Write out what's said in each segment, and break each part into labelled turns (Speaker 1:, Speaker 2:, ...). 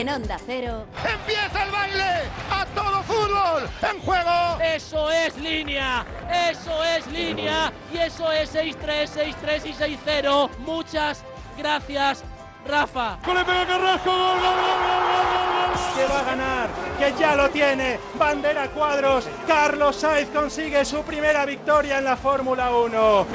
Speaker 1: en Onda Cero.
Speaker 2: ¡Empieza el baile! ¡A todo fútbol! ¡En juego!
Speaker 3: Eso es línea, eso es línea y eso es 6-3, 6-3 y 6-0. Muchas gracias, Rafa.
Speaker 4: Que va a ganar, que ya lo tiene. Bandera cuadros. Carlos Sainz consigue su primera victoria en la Fórmula 1.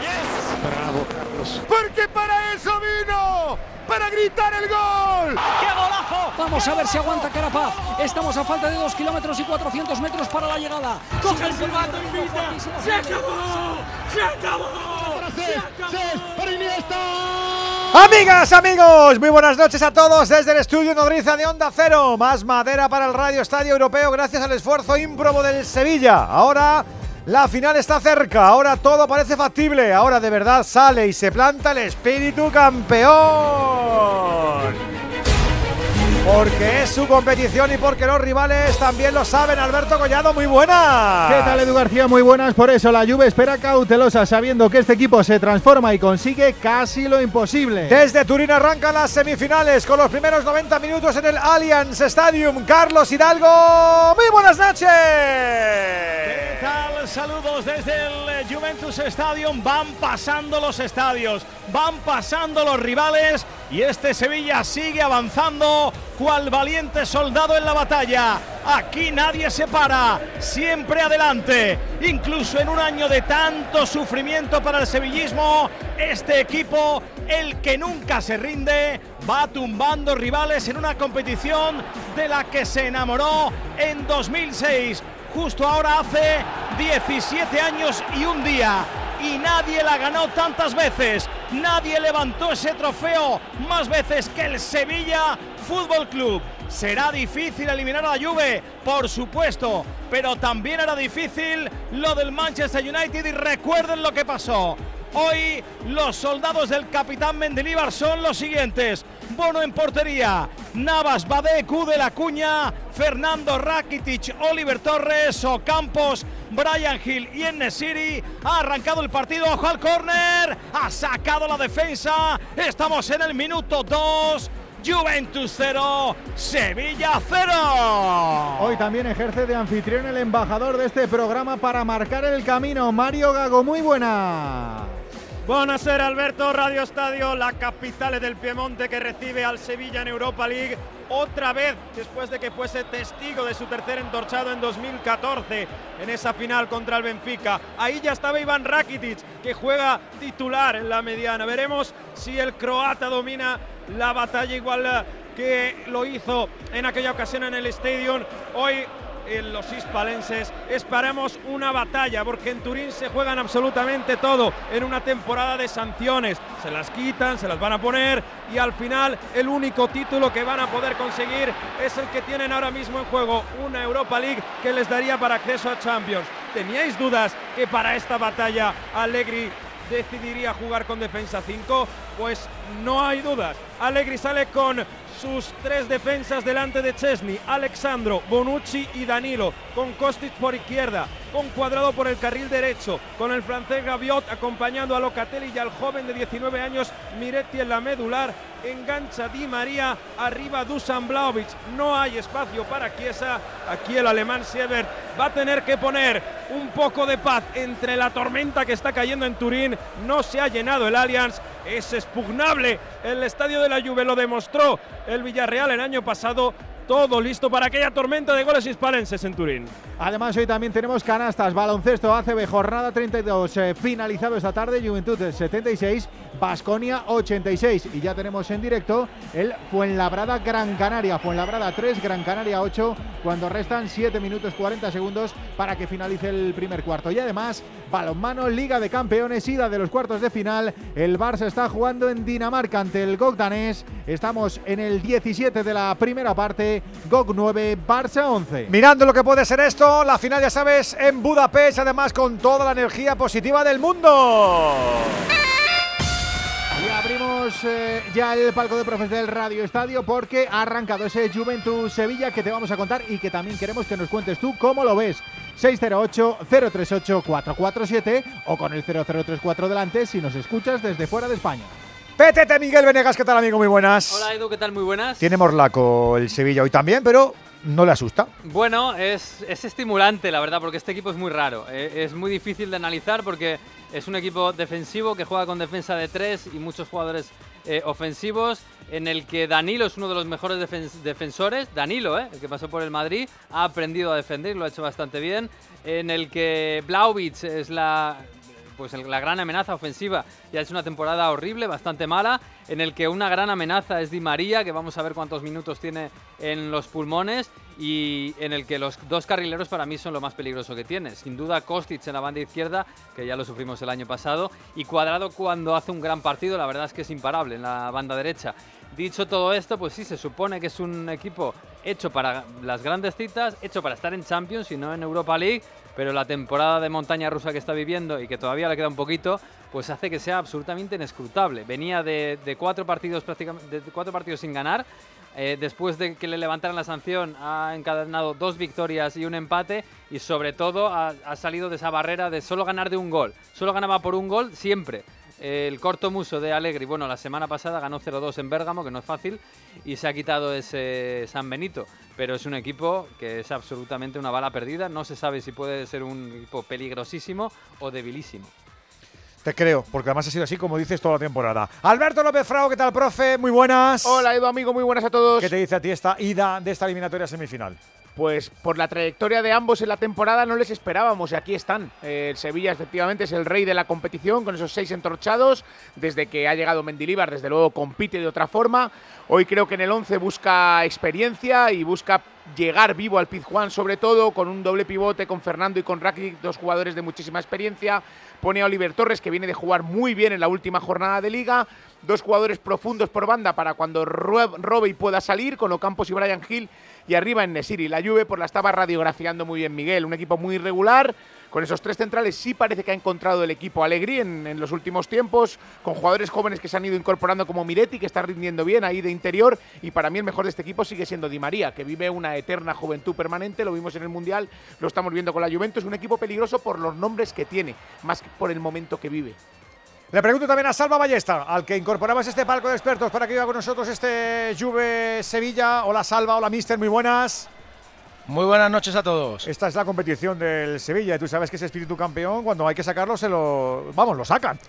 Speaker 2: Bravo, Carlos. Porque para eso vino. Para gritar el gol.
Speaker 5: ¡Qué golazo! Vamos a ver si aguanta Carapaz. Estamos a falta de 2 kilómetros y 400 metros para la llegada.
Speaker 3: Coge el silbato, invita. ¡Se acabó! ¡Se acabó! ¡Se acabó!
Speaker 6: Amigas, amigos, muy buenas noches a todos desde el estudio Nodriza de Onda Cero. Más madera para el Radio Estadio Europeo gracias al esfuerzo ímprobo del Sevilla. Ahora la final está cerca, ahora todo parece factible, ahora de verdad sale y se planta el espíritu campeón. Porque es su competición y porque los rivales también lo saben. Alberto Collado, muy buena.
Speaker 7: ¿Qué tal, Edu García? Muy buenas. Por eso la Juve espera cautelosa, sabiendo que este equipo se transforma y consigue casi lo imposible.
Speaker 6: Desde Turín arrancan las semifinales con los primeros 90 minutos en el Allianz Stadium. Carlos Hidalgo, muy buenas noches.
Speaker 4: ¿Qué tal? Saludos desde el Juventus Stadium. Van pasando los estadios, van pasando los rivales y este Sevilla sigue avanzando cual valiente soldado en la batalla. Aquí nadie se para, siempre adelante. Incluso en un año de tanto sufrimiento para el sevillismo, este equipo, el que nunca se rinde, va tumbando rivales en una competición de la que se enamoró en 2006. Justo ahora hace 17 años y un día y nadie la ganó tantas veces. Nadie levantó ese trofeo más veces que el Sevilla Fútbol Club. Será difícil eliminar a la Juve, por supuesto, pero también era difícil lo del Manchester United y recuerden lo que pasó. Hoy los soldados del capitán Mendilibar son los siguientes. Bono en portería, Navas, Badé, de la Cuña, Fernando Rakitic, Oliver Torres, Ocampos, Brian Hill y Enesiri. Ha arrancado el partido, ojo al córner, ha sacado la defensa. Estamos en el minuto 2. Juventus 0, Sevilla 0.
Speaker 7: Hoy también ejerce de anfitrión el embajador de este programa para marcar el camino, Mario Gago. Muy buena.
Speaker 8: Buonasera Alberto, Radio Estadio, la capital del Piemonte que recibe al Sevilla en Europa League otra vez después de que fuese testigo de su tercer entorchado en 2014 en esa final contra el Benfica. Ahí ya estaba Iván Rakitic que juega titular en la mediana. Veremos si el croata domina la batalla igual que lo hizo en aquella ocasión en el Stadium. Hoy en los hispalenses. Esperamos una batalla porque en Turín se juegan absolutamente todo en una temporada de sanciones. Se las quitan, se las van a poner y al final el único título que van a poder conseguir es el que tienen ahora mismo en juego, una Europa League que les daría para acceso a Champions. ¿Teníais dudas que para esta batalla Allegri decidiría jugar con defensa 5? Pues no hay dudas. Allegri sale con sus tres defensas delante de Chesney, Alexandro, Bonucci y Danilo, con Kostic por izquierda, con Cuadrado por el carril derecho, con el francés Gaviot acompañando a Locatelli y al joven de 19 años Miretti en la medular, engancha Di María, arriba Dusan Blaovic, no hay espacio para Chiesa, aquí el alemán Siebert va a tener que poner un poco de paz entre la tormenta que está cayendo en Turín, no se ha llenado el Allianz, es expugnable, el estadio de la Juve lo demostró el Villarreal el año pasado, todo listo para aquella tormenta de goles hispalenses en Turín.
Speaker 7: Además, hoy también tenemos canastas, baloncesto ACB, jornada 32, eh, finalizado esta tarde, Juventud 76, Basconia 86. Y ya tenemos en directo el Fuenlabrada Gran Canaria, Fuenlabrada 3, Gran Canaria 8, cuando restan 7 minutos 40 segundos para que finalice el primer cuarto. Y además, balonmano, Liga de Campeones, ida de los cuartos de final. El Barça está jugando en Dinamarca ante el GOG danés. Estamos en el 17 de la primera parte, GOG 9, Barça 11.
Speaker 6: Mirando lo que puede ser esto, la final ya sabes en Budapest, además con toda la energía positiva del mundo.
Speaker 7: Y abrimos eh, ya el palco de profes del Radio Estadio porque ha arrancado ese Juventus Sevilla que te vamos a contar y que también queremos que nos cuentes tú cómo lo ves. 608-038-447 o con el 0034 delante si nos escuchas desde fuera de España.
Speaker 6: PTT Miguel Venegas, ¿qué tal amigo? Muy buenas.
Speaker 1: Hola Edu, ¿qué tal? Muy buenas.
Speaker 6: Tiene Morlaco el Sevilla hoy también, pero no le asusta.
Speaker 1: Bueno, es, es estimulante, la verdad, porque este equipo es muy raro. Eh, es muy difícil de analizar porque es un equipo defensivo que juega con defensa de tres y muchos jugadores eh, ofensivos, en el que Danilo es uno de los mejores defensores. Danilo, eh, el que pasó por el Madrid, ha aprendido a defender, lo ha hecho bastante bien. En el que Blauvitz es la, pues la gran amenaza ofensiva ya es una temporada horrible, bastante mala, en el que una gran amenaza es Di María, que vamos a ver cuántos minutos tiene en los pulmones, y en el que los dos carrileros para mí son lo más peligroso que tiene. Sin duda Kostic en la banda izquierda, que ya lo sufrimos el año pasado, y Cuadrado cuando hace un gran partido, la verdad es que es imparable en la banda derecha. Dicho todo esto, pues sí, se supone que es un equipo hecho para las grandes citas, hecho para estar en Champions y no en Europa League, pero la temporada de montaña rusa que está viviendo y que todavía le queda un poquito, pues hace que sea absolutamente inescrutable. Venía de, cuatro partidos prácticamente, cuatro partidos sin ganar. Eh, después de que le levantaran la sanción, ha encadenado dos victorias y un empate y sobre todo ha, ha salido de esa barrera de solo ganar de un gol. Solo ganaba por un gol siempre el corto muso de Allegri, bueno, la semana pasada ganó 0-2 en Bérgamo, que no es fácil, y se ha quitado ese San Benito. Pero es un equipo que es absolutamente una bala perdida. No se sabe si puede ser un equipo peligrosísimo o debilísimo.
Speaker 6: Te creo, porque además ha sido así como dices toda la temporada. Alberto López Frao, ¿qué tal, profe? Muy buenas.
Speaker 9: Hola, Edu, amigo, muy buenas a todos.
Speaker 6: ¿Qué te dice a ti esta ida de esta eliminatoria semifinal?
Speaker 9: Pues por la trayectoria de ambos en la temporada no les esperábamos y aquí están. el Sevilla efectivamente es el rey de la competición con esos seis entorchados. Desde que ha llegado Mendilibar, desde luego compite de otra forma. Hoy creo que en el 11 busca experiencia y busca llegar vivo al Pizjuán sobre todo con un doble pivote con Fernando y con Rakitic, dos jugadores de muchísima experiencia. Pone a Oliver Torres que viene de jugar muy bien en la última jornada de liga dos jugadores profundos por banda para cuando Robbie pueda salir, con Ocampos y Brian Hill, y arriba en Nesiri. La Juve por la estaba radiografiando muy bien Miguel, un equipo muy irregular, con esos tres centrales sí parece que ha encontrado el equipo alegría en, los últimos tiempos, con jugadores jóvenes que se han ido incorporando como Miretti, que está rindiendo bien ahí de interior, y para mí el mejor de este equipo sigue siendo Di María, que vive una eterna juventud permanente, lo vimos en el Mundial, lo estamos viendo con la Juventus, un equipo peligroso por los nombres que tiene, más que por el momento que vive.
Speaker 6: Le pregunto también a Salva Ballesta, al que incorporamos este palco de expertos para que viva con nosotros este Juve Sevilla. Hola Salva, hola Mister, muy buenas.
Speaker 10: Muy buenas noches a todos.
Speaker 6: Esta es la competición del Sevilla y tú sabes que ese espíritu campeón, cuando hay que sacarlo, se lo. Vamos, lo sacan.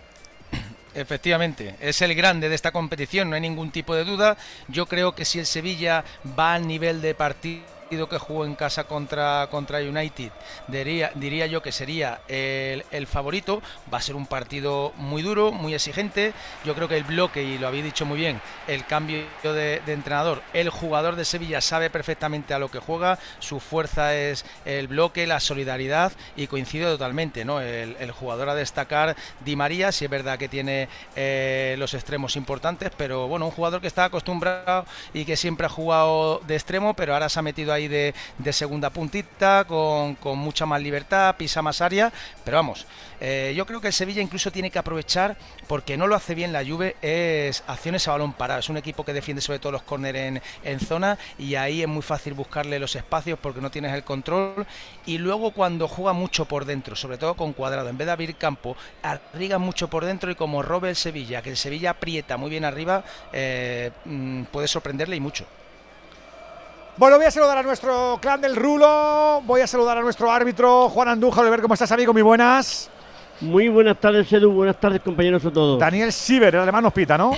Speaker 10: Efectivamente, es el grande de esta competición, no hay ningún tipo de duda. Yo creo que si el Sevilla va al nivel de partido que jugó en casa contra, contra United, diría, diría yo que sería el, el, favorito. Va a ser un partido muy duro, muy exigente. Yo creo que el bloque, y lo habéis dicho muy bien, el cambio de, entrenador, el jugador de Sevilla sabe perfectamente a lo que juega, su fuerza es el bloque, la solidaridad, y coincide totalmente, ¿no? El, el jugador a destacar, Di María, si es verdad que tiene eh, los extremos importantes, pero bueno, un jugador que está acostumbrado y que siempre ha jugado de extremo, pero ahora se ha metido ahí de, segunda puntita, con, mucha más libertad, pisa más área, pero vamos, eh, yo creo que el Sevilla incluso tiene que aprovechar, porque no lo hace bien la Juve, es acciones a balón parado. Es un equipo que defiende sobre todo los córneres en, en, zona y ahí es muy fácil buscarle los espacios porque no tienes el control. Y luego cuando juega mucho por dentro, sobre todo con cuadrado, en vez de abrir campo, arriga mucho por dentro y como robe el Sevilla, que el Sevilla aprieta muy bien arriba, eh, mm, puede sorprenderle y mucho.
Speaker 6: Bueno, voy a saludar a nuestro clan del Rulo. Voy a saludar a nuestro árbitro, Juan Andújar. A ver cómo estás, amigo. Muy buenas.
Speaker 11: Muy buenas tardes, Edu. Buenas tardes, compañeros a todos.
Speaker 6: Daniel Sieber, el alemán nos pita, ¿no?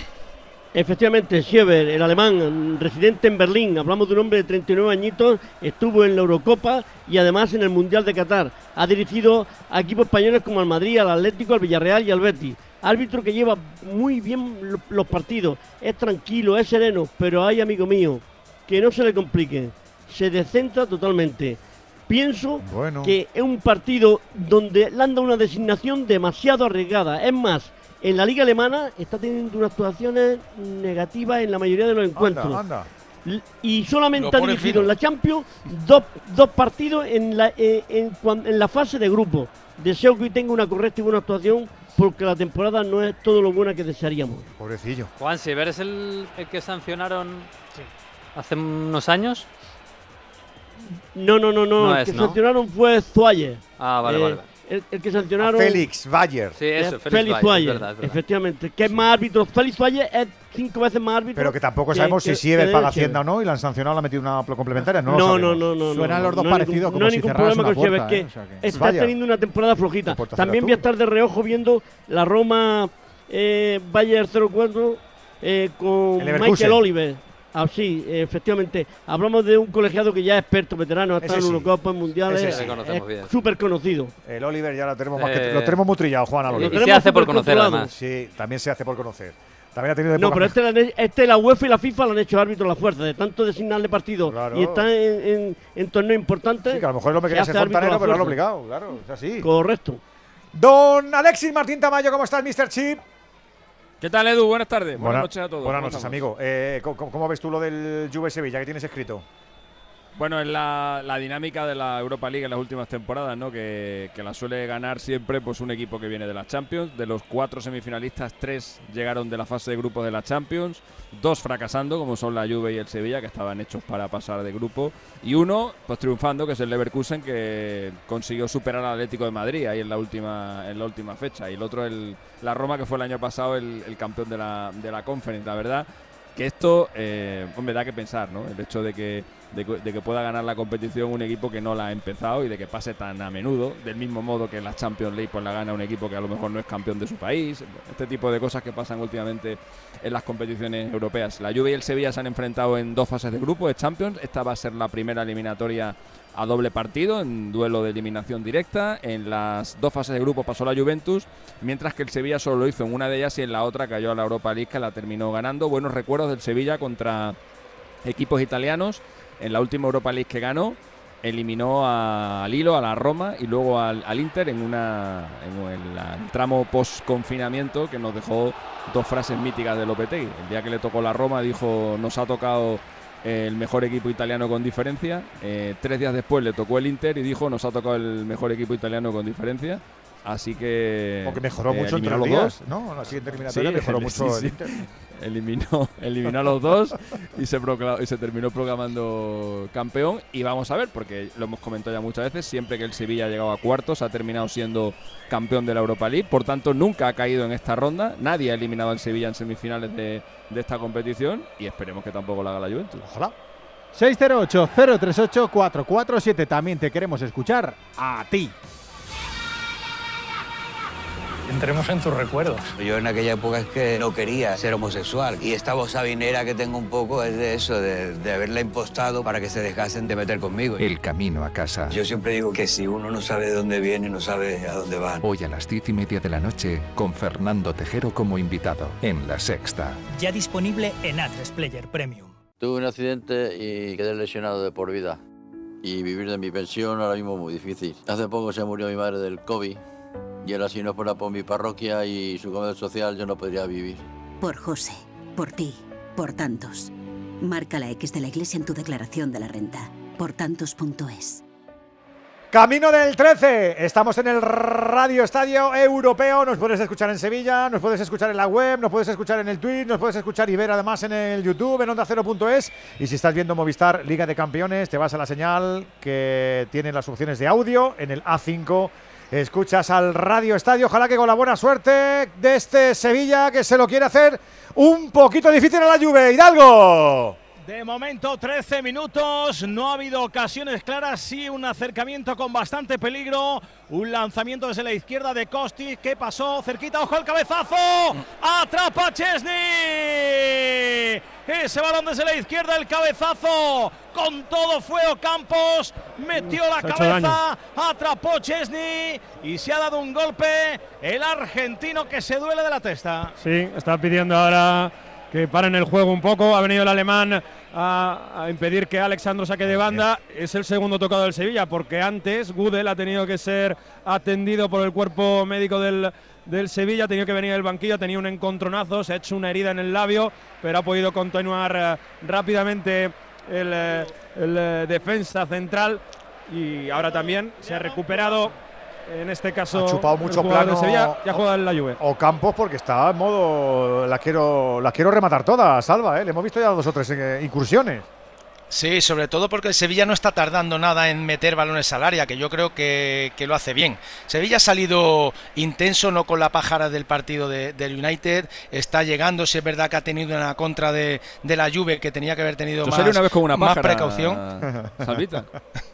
Speaker 11: Efectivamente, Sieber, el alemán, residente en Berlín. Hablamos de un hombre de 39 añitos. Estuvo en la Eurocopa y además en el Mundial de Qatar. Ha dirigido a equipos españoles como al Madrid, al Atlético, al Villarreal y al Betis. Árbitro que lleva muy bien los partidos. Es tranquilo, es sereno, pero hay, amigo mío, que no se le complique, se descentra totalmente. Pienso que es un partido donde le han dado una designación demasiado arriesgada. Es más, en la liga alemana está teniendo unas actuaciones negativas en la mayoría de los encuentros. Y solamente ha dirigido en la Champions dos, dos partidos en la, eh, en, la fase de grupo. Deseo que hoy tenga una correcta y buena actuación porque la temporada no es todo lo buena que desearíamos.
Speaker 6: Pobrecillo.
Speaker 1: Juan, si eres el, el que sancionaron hace unos años.
Speaker 11: No, no, no, no. el que sancionaron fue Zuaye.
Speaker 1: Ah, vale,
Speaker 11: eh,
Speaker 1: vale.
Speaker 11: el, el que sancionaron.
Speaker 6: Félix Bayer.
Speaker 1: Sí, eso,
Speaker 11: eh,
Speaker 1: Félix
Speaker 11: Félix
Speaker 1: Bayer, es verdad, es verdad.
Speaker 11: efectivamente. Que es más árbitro. Félix Bayer es cinco veces más árbitro.
Speaker 6: Pero que tampoco sabemos
Speaker 11: que-
Speaker 6: si Siever paga. Hacienda o no y la han sancionado, le ha metido una complementaria. No, lo
Speaker 11: No, no, no, no.
Speaker 7: Suenan
Speaker 11: no,
Speaker 7: los dos
Speaker 11: no
Speaker 7: parecidos,
Speaker 11: ningún-
Speaker 7: como
Speaker 11: no hay
Speaker 7: si
Speaker 11: ningún problema con Siever,
Speaker 7: puerta,
Speaker 11: que
Speaker 7: ¿eh? O sea que-
Speaker 11: está
Speaker 6: Vaya.
Speaker 11: teniendo una temporada flojita. También voy a estar de reojo viendo la Roma eh, Bayer 04 eh, con. Michael Oliver. Ah, sí, eh, efectivamente. Hablamos de un colegiado que ya es experto, veterano, ha estado
Speaker 6: Ese
Speaker 11: en
Speaker 6: sí.
Speaker 11: Eurocopa, en Mundiales.
Speaker 6: Ese sí.
Speaker 1: Le conocemos bien.
Speaker 11: Es súper conocido.
Speaker 6: El Oliver ya lo tenemos, más que-
Speaker 1: Eh,
Speaker 6: lo tenemos muy trillado, Juan.
Speaker 1: Y,
Speaker 11: Lo
Speaker 1: y se hace por conocer,
Speaker 11: controlado.
Speaker 1: además.
Speaker 6: Sí, también se hace por conocer. También ha tenido de
Speaker 11: No, pero este, he- este la UEFA y la FIFA le han hecho árbitro a la fuerza, de tanto designarle partidos
Speaker 6: Claro.
Speaker 11: y está en, en, en torneos importantes.
Speaker 6: Sí, que a lo mejor hombre
Speaker 11: se
Speaker 6: quería ser
Speaker 11: la
Speaker 6: fontanero, pero lo han obligado, claro, es así.
Speaker 11: Correcto.
Speaker 6: Don Alexis Martín Tamayo, ¿cómo estás, Mr. Chip?
Speaker 12: ¿Qué tal, Edu? Buenas tardes. Buenas
Speaker 6: Buena-
Speaker 12: noches a todos.
Speaker 6: Buenas
Speaker 12: ¿Cómo
Speaker 6: noches,
Speaker 12: estamos?
Speaker 6: amigo. Eh, ¿cómo, cómo ves tú lo del Juve Sevilla que tienes escrito?
Speaker 12: Bueno, es la, la dinámica de la Europa League en las últimas temporadas, ¿no? Que, que la suele ganar siempre pues un equipo que viene de la Champions. De los cuatro semifinalistas, tres llegaron de la fase de grupos de la Champions, dos fracasando, como son la Juve y el Sevilla, que estaban hechos para pasar de grupo, y uno pues triunfando, que es el Leverkusen, que consiguió superar al Atlético de Madrid ahí en la última en la última fecha, y el otro el la Roma, que fue el año pasado el, campeón de la, de la Conference. La verdad que esto, eh, da que pensar, ¿no? El hecho de que, de, que- de que pueda ganar la competición un equipo que no la ha empezado y de que pase tan a menudo, del mismo modo que la Champions League pues la gana un equipo que a lo mejor no es campeón de su país, este tipo de cosas que pasan últimamente en las competiciones europeas. La Juve y el Sevilla se han enfrentado en dos fases de grupo de Champions, esta va a ser la primera eliminatoria a doble partido, en duelo de eliminación directa. En las dos fases de grupo pasó la Juventus, mientras que el Sevilla solo lo hizo en una de ellas y en la otra cayó a la Europa League, que la terminó ganando. Buenos recuerdos del Sevilla contra equipos italianos. En la última Europa League que ganó, eliminó al Lilo, a la Roma y luego al, Inter en, una, en el tramo post-confinamiento que nos dejó dos frases míticas de Lopetegui. El día que le tocó la Roma dijo, nos ha tocado el mejor equipo italiano con diferencia. Eh, tres días después le tocó el Inter y dijo, nos ha tocado el mejor equipo italiano con diferencia. Así que...
Speaker 6: Porque mejoró
Speaker 12: eh,
Speaker 6: mucho entre los días,
Speaker 12: dos.
Speaker 6: ¿no? La siguiente eliminatoria
Speaker 12: Sí,
Speaker 6: mejoró
Speaker 12: sí,
Speaker 6: mucho
Speaker 12: sí.
Speaker 6: el Inter.
Speaker 12: Eliminó, eliminó a los dos y se, y se terminó proclamando campeón. Y vamos a ver, porque lo hemos comentado ya muchas veces, siempre que el Sevilla ha llegado a cuartos ha terminado siendo campeón de la Europa League. Por tanto, nunca ha caído en esta ronda. Nadie ha eliminado al Sevilla en semifinales de, de esta competición y esperemos que tampoco lo haga la Juventus.
Speaker 6: Ojalá.
Speaker 7: 608-038-447. También te queremos escuchar a ti.
Speaker 13: Entremos en tus recuerdos.
Speaker 14: Yo en aquella época es que no quería ser homosexual y esta voz sabinera que tengo un poco es de eso, de, de haberla impostado para que se dejasen de meter conmigo.
Speaker 15: El camino a casa.
Speaker 14: Yo siempre digo que si uno no sabe de dónde viene, no sabe a dónde va.
Speaker 15: Hoy a las diez y media de la noche con Fernando Tejero como invitado en La Sexta.
Speaker 13: Ya disponible en Atresplayer Player Premium.
Speaker 16: Tuve un accidente y quedé lesionado de por vida. Y vivir de mi pensión ahora mismo es muy difícil. Hace poco se murió mi madre del COVID. Y ahora si no fuera por mi parroquia y su comedor social yo no podría vivir.
Speaker 17: Por José, por ti, por tantos. Marca la X de la iglesia en tu declaración de la renta. Por tantos.es.
Speaker 6: Camino del 13. Estamos en el Radio Estadio Europeo. Nos puedes escuchar en Sevilla, nos puedes escuchar en la web, nos puedes escuchar en el tweet, nos puedes escuchar y ver además en el YouTube, en onda es Y si estás viendo Movistar Liga de Campeones, te vas a la señal que tiene las opciones de audio en el A5. Escuchas al Radio Estadio. Ojalá que con la buena suerte de este Sevilla que se lo quiere hacer un poquito difícil a la Juve. Hidalgo.
Speaker 4: De momento 13 minutos, no ha habido ocasiones claras, sí un acercamiento con bastante peligro, un lanzamiento desde la izquierda de Kosti, ¿qué pasó? Cerquita, ojo el cabezazo, atrapa Chesney, ese balón desde la izquierda, el cabezazo, con todo fue Ocampos, metió la cabeza, atrapó Chesney. Y se ha dado un golpe. El argentino que se duele de la testa.
Speaker 8: Sí, está pidiendo ahora que paren el juego un poco. Ha venido el alemán a, impedir que Alexandro saque de banda. Es el segundo tocado del Sevilla, porque antes Gudel ha tenido que ser atendido por el cuerpo médico del, del Sevilla. Ha tenido que venir del banquillo, ha tenido un encontronazo, se ha hecho una herida en el labio, pero ha podido continuar eh, rápidamente el, eh, eh, defensa central. Y ahora también se ha recuperado. En este caso,
Speaker 6: Ha chupado mucho plano.
Speaker 8: Sevilla, ya juega en la Juve.
Speaker 6: O Campos porque está en modo. La quiero, la quiero rematar todas, Salva, ¿eh? Le hemos visto ya dos o tres eh, incursiones.
Speaker 10: Sí, sobre todo porque el Sevilla no está tardando nada en meter balones al área, que yo creo que, que lo hace bien. Sevilla ha salido intenso, no con la pájara del partido de- del United, está llegando, si es verdad que ha tenido una contra de, de la Juve que tenía que haber tenido más,
Speaker 18: salí una vez con una
Speaker 10: más
Speaker 18: pájara,
Speaker 10: precaución.
Speaker 18: Salvita.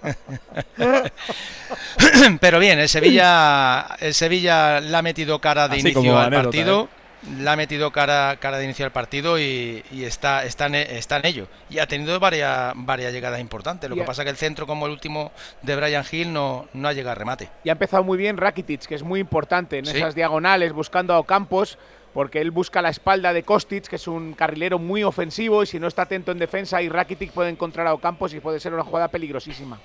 Speaker 10: Pero bien, el Sevilla, el Sevilla le ha metido cara de
Speaker 18: Así
Speaker 10: inicio al partido. Le ha metido cara, cara de inicio al partido y, y está, está, en, e- está en ello. Y ha tenido varias, varias llegadas importantes. Lo
Speaker 9: Y
Speaker 10: que
Speaker 9: ha-
Speaker 10: pasa que el centro, como el último de Brian Hill, no, no ha llegado a remate.
Speaker 9: Y ha empezado muy bien Rakitic, que es muy importante en
Speaker 10: Sí.
Speaker 9: esas diagonales, buscando a Ocampos, porque él busca la espalda de Kostic, que es un carrilero muy ofensivo, y si no está atento en defensa, y Rakitic puede encontrar a Ocampos y puede ser una jugada peligrosísima.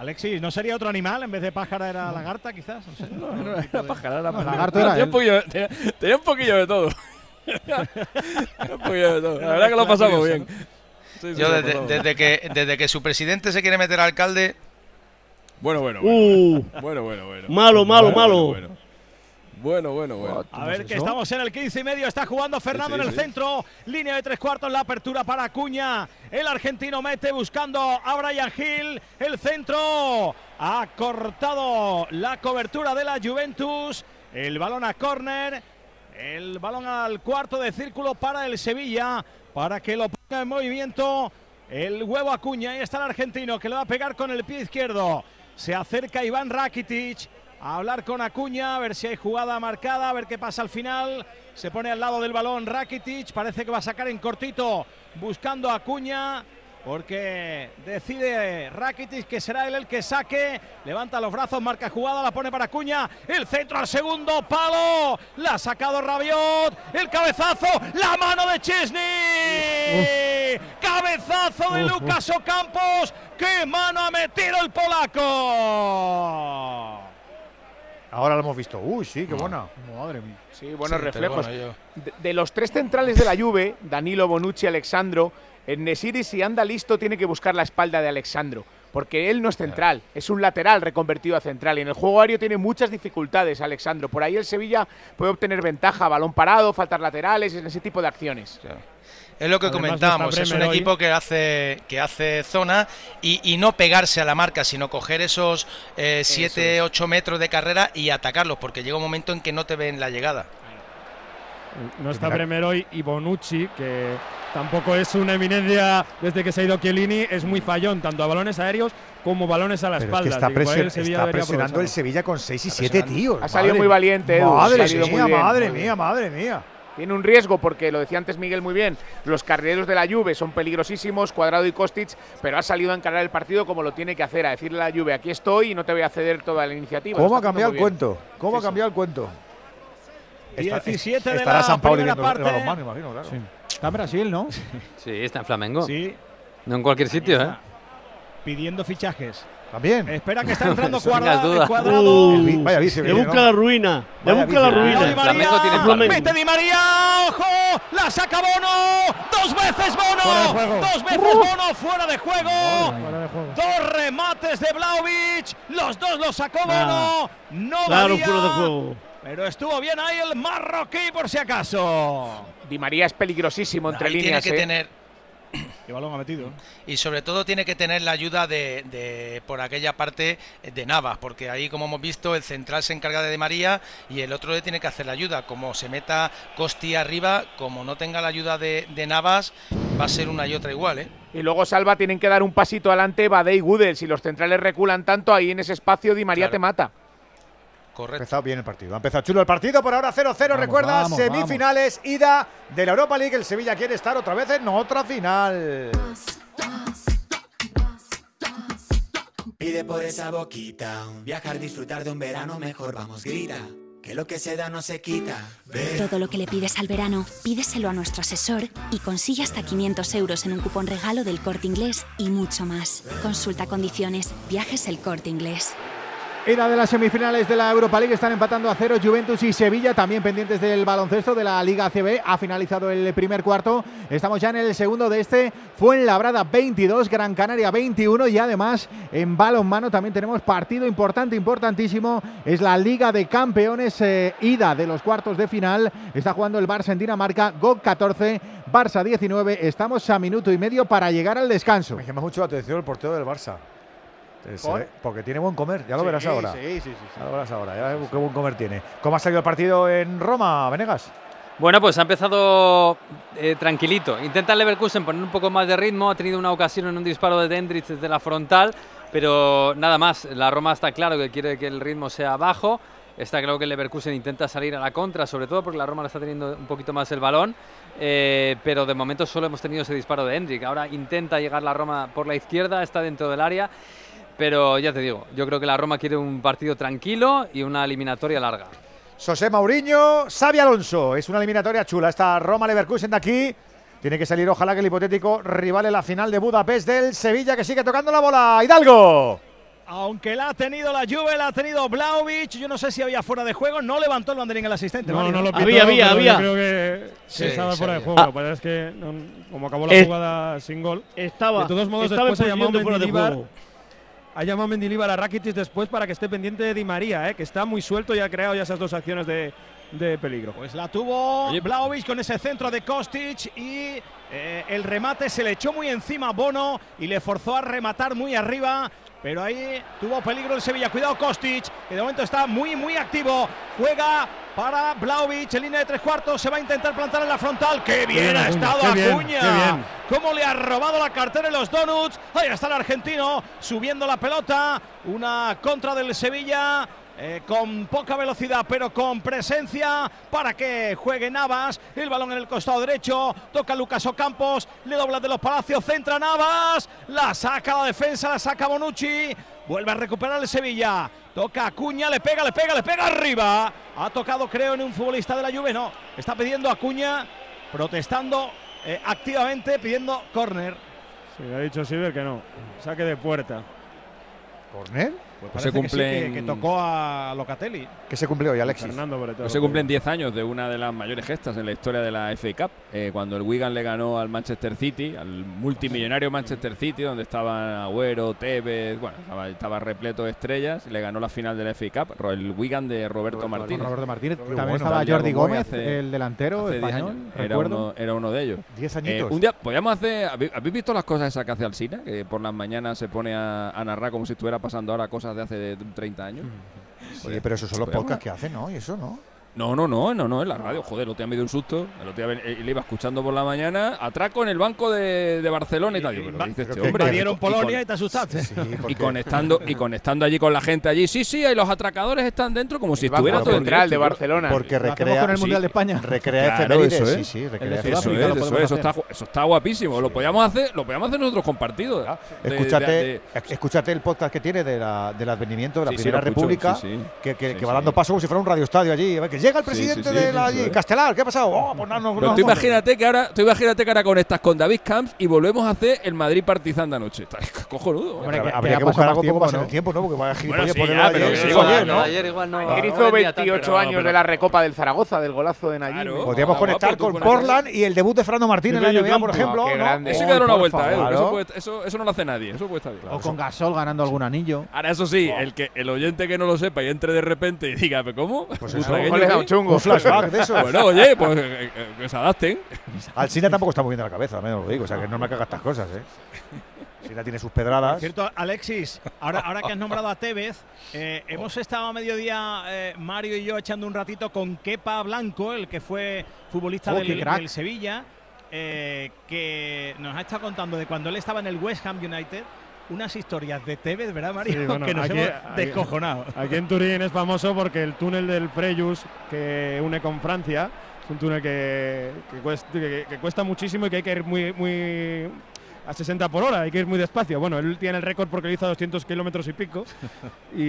Speaker 4: Alexis, ¿no sería otro animal? En vez de pájara era lagarta, quizás. No sé.
Speaker 18: No, no era pájara, era
Speaker 4: Lagarto era
Speaker 18: tenía, un poquillo, tenía, tenía un poquillo de todo. Tenía un poquillo de todo. La verdad que lo pasamos bien. Sí, sí,
Speaker 10: Yo desde,
Speaker 18: pasamos.
Speaker 10: desde que, desde que su presidente se quiere meter alcalde,
Speaker 18: Bueno, bueno,
Speaker 11: Uh,
Speaker 18: bueno. Bueno, bueno, bueno.
Speaker 11: malo, malo,
Speaker 18: Bueno,
Speaker 11: malo.
Speaker 18: Bueno, bueno, bueno. bueno.
Speaker 4: A ver, que estamos en el 15 y medio. Está jugando Fernando
Speaker 18: Sí, sí,
Speaker 4: en el
Speaker 18: sí.
Speaker 4: centro. Línea de tres cuartos. La apertura para Acuña. El argentino mete buscando a Brian Hill. El centro ha cortado la cobertura de la Juventus. El balón a córner. El balón al cuarto de círculo para el Sevilla. Para que lo ponga en movimiento. El huevo Acuña. Ahí está el argentino que le va a pegar con el pie izquierdo. Se acerca Iván Rakitic a hablar con Acuña, a ver si hay jugada marcada, a ver qué pasa al final. Se pone al lado del balón Rakitic, parece que va a sacar en cortito buscando a Acuña. Porque decide Rakitic que será él el que saque. Levanta los brazos, marca jugada, la pone para Acuña. El centro al segundo palo. La ha sacado Rabiot. El cabezazo. La mano de Chesney. Cabezazo de Lucas Ocampos. ¡Qué mano ha metido el polaco!
Speaker 6: Ahora lo hemos visto. Uy, sí, qué buena.
Speaker 7: Madre mía.
Speaker 9: Sí, buenos
Speaker 10: Sí,
Speaker 9: reflejos.
Speaker 10: bueno,
Speaker 9: de, de los tres centrales de la Juve, Danilo, Bonucci, Alexandro, en Nesiri si anda listo tiene que buscar la espalda de Alexandro, porque él no es central, es un lateral reconvertido a central y en el juego aéreo tiene muchas dificultades Alexandro. Por ahí el Sevilla puede obtener ventaja, balón parado, faltas laterales, en ese tipo de acciones.
Speaker 10: Es lo que
Speaker 18: Además,
Speaker 10: comentábamos,
Speaker 18: está
Speaker 10: es un
Speaker 18: hoy.
Speaker 10: equipo que hace, que hace zona y, y no pegarse a la marca, sino coger esos 7, 8 metros de carrera y atacarlos, porque llega un momento en que no te ven la llegada.
Speaker 18: No está Bremer hoy y Bonucci, que tampoco es una eminencia desde que se ha ido Chiellini, es muy fallón, tanto a balones años como balones a la
Speaker 6: Pero es
Speaker 18: espalda.
Speaker 6: que está,
Speaker 18: el debería
Speaker 6: presionando el. Sevilla con 6 y
Speaker 10: Está
Speaker 6: 7
Speaker 10: presionando.
Speaker 6: tíos.
Speaker 9: Ha salido
Speaker 6: Madre-
Speaker 9: muy valiente, Edu,
Speaker 6: Madre mía,
Speaker 9: muy bien,
Speaker 6: madre
Speaker 9: muy
Speaker 6: mía, madre mía.
Speaker 9: Tiene un riesgo porque lo decía antes Miguel muy bien, los carrileros de la Juve son peligrosísimos, Cuadrado y Kostic, pero ha salido a encarar el partido como lo tiene que hacer, a decirle a la Juve, aquí estoy y no te voy a ceder toda la iniciativa.
Speaker 6: ¿Cómo ha cambiado el cuento? ¿Cómo ha cambiado el cuento? Esta-
Speaker 4: 17 de
Speaker 6: estará
Speaker 4: la
Speaker 6: San Pauli
Speaker 4: primera
Speaker 6: viendo el
Speaker 4: parte.
Speaker 6: balonmano, imagino, claro.
Speaker 7: Está en Brasil, ¿no?
Speaker 1: Sí, está en Flamengo.
Speaker 4: Sí,
Speaker 1: No en cualquier sitio, ¿eh?
Speaker 4: pidiendo fichajes.
Speaker 6: También.
Speaker 4: Espera que está entrando cuadrado.
Speaker 11: Uh,
Speaker 6: vaya vice,
Speaker 11: le busca
Speaker 6: ¿no?
Speaker 11: la ruina, le busca la
Speaker 4: Di
Speaker 11: ruina.
Speaker 1: Tiene
Speaker 4: María, mete Di María, ojo, la saca Bono, dos veces Bono, dos veces Bono fuera de juego,
Speaker 7: Fuera de juego.
Speaker 4: dos remates de Vlaovic, los dos los sacó Bono, no
Speaker 11: Claro, fuera de juego.
Speaker 4: pero estuvo bien ahí el marroquí por si acaso.
Speaker 9: Di María es peligrosísimo entre
Speaker 10: Ahí tiene
Speaker 9: líneas.
Speaker 10: que
Speaker 9: ¿eh?
Speaker 10: tener,
Speaker 4: Qué balón ha metido.
Speaker 10: y sobre todo tiene que tener la ayuda de, de- por aquella parte de Navas, porque ahí como hemos visto el central se encarga de Di María y el otro le tiene que hacer la ayuda. Como se meta Costi arriba, como no tenga la ayuda de, de Navas, va a ser una y otra igual, ¿eh?
Speaker 9: Y luego Salva tienen que dar un pasito adelante Bade y Gudel. Si los centrales reculan tanto, ahí en ese espacio Di María
Speaker 10: Claro.
Speaker 9: te mata.
Speaker 6: Ha
Speaker 10: Correcto.
Speaker 6: empezado bien el partido. Ha empezado chulo el partido. Por ahora 0-0. Recuerda,
Speaker 7: vamos,
Speaker 6: semifinales, ida de la Europa League. El Sevilla quiere estar otra vez en otra final.
Speaker 19: Pide por esa boquita, viajar, disfrutar de un verano mejor, vamos, grita, que lo que se da no se quita.
Speaker 20: Todo lo que le pides al verano, pídeselo a nuestro asesor y consigue hasta 500 euros en un cupón regalo del corte inglés y mucho más. Consulta condiciones, viajes el corte inglés.
Speaker 7: Ida de las semifinales de la Europa League están empatando a cero Juventus y Sevilla, también pendientes del baloncesto de la Liga ACB. Ha finalizado el primer cuarto. Estamos ya en el segundo de este. Fuenlabrada 22, Gran Canaria 21 y además en balonmano también tenemos partido importante, importantísimo. Es la Liga de Campeones eh, ida de los cuartos de final. Está jugando el Barça en Dinamarca, GOG 14, Barça 19. Estamos a minuto y medio para llegar al descanso.
Speaker 6: Me llama mucho la atención el portero del Barça. Porque tiene buen comer, ya lo
Speaker 7: Sí,
Speaker 6: verás ahora.
Speaker 7: sí, sí, sí, sí.
Speaker 6: Ya lo verás ahora, ya verás qué buen comer tiene. ¿Cómo ha salido el partido en Roma, Venegas?
Speaker 1: Bueno, pues ha empezado eh, tranquilito. Intenta el Leverkusen poner un poco más de ritmo. Ha tenido una ocasión en un disparo de Dendrich desde la frontal, pero nada más. La Roma está claro que quiere que el ritmo sea bajo. Está claro que el Leverkusen intenta salir a la contra, sobre todo porque la Roma le está teniendo un poquito más el balón. eh, pero de momento solo hemos tenido ese disparo de Hendrik. Ahora intenta llegar la Roma por la izquierda, está dentro del área. Pero ya te digo, yo creo que la Roma quiere un partido tranquilo y una eliminatoria larga.
Speaker 6: José Mauriño, Xavi Alonso. Es una eliminatoria chula. Esta Roma-Leverkusen de aquí. Tiene que salir, ojalá que el hipotético rival en la final de Budapest del Sevilla, que sigue tocando la bola. Hidalgo.
Speaker 4: Aunque la ha tenido la Juve, la ha tenido Blaovic, yo no sé si había fuera de juego, no levantó el banderín el asistente.
Speaker 11: No,
Speaker 4: Mario.
Speaker 11: no lo pitó, Había, había, pero yo había.
Speaker 18: Creo que
Speaker 11: Sí,
Speaker 18: estaba
Speaker 11: sí
Speaker 18: fuera de juego.
Speaker 11: Ah.
Speaker 18: Pasa es que no- como acabó la
Speaker 11: Es-
Speaker 18: jugada sin gol.
Speaker 11: Estaba-
Speaker 18: de todos modos,
Speaker 11: estaba
Speaker 18: después
Speaker 11: posición de fuera de juego.
Speaker 18: Ha llamado Mendilibar a Rakitic después para que esté pendiente de Di María, eh, que está muy suelto y ha creado ya esas dos acciones de, de peligro.
Speaker 4: Pues la tuvo Blaovic con ese centro de Kostic y eh, el remate se le echó muy encima a Bono y le forzó a rematar muy arriba. Pero ahí tuvo peligro el Sevilla. Cuidado Kostic, que de momento está muy, muy activo. Juega para Blaovic en línea de tres cuartos. Se va a intentar plantar en la frontal. ¡Qué bien,
Speaker 18: bien,
Speaker 4: ha estado
Speaker 18: bien,
Speaker 4: Acuña!
Speaker 18: bien.
Speaker 4: ¿Cómo le ha robado la cartera en los donuts? Ahí está el argentino subiendo la pelota. Una contra del Sevilla. Eh, con poca velocidad pero con presencia para que juegue Navas. El balón en el costado derecho. Toca Lucas Ocampos. Le dobla de los Palacios. Centra Navas. La saca la defensa. La saca Bonucci. Vuelve a recuperar el Sevilla. Toca Acuña. Le pega, le pega, le pega arriba. Ha tocado creo en un futbolista de la Juve. No. Está pidiendo Acuña. Protestando eh, activamente. Pidiendo córner.
Speaker 18: Sí, ha dicho Silver que no. Saque de puerta.
Speaker 6: ¿Corner?
Speaker 18: Pues
Speaker 4: Parece
Speaker 18: se
Speaker 4: que sí,
Speaker 18: cumplen.
Speaker 4: que, que tocó a Locatelli.
Speaker 6: ¿Qué se cumplió hoy, Alexis?
Speaker 18: Fernando sobre todo.
Speaker 12: Pues se cumplen 10 años de una de las mayores gestas en la historia de la FA Cup, eh, cuando el Wigan le ganó al Manchester City, al multimillonario Manchester City, donde estaban Agüero, Tevez, bueno, estaba, estaba repleto de estrellas, y le ganó la final de la FA Cup, el Wigan de Roberto, Martínez.
Speaker 7: Roberto Martínez. También
Speaker 12: bueno,
Speaker 7: estaba Jordi Gómez,
Speaker 12: hace-
Speaker 7: el delantero
Speaker 12: hace 10
Speaker 7: español.
Speaker 12: años. Era uno, era uno de ellos.
Speaker 6: Diez
Speaker 12: Eh,
Speaker 6: añitos.
Speaker 12: un día podríamos hacer. ¿habéis visto las cosas esas que hace Alsina? Que por las mañanas se pone a, a narrar como si estuviera pasando ahora cosas de hace 30 años.
Speaker 6: Sí, pero esos son los
Speaker 12: Podríamos-
Speaker 6: podcasts que hacen, ¿no? Y eso, ¿no?
Speaker 12: No, no, no, no, no, en la radio. Joder, el otro día me dio un susto. El otro día ven- eh, le iba escuchando por la mañana. Atraco en el banco de, de Barcelona y tal. Digo, ¿pero qué dice este hombre?
Speaker 4: Invadieron
Speaker 12: Y
Speaker 4: Polonia
Speaker 12: con-
Speaker 4: y te asustaste.
Speaker 12: y conectando y conectando allí con la gente allí. Sí, sí, y los atracadores están dentro como si
Speaker 9: El
Speaker 12: estuviera todo en
Speaker 9: Central de. Barcelona.
Speaker 6: Porque
Speaker 9: Lo
Speaker 6: recrea.
Speaker 9: con el
Speaker 6: sí,
Speaker 9: Mundial de España.
Speaker 6: Recrea
Speaker 12: Claro, eso
Speaker 6: sí,
Speaker 12: es.
Speaker 6: sí,
Speaker 12: El
Speaker 6: recrea
Speaker 12: de
Speaker 6: efemérides.
Speaker 12: Eso es, eso, es, eso está, gu- eso está guapísimo. Lo podíamos hacer, lo podíamos hacer nosotros con partidos. De-
Speaker 6: Escúchate,
Speaker 12: de-
Speaker 6: el podcast que tiene de la, del advenimiento de la
Speaker 12: Sí, sí,
Speaker 6: Primera
Speaker 12: lo escucho,
Speaker 6: República,
Speaker 12: sí, sí.
Speaker 6: que, que-
Speaker 12: Sí,
Speaker 6: que va dando paso como si fuera un radioestadio allí. A ver, Que llega el presidente
Speaker 12: sí, sí,
Speaker 6: de la allí. Castelar, ¿qué ha pasado? Oh, pues no, no,
Speaker 12: Pero
Speaker 6: no,
Speaker 12: tú
Speaker 6: no.
Speaker 12: imagínate que ahora, tú imagínate que ahora conectas con David Camps y volvemos a hacer el Madrid Partizan de anoche. Está cojonudo.
Speaker 6: Hombre, que- habría que buscar algo poco más en el tiempo, ¿no? Porque vaya
Speaker 12: Bueno,
Speaker 6: gilipollas
Speaker 12: sí, ya, pero
Speaker 6: ayer,
Speaker 12: igual,
Speaker 6: ayer, ¿no?
Speaker 1: Ayer igual no.
Speaker 9: Ayer
Speaker 1: no
Speaker 9: hizo
Speaker 1: vendía tanto.
Speaker 9: 28 años de la Recopa del Zaragoza, del golazo de Nayib.
Speaker 6: Podríamos conectar con Portland y el debut de Fernando Martín en la NBA, por ejemplo.
Speaker 12: Eso hay que dar una vuelta, eh, eso, no lo hace nadie. Eso puede estar bien.
Speaker 7: O con Gasol ganando algún anillo.
Speaker 12: Ahora, eso sí, el que el oyente que no lo sepa y entre de repente y diga, ¿pero cómo?
Speaker 6: Pues
Speaker 12: ¿Un
Speaker 6: eso,
Speaker 9: un chungo.
Speaker 6: Un flashback de eso.
Speaker 12: Bueno, oye, pues eh, eh, que se adapten.
Speaker 6: Alcina tampoco está muy bien de la cabeza, me lo digo. O sea, que no me caga estas cosas, ¿eh? Alcina tiene sus pedradas.
Speaker 4: Por cierto, Alexis, ahora, ahora que has nombrado a Tevez, eh, hemos estado a mediodía, eh, Mario y yo, echando un ratito con Kepa Blanco, el que fue futbolista
Speaker 7: Oh,
Speaker 4: del, del Sevilla, eh, que nos ha estado contando de cuando él estaba en el West Ham United, unas historias de Tevez, ¿verdad, Mario?
Speaker 18: Sí, bueno,
Speaker 4: que nos
Speaker 18: aquí-
Speaker 4: hemos descojonado.
Speaker 18: Aquí en Turín es famoso porque el túnel del Frejus que une con Francia es un túnel que, que cuesta, que- que cuesta muchísimo y que hay que ir muy, muy
Speaker 8: a 60 por hora, hay que ir muy despacio. Bueno, él tiene el récord porque lo hizo a 200 kilómetros y pico. y,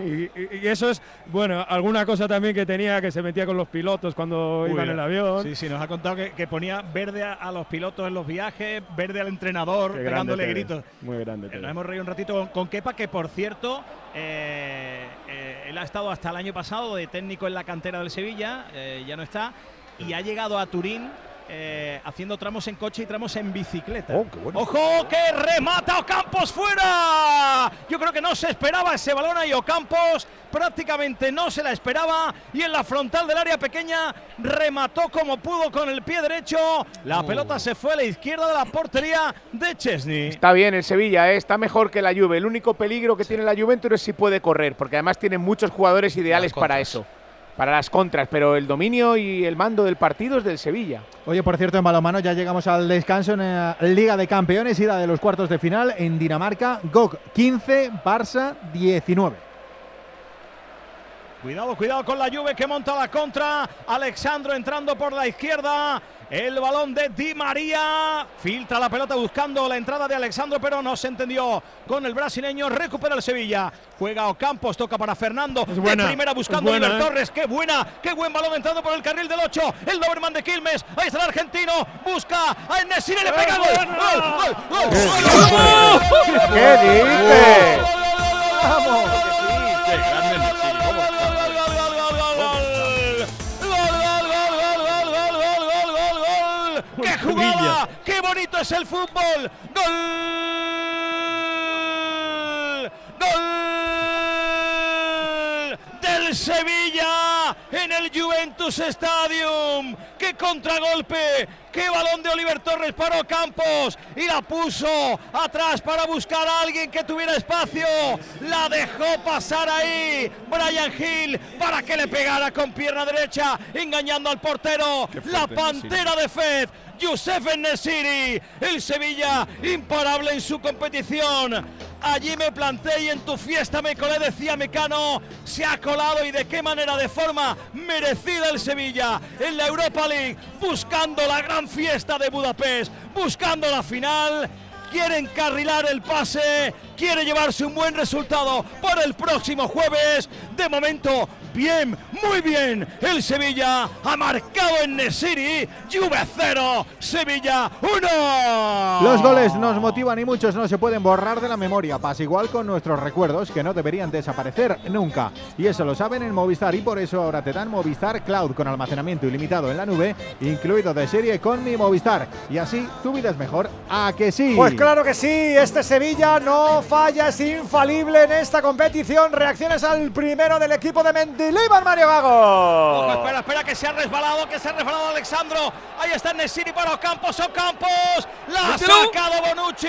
Speaker 8: y- y eso es, bueno, alguna cosa también que tenía que se metía con los pilotos cuando
Speaker 4: Uy,
Speaker 8: iba en el avión.
Speaker 4: Sí, sí, nos ha contado que, que ponía verde a, a los pilotos en los viajes, verde al entrenador,
Speaker 8: Qué
Speaker 4: pegándole gritos.
Speaker 8: Muy grande.
Speaker 4: Eh. Nos hemos reído un ratito con, con Kepa, que por cierto, eh, eh, él ha estado hasta el año pasado de técnico en la cantera del Sevilla, eh, ya no está, y ha llegado a Turín. Eh, haciendo tramos en coche y tramos en bicicleta. ¡Ojo! ¡Que remata Ocampos fuera! Yo creo que no se esperaba ese balón ahí Ocampos, prácticamente no se la esperaba y en la frontal del área pequeña remató como pudo con el pie derecho. La
Speaker 9: Oh.
Speaker 4: pelota se fue a la izquierda de la portería de Chesney.
Speaker 9: Está bien el Sevilla, ¿eh? está mejor que la Juve. El único peligro que tiene la Juventus es si puede correr, porque además tiene muchos jugadores ideales para eso, para las contras. Pero el dominio y el mando del partido es del Sevilla.
Speaker 7: Oye, por cierto, en balonmano ya llegamos al descanso en la Liga de Campeones, ida de los cuartos de final en Dinamarca. GOG 15, Barça 19.
Speaker 4: Cuidado, cuidado con la Juve que monta la contra. Alexandro entrando por la izquierda. El balón de Di María. Filtra la pelota buscando la entrada de Alexandro, pero no se entendió con el brasileño. Recupera el Sevilla. Juega Ocampos, toca para Fernando.
Speaker 8: buena,
Speaker 4: de primera buscando
Speaker 8: es buena,
Speaker 4: Oliver
Speaker 8: ¿eh?
Speaker 4: Torres. Qué buena, qué buen balón entrando por el carril del 8. El Doberman de Quilmes. Ahí está el argentino. Busca a Enesiri. Le pega gol. Gol, gol, gol,
Speaker 7: ¿Qué dice?
Speaker 4: ¡Vamos!
Speaker 12: ¡Qué
Speaker 4: jugada! ¡Qué bonito es el fútbol! ¡Gol! ¡Gol! Del Sevilla en el Juventus Stadium. ¡Qué contragolpe! ¡Qué balón de Oliver Torres para Campos! Y la puso atrás para buscar a alguien que tuviera espacio. La dejó pasar ahí. Brian Hill para que le pegara con pierna derecha, engañando al portero. La pantera de Fed. Youssef Nesiri, el Sevilla imparable en su competición. Allí me planté y en tu fiesta me colé, decía Mecano. Se ha colado y de qué manera, de forma merecida el Sevilla en la Europa League, buscando la gran fiesta de Budapest, buscando la final. Quiere encarrilar el pase, quiere llevarse un buen resultado para el próximo jueves. De momento, bien, muy bien. El Sevilla ha marcado en Nesiri. Juve 0, Sevilla 1.
Speaker 7: Los goles nos motivan y muchos no se pueden borrar de la memoria. Pasa igual con nuestros recuerdos que no deberían desaparecer nunca. Y eso lo saben en Movistar y por eso ahora te dan Movistar Cloud con almacenamiento ilimitado en la nube, incluido de serie con mi Movistar. Y así tu vida es mejor. ¿A que sí?
Speaker 6: Pues claro que sí, este Sevilla no falla, es infalible en esta competición. Reacciones al primero del equipo de Mendilibar, Mario
Speaker 4: Ojo,
Speaker 6: Gago.
Speaker 4: espera, espera, que se ha resbalado, que se ha resbalado Alexandro. Ahí está Nesiri para Ocampos, Ocampos. La ha sacado Bonucci.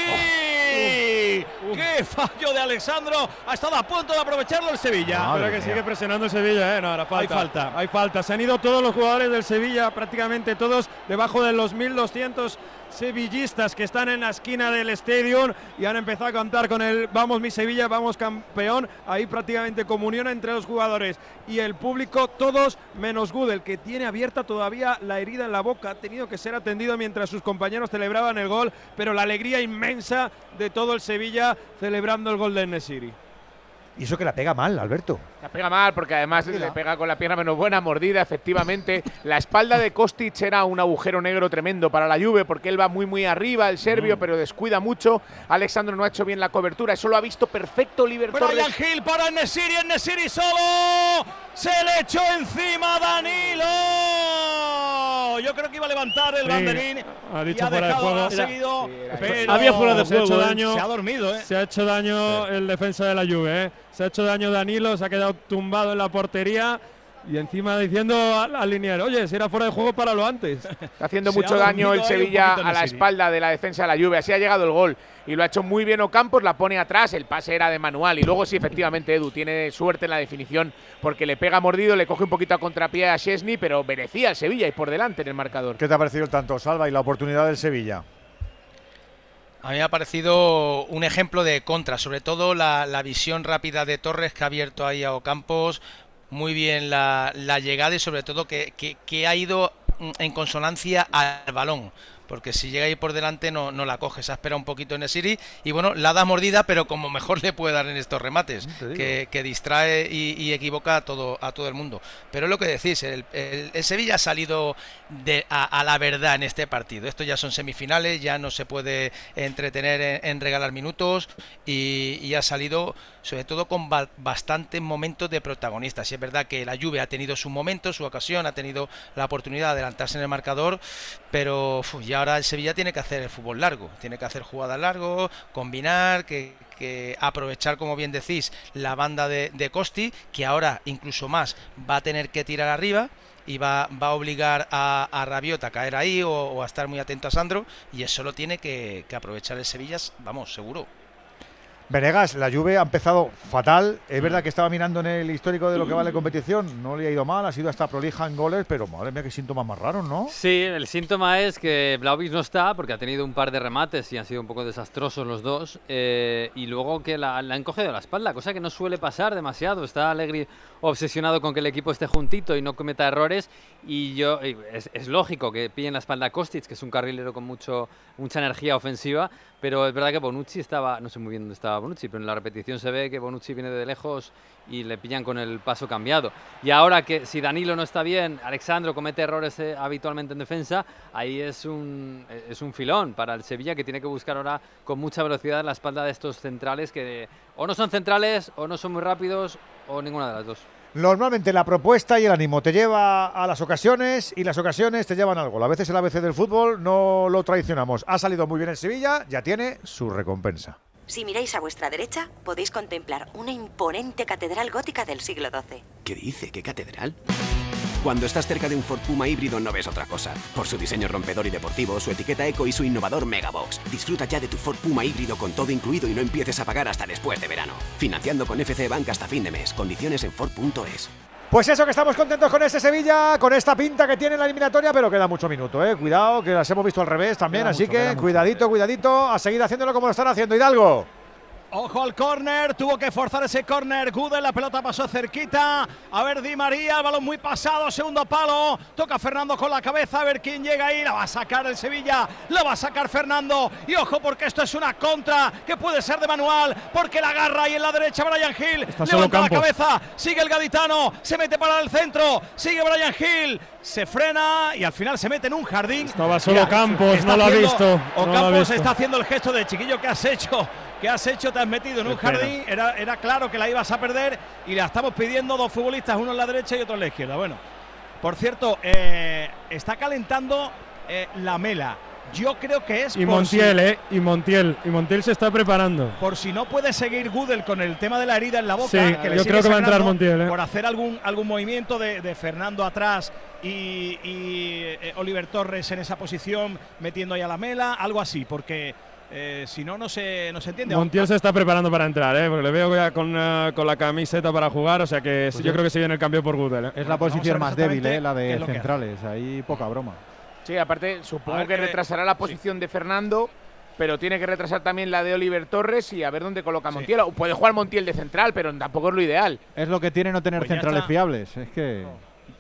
Speaker 4: Qué fallo de Alexandro. Ha estado a punto de aprovecharlo el Sevilla.
Speaker 8: Pero que sigue presionando el Sevilla, ¿eh? No, ahora falta. Hay falta, hay falta. Se han ido todos los jugadores del Sevilla, prácticamente todos, debajo de los 1.200 sevillistas que están en la esquina del estadio y han empezado a cantar con el Vamos mi Sevilla, vamos campeón. Ahí prácticamente comunión entre los jugadores y el público, todos menos Gudel, que tiene abierta todavía la herida en la boca. Ha tenido que ser atendido mientras sus compañeros celebraban el gol, pero la alegría inmensa de todo el Sevilla celebrando el gol de Nesiri.
Speaker 6: Y eso que la pega mal, Alberto.
Speaker 9: La pega mal porque además le pega con la pierna menos buena, mordida, efectivamente. La espalda de Kostic era un agujero negro tremendo para la Juve porque él va muy muy arriba, el serbio, pero descuida mucho. Alexandro no ha hecho bien la cobertura, eso lo ha visto perfecto Oliver
Speaker 4: Brian
Speaker 9: Torres.
Speaker 4: Hill para Nesiri, Nesiri solo. Se le echó encima Danilo. Yo creo que iba a levantar el
Speaker 8: Sí,
Speaker 4: banderín.
Speaker 8: ha
Speaker 4: y
Speaker 8: dicho
Speaker 4: ha
Speaker 8: fuera de
Speaker 4: dejado,
Speaker 8: juego.
Speaker 4: ha seguido. pero
Speaker 8: Había fuera de
Speaker 4: se ha
Speaker 8: juego.
Speaker 4: hecho daño. Se ha dormido, ¿eh?
Speaker 8: Se ha hecho daño el defensa de la Juve. ¿eh? Se ha hecho daño Danilo, se ha quedado tumbado en la portería. Y encima diciendo al, al oye, si era fuera de juego, páralo antes.
Speaker 9: Está haciendo mucho daño el Sevilla a la espalda de la defensa de la Juve. Así ha llegado el gol. Y lo ha hecho muy bien Ocampos, la pone atrás, el pase era de manual. Y luego sí, efectivamente, Edu tiene suerte en la definición porque le pega mordido, le coge un poquito a contrapié a Chesney, pero merecía el Sevilla y por delante en el marcador.
Speaker 6: ¿Qué te ha parecido el tanto, Salva, y la oportunidad del Sevilla?
Speaker 10: A mí me ha parecido un ejemplo de contra, sobre todo la, la visión rápida de Torres que ha abierto ahí a Ocampos, muy bien la, la llegada y sobre todo que, que- ha ido en consonancia al balón. Porque si llega ahí por delante no, no la coge, se ha esperado un poquito en el City y bueno, la da mordida, pero como mejor le puede dar en estos remates, que, que distrae y, y equivoca a todo, a todo el mundo. Pero es lo que decís, el, el- el Sevilla ha salido de, a, a la verdad en este partido. Esto ya son semifinales, ya no se puede entretener en, en regalar minutos y, y ha salido sobre todo con ba- bastantes momentos de protagonistas. Y es verdad que la Juve ha tenido su momento, su ocasión, ha tenido la oportunidad de adelantarse en el marcador, pero y ahora el Sevilla tiene que hacer el fútbol largo, tiene que hacer jugadas largo, combinar, que, que aprovechar, como bien decís, la banda de, de Costi, que ahora incluso más va a tener que tirar arriba y va, va a obligar a, a Rabiot a caer ahí o, o a estar muy atento a Sandro y eso lo tiene que, que aprovechar el Sevilla, vamos, seguro.
Speaker 6: Venegas, la Juve ha empezado fatal. Es verdad que estaba mirando en el histórico de lo que vale competición. No le ha ido mal, ha sido hasta prolija en goles, pero madre mía, qué síntomas más raros, ¿no?
Speaker 1: Sí, el síntoma es que Vlaovic no está porque ha tenido un par de remates y han sido un poco desastrosos los dos. eh, y luego que la, la han cogido la espalda, cosa que no suele pasar demasiado. Está Allegri obsesionado con que el equipo esté juntito y no cometa errores. Y yo y es, es lógico que pillen la espalda a Kostic, que es un carrilero con mucho, mucha energía ofensiva. Pero es verdad que Bonucci estaba, no sé muy bien dónde estaba Bonucci, pero en la repetición se ve que Bonucci viene de lejos y le pillan con el paso cambiado. Y ahora que si Danilo no está bien, Alexandro comete errores eh, habitualmente en defensa, ahí es un, eh, es un filón para el Sevilla que tiene que buscar ahora con mucha velocidad la espalda de estos centrales que o no son centrales o no son muy rápidos o ninguna de las dos.
Speaker 6: Normalmente la propuesta y el ánimo te lleva a las ocasiones y las ocasiones te llevan al gol. A veces el ABC del fútbol no lo traicionamos. Ha salido muy bien en Sevilla, ya tiene su recompensa.
Speaker 21: Si miráis a vuestra derecha, podéis contemplar una imponente catedral gótica del siglo XII.
Speaker 22: ¿Qué dice? ¿Qué catedral? Cuando estás cerca de un Ford Puma híbrido no ves otra cosa. Por su diseño rompedor y deportivo, su etiqueta eco y su innovador Megabox. Disfruta ya de tu Ford Puma híbrido con todo incluido y no empieces a pagar hasta después de verano. Financiando con FC Bank hasta fin de mes. Condiciones en Ford.es.
Speaker 6: Pues eso, que estamos contentos con este Sevilla, con esta pinta que tiene la eliminatoria, pero queda mucho minuto, ¿eh? Cuidado, que las hemos visto al revés también,
Speaker 7: Queda
Speaker 6: así
Speaker 7: mucho,
Speaker 6: que
Speaker 7: mucho.
Speaker 6: cuidadito, cuidadito, a seguir haciéndolo como lo están haciendo Hidalgo.
Speaker 4: Ojo al córner, tuvo que forzar ese córner. Gude, la pelota pasó cerquita. A ver, Di María, el balón muy pasado, segundo palo. Toca Fernando con la cabeza, a ver quién llega ahí. La va a sacar el Sevilla, la va a sacar Fernando. Y ojo, porque esto es una contra que puede ser de manual, porque la agarra ahí en la derecha Brian Hill.
Speaker 18: Está
Speaker 4: Levanta la cabeza, sigue el gaditano, se mete para el centro, sigue Brian Hill. Se frena y al final se mete en un jardín.
Speaker 18: Estaba solo Campos, no lo ha visto,
Speaker 4: O
Speaker 18: no lo ha
Speaker 4: Campos
Speaker 18: visto.
Speaker 4: está haciendo el gesto de chiquillo que has hecho. ¿Qué has hecho? Te has metido en un jardín. Era, era claro que la ibas a perder y la estamos pidiendo dos futbolistas, uno en la derecha y otro en la izquierda. Bueno, por cierto, eh, está calentando eh, la mela. Yo creo que es
Speaker 18: Y Montiel,
Speaker 4: si-
Speaker 18: ¿eh? Y Montiel. Y Montiel se está preparando.
Speaker 4: por si no puede seguir Gudel con el tema de la herida en la boca,
Speaker 18: Sí,
Speaker 4: que le
Speaker 18: yo creo que va a entrar Montiel, ¿eh?
Speaker 4: por hacer algún, algún movimiento de, de Fernando atrás y, y, eh, Oliver Torres en esa posición, metiendo ahí a la mela, algo así, porque eh, si no, no se, no se entiende.
Speaker 18: Montiel se está preparando para entrar, ¿eh? Porque le veo ya con, eh, con la camiseta para jugar, o sea que
Speaker 7: Pues
Speaker 18: yo creo que se viene el cambio por Gudel, ¿eh?
Speaker 7: Es la posición más débil, ¿eh? la de centrales. Ahí poca broma.
Speaker 9: Sí, aparte supongo que retrasará la posición de Fernando, pero tiene que retrasar también la de Oliver Torres y a ver dónde coloca
Speaker 7: Sí.
Speaker 9: Montiel. O puede jugar Montiel de central, pero tampoco es lo ideal.
Speaker 7: Es lo que tiene no tener
Speaker 4: Pues
Speaker 7: centrales
Speaker 4: está.
Speaker 7: fiables. Es que.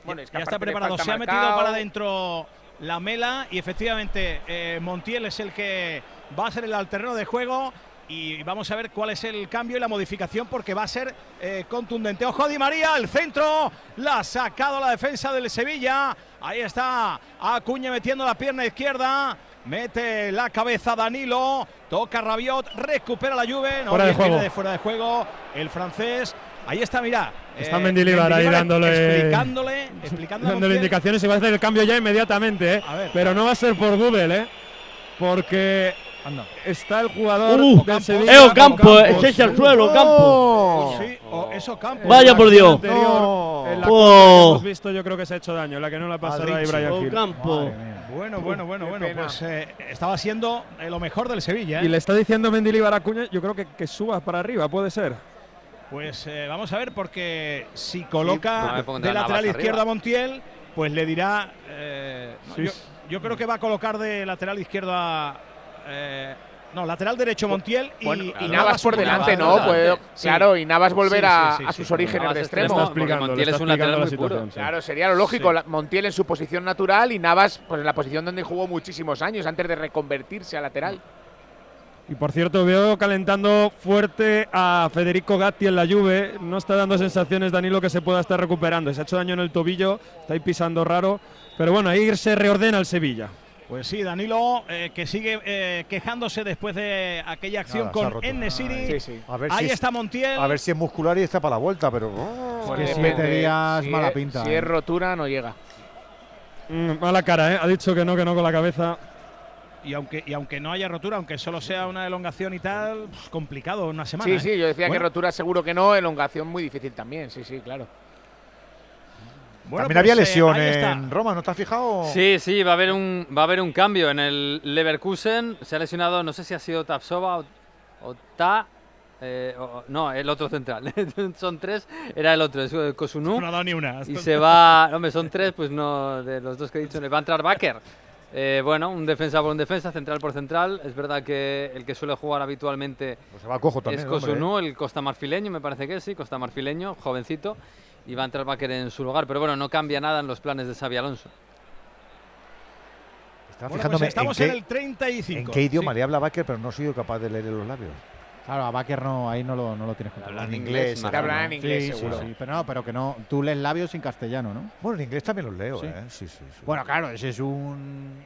Speaker 9: Bueno, es que
Speaker 4: ya está preparado. Se ha metido para adentro la mela y efectivamente eh, Montiel es el que va a ser el alterno de juego. Y vamos a ver cuál es el cambio y la modificación porque va a ser eh, contundente. Ojo Di María, el centro, la ha sacado la defensa del Sevilla. Ahí está Acuña metiendo la pierna izquierda. Mete la cabeza Danilo, toca Rabiot, recupera la Juve, no
Speaker 18: Fuera de juego.
Speaker 4: de fuera de juego el francés. Ahí está, mira.
Speaker 18: Está
Speaker 4: eh,
Speaker 18: Mendilibar ahí dándole-
Speaker 4: explicándole, explicándole
Speaker 18: dándole indicaciones y va a hacer el cambio ya inmediatamente, ¿eh? Pero no va a ser por Gudel, ¿eh? Porque está el jugador
Speaker 11: Uh,
Speaker 18: del Sevilla.
Speaker 11: Eo Campo, echése al suelo, Campo.
Speaker 4: Sí, o eso Campo.
Speaker 11: Vaya por Dios.
Speaker 18: Anterior, en la
Speaker 11: Oh.
Speaker 18: que hemos visto, yo creo que se ha hecho daño. La que no la ha pasado ahí. Brian
Speaker 4: Oh,
Speaker 18: Hill.
Speaker 11: Campo.
Speaker 4: Bueno, bueno, bueno, bueno. Pues eh, estaba siendo eh, lo mejor del Sevilla. ¿eh?
Speaker 18: Y le está diciendo Mendilibar a Acuña, yo creo que, que suba para arriba, puede ser.
Speaker 4: Pues eh, vamos a ver, porque si coloca de lateral izquierdo a Montiel, pues le dirá. eh, no,
Speaker 18: Sí.
Speaker 4: yo, yo creo que va a colocar de lateral izquierdo a. eh, No, lateral derecho Montiel y,
Speaker 9: Bueno,
Speaker 4: y
Speaker 9: y Navas por delante, ¿no? Puede-
Speaker 4: Sí.
Speaker 9: Claro, y Navas volver
Speaker 4: Sí,
Speaker 9: a,
Speaker 4: sí, sí,
Speaker 9: a
Speaker 4: sí,
Speaker 9: sus orígenes de extremo.
Speaker 1: Montiel es un lateral muy puro.
Speaker 9: Claro, sería lo lógico. la- Montiel en su posición natural y Navas pues, en la posición donde jugó muchísimos años antes de reconvertirse a lateral.
Speaker 8: Y por cierto, veo calentando fuerte a Federico Gatti en la Juve. No está dando sensaciones Danilo que se pueda estar recuperando. Se ha hecho daño en el tobillo, está ahí pisando raro. Pero bueno, ahí se reordena el Sevilla.
Speaker 4: Pues sí, Danilo, eh, que sigue eh, quejándose después de aquella acción
Speaker 6: Nada,
Speaker 4: con
Speaker 6: roto.
Speaker 4: Ennesiry.
Speaker 6: A ver
Speaker 4: Ahí
Speaker 6: si es-
Speaker 4: está Montiel.
Speaker 6: A ver si es muscular y está para la vuelta, pero.
Speaker 9: Pues
Speaker 7: que días
Speaker 9: si
Speaker 7: mala
Speaker 9: es-
Speaker 7: pinta,
Speaker 9: Si
Speaker 7: eh.
Speaker 9: es rotura, no llega.
Speaker 8: Mm, mala cara, ¿eh? Ha dicho que no, que no con la cabeza.
Speaker 4: Y aunque, y aunque no haya rotura, aunque solo sea una elongación y tal, pues, complicado una semana.
Speaker 9: Sí,
Speaker 4: ¿eh?
Speaker 9: sí, yo decía que rotura seguro que no, elongación muy difícil también. Sí, sí, claro.
Speaker 4: bueno,
Speaker 6: También había
Speaker 4: pues, eh,
Speaker 6: lesión
Speaker 4: está.
Speaker 6: en Roma, ¿no te has fijado?
Speaker 1: Sí, sí, va a haber un va a haber un cambio en el Leverkusen. Se ha lesionado, no sé si ha sido Tapsova o, o Ta. eh, o- no, el otro central. son tres, era el otro, es eh, Kosunu.
Speaker 4: No ha dado ni una.
Speaker 1: Y se va, hombre, son tres, pues no, de los dos que he dicho, va a entrar Baker. Eh, bueno, un defensa por un defensa, central por central. Es verdad que el que suele jugar habitualmente
Speaker 6: Pues se va cojo también.
Speaker 1: es
Speaker 6: hombre, ¿eh?
Speaker 1: Kosunu, el costa marfileño, me parece que sí, costa marfileño, jovencito. Y va a entrar Baker en su lugar. Pero bueno, no cambia nada en los planes de Xavi Alonso.
Speaker 6: Estaba
Speaker 4: Bueno,
Speaker 6: fijándome
Speaker 4: pues estamos
Speaker 6: en,
Speaker 4: en,
Speaker 6: qué,
Speaker 4: el 35.
Speaker 6: en qué idioma
Speaker 4: Sí.
Speaker 6: le habla Baker, pero no soy capaz de leer los labios.
Speaker 7: Claro, a Baker no, ahí no lo, no lo tienes controlado.
Speaker 6: en inglés,
Speaker 9: Te hablan en inglés,
Speaker 7: Sí, sí,
Speaker 9: seguro.
Speaker 7: sí, pero no, pero que no. Tú lees labios en castellano, ¿no?
Speaker 6: Bueno, en inglés también los leo,
Speaker 7: Sí.
Speaker 6: ¿eh? Sí, sí, sí.
Speaker 7: Bueno, claro, ese es un.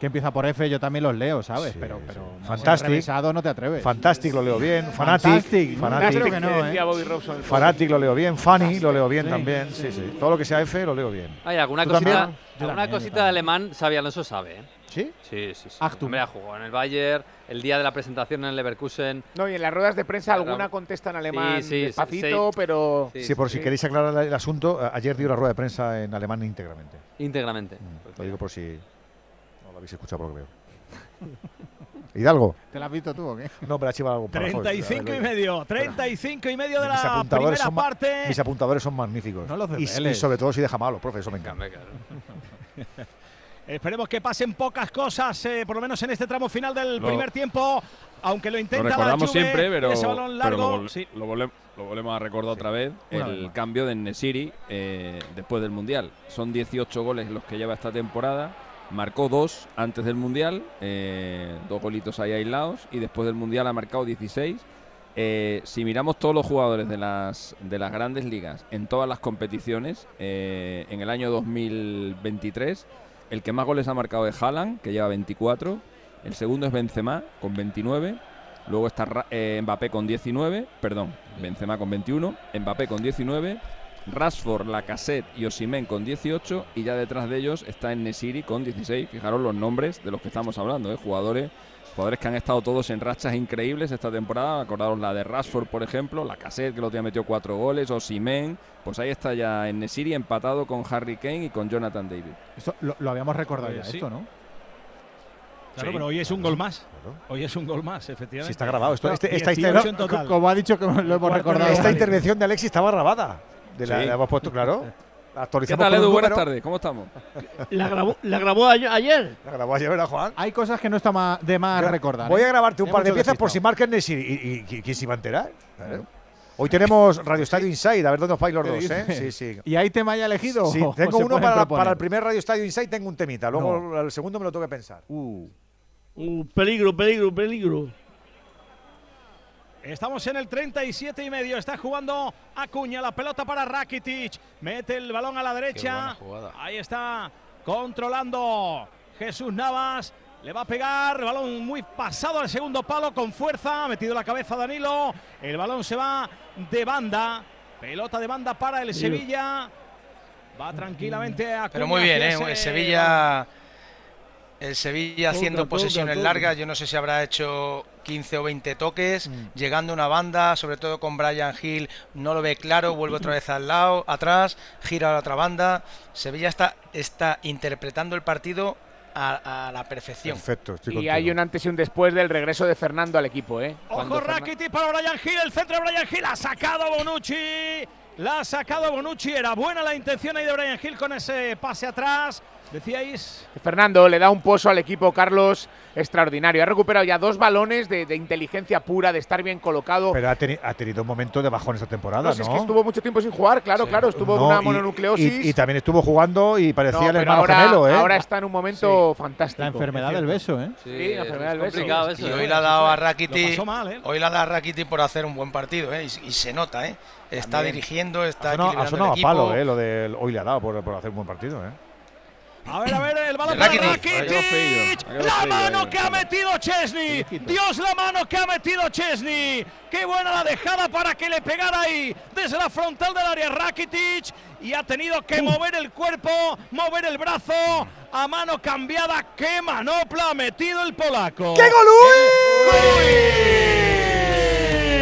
Speaker 7: Que empieza por F, yo también los leo, ¿sabes?
Speaker 6: Sí,
Speaker 7: pero,
Speaker 6: sí.
Speaker 7: pero no,
Speaker 6: Fantastic.
Speaker 7: revisado no te atreves.
Speaker 6: Fantastic lo leo bien. Fanatic.
Speaker 7: Fantastic.
Speaker 6: Fanatic.
Speaker 7: Que no, ¿eh?
Speaker 9: Bobby Robson.
Speaker 6: Fanatic lo leo bien. Funny lo leo bien
Speaker 7: Sí,
Speaker 6: también. Sí, sí. Todo lo que sea F lo leo bien.
Speaker 1: Hay alguna
Speaker 6: ¿Tú
Speaker 1: cosita, alguna cosita de alemán, Xavi Alonso sabe. ¿eh?
Speaker 6: ¿Sí?
Speaker 1: Sí, sí, sí. Hombre, ha jugado en el Bayern, el día de la presentación en el Leverkusen.
Speaker 9: No, y en las ruedas de prensa
Speaker 1: Claro.
Speaker 9: alguna contesta en alemán
Speaker 1: Sí, sí,
Speaker 9: despacito,
Speaker 1: sí.
Speaker 9: pero.
Speaker 1: Sí,
Speaker 6: Sí, por
Speaker 9: sí.
Speaker 6: si queréis aclarar el asunto, ayer dio una rueda de prensa en alemán íntegramente.
Speaker 1: Íntegramente.
Speaker 6: Mm, Lo digo por si no lo habéis escuchado por lo que veo. Hidalgo.
Speaker 7: ¿Te la has visto tú o qué?
Speaker 6: No, pero ha chivado algo para Jorge,
Speaker 4: 35 y medio. 35 y medio de
Speaker 6: Mis
Speaker 4: la
Speaker 6: apuntadores,
Speaker 4: primera parte.
Speaker 6: mis apuntadores son magníficos.
Speaker 7: No los
Speaker 6: y, y sobre todo si deja malo, profe, eso me encanta.
Speaker 4: Esperemos que pasen pocas cosas, eh, por lo menos en este tramo final del
Speaker 12: Lo-
Speaker 4: primer tiempo. Aunque lo
Speaker 12: Lo
Speaker 4: intenta la
Speaker 12: recordamos
Speaker 4: Juve,
Speaker 12: siempre, pero,
Speaker 4: ese balón
Speaker 12: pero
Speaker 4: largo.
Speaker 12: lo, vol-
Speaker 4: sí.
Speaker 12: lo volem- lo volvemos a recordar otra vez.
Speaker 7: Una
Speaker 12: el cambio de Nesiri eh, después del Mundial. Son 18 goles los que lleva esta temporada. Marcó dos antes del Mundial, eh, dos golitos ahí aislados. Y después del Mundial ha marcado 16. Eh, si miramos todos los jugadores de las, de las grandes ligas en todas las competiciones, eh, en el año 2023, el que más goles ha marcado es Haaland, que lleva 24. El segundo es Benzema, con 29. Luego está eh, Mbappé con 19. Perdón, Benzema con 21. Mbappé con 19. Rashford, Lacazette y Osimhen con 18. Y ya detrás de ellos está Nesiri con 16. Fijaros los nombres de los que estamos hablando, ¿eh? jugadores Jugadores que han estado todos en rachas increíbles esta temporada. Acordaros la de Rashford, por ejemplo, la Cassette, que lo día metió cuatro goles, o Simen. Pues ahí está ya en Nesiri empatado con Harry Kane y con Jonathan David.
Speaker 7: Esto lo, lo habíamos recordado
Speaker 4: Eh,
Speaker 7: ya,
Speaker 4: sí.
Speaker 7: esto, ¿no?
Speaker 4: Claro,
Speaker 12: Sí,
Speaker 4: pero hoy es un gol más.
Speaker 6: Claro.
Speaker 4: Hoy es un gol más, efectivamente.
Speaker 6: Sí, está grabado. Esto, este- esta,
Speaker 4: 18
Speaker 6: interve-
Speaker 4: en total.
Speaker 7: Como ha dicho que lo hemos recordado.
Speaker 6: esta intervención de Alexis estaba grabada. De la,
Speaker 12: Sí.
Speaker 6: la hemos puesto, claro. La
Speaker 12: ¿Qué
Speaker 6: actualizamos
Speaker 12: tal, Edu? Buenas tardes, ¿cómo estamos?
Speaker 11: La grabó, la grabó ayer-.
Speaker 6: La grabó ayer, ¿verdad, Juan?
Speaker 7: Hay cosas que no está ma- de más
Speaker 6: Yo
Speaker 7: recordar.
Speaker 6: Voy
Speaker 7: ¿eh?
Speaker 6: a grabarte un
Speaker 7: Hay
Speaker 6: par de
Speaker 7: mucho
Speaker 6: piezas por si marcan Nesiri. ¿Y, y, y quién se iba a enterar? Claro. Hoy tenemos Radio Estadio Inside, a ver dónde os vais los
Speaker 7: ¿Qué
Speaker 6: dos, ¿eh? Sí, sí.
Speaker 7: ¿Y hay tema ya elegido?
Speaker 6: Sí,
Speaker 7: o
Speaker 6: tengo
Speaker 7: se
Speaker 6: uno
Speaker 7: pueden
Speaker 6: para,
Speaker 7: proponer?
Speaker 6: para el primer Radio Estadio Inside, tengo un temita. Luego el segundo me lo tengo que pensar.
Speaker 7: Uh,
Speaker 11: Uh, peligro, peligro, peligro.
Speaker 4: Estamos en el 37 y medio. Está jugando Acuña. La pelota para Rakitic. Mete el balón a la derecha. Ahí está controlando Jesús Navas. Le va a pegar. Balón muy pasado al segundo palo con fuerza. Ha metido la cabeza Danilo. El balón se va de banda. Pelota de banda para el Sevilla. Va tranquilamente a
Speaker 10: Pero muy bien, ¿eh? Sevilla, el Sevilla
Speaker 11: Toca,
Speaker 10: haciendo
Speaker 11: toca,
Speaker 10: posesiones
Speaker 11: toca.
Speaker 10: largas. Yo no sé si habrá hecho 15 o 20 toques, llegando a una banda, sobre todo con Brian Hill, no lo ve claro, vuelve otra vez al lado, atrás, gira a la otra banda. Sevilla está, está interpretando el partido a, a la perfección.
Speaker 6: Perfecto, estoy
Speaker 9: Y
Speaker 6: contigo.
Speaker 9: hay un antes y un después del regreso de Fernando al equipo, ¿eh? Cuando
Speaker 4: Ojo
Speaker 9: Fernan-
Speaker 4: Rakitic para Brian Hill, el centro de Brian Hill, ha sacado Bonucci, la ha sacado Bonucci, era buena la intención ahí de Brian Hill con ese pase atrás, Decíais.
Speaker 9: Fernando le da un pozo al equipo Carlos extraordinario. Ha recuperado ya dos balones de, de inteligencia pura, de estar bien colocado.
Speaker 6: Pero ha, teni- ha tenido un momento de bajón esta temporada,
Speaker 9: No,
Speaker 6: ¿no?
Speaker 9: si es que estuvo mucho tiempo sin jugar, claro, claro, estuvo
Speaker 6: No,
Speaker 9: con una
Speaker 6: y-
Speaker 9: mononucleosis.
Speaker 6: Y, y también estuvo jugando y parecía
Speaker 9: No,
Speaker 6: el hermano
Speaker 9: ahora,
Speaker 6: gemelo, ¿eh?
Speaker 9: ahora está en un momento fantástico.
Speaker 7: La enfermedad del beso, ¿eh?
Speaker 9: Sí, la enfermedad del beso.
Speaker 10: Y
Speaker 1: eso.
Speaker 10: hoy
Speaker 1: ¿eh?
Speaker 10: le ha dado a
Speaker 4: Lo
Speaker 10: Rakiti,
Speaker 4: pasó mal, ¿eh?
Speaker 10: hoy le ha dado a Rakiti por hacer un buen partido, ¿eh? y, y se nota, ¿eh? Está
Speaker 9: También.
Speaker 10: dirigiendo, está
Speaker 6: ha sonado, ha sonado
Speaker 10: el
Speaker 6: a palo, ¿eh? Lo del hoy le ha dado por, por hacer un buen partido, ¿eh?
Speaker 4: A ver, a ver, el balón
Speaker 10: De
Speaker 4: para
Speaker 10: Rakitic.
Speaker 4: La mano que ha metido Chesney. Dios, la mano que ha metido Chesney. Qué buena la dejada para que le pegara ahí desde la frontal del área Rakitic. Y ha tenido que mover el cuerpo, mover el brazo. A mano cambiada, qué manopla ha metido el polaco.
Speaker 6: ¡Qué Goluis!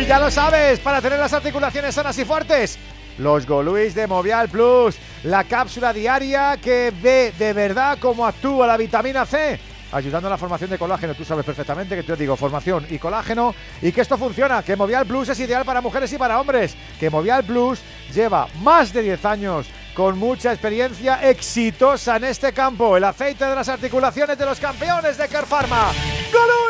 Speaker 6: Ya lo sabes, para tener las articulaciones sanas y fuertes. Los Goluis de Movial Plus, la cápsula diaria que ve de verdad cómo actúa la vitamina C, ayudando a la formación de colágeno. Tú sabes perfectamente que te digo formación y colágeno y que esto funciona, que Movial Plus es ideal para mujeres y para hombres, que Movial Plus lleva más de 10 años con mucha experiencia exitosa en este campo, el aceite de las articulaciones de los campeones de Care Pharma. ¡Goluis!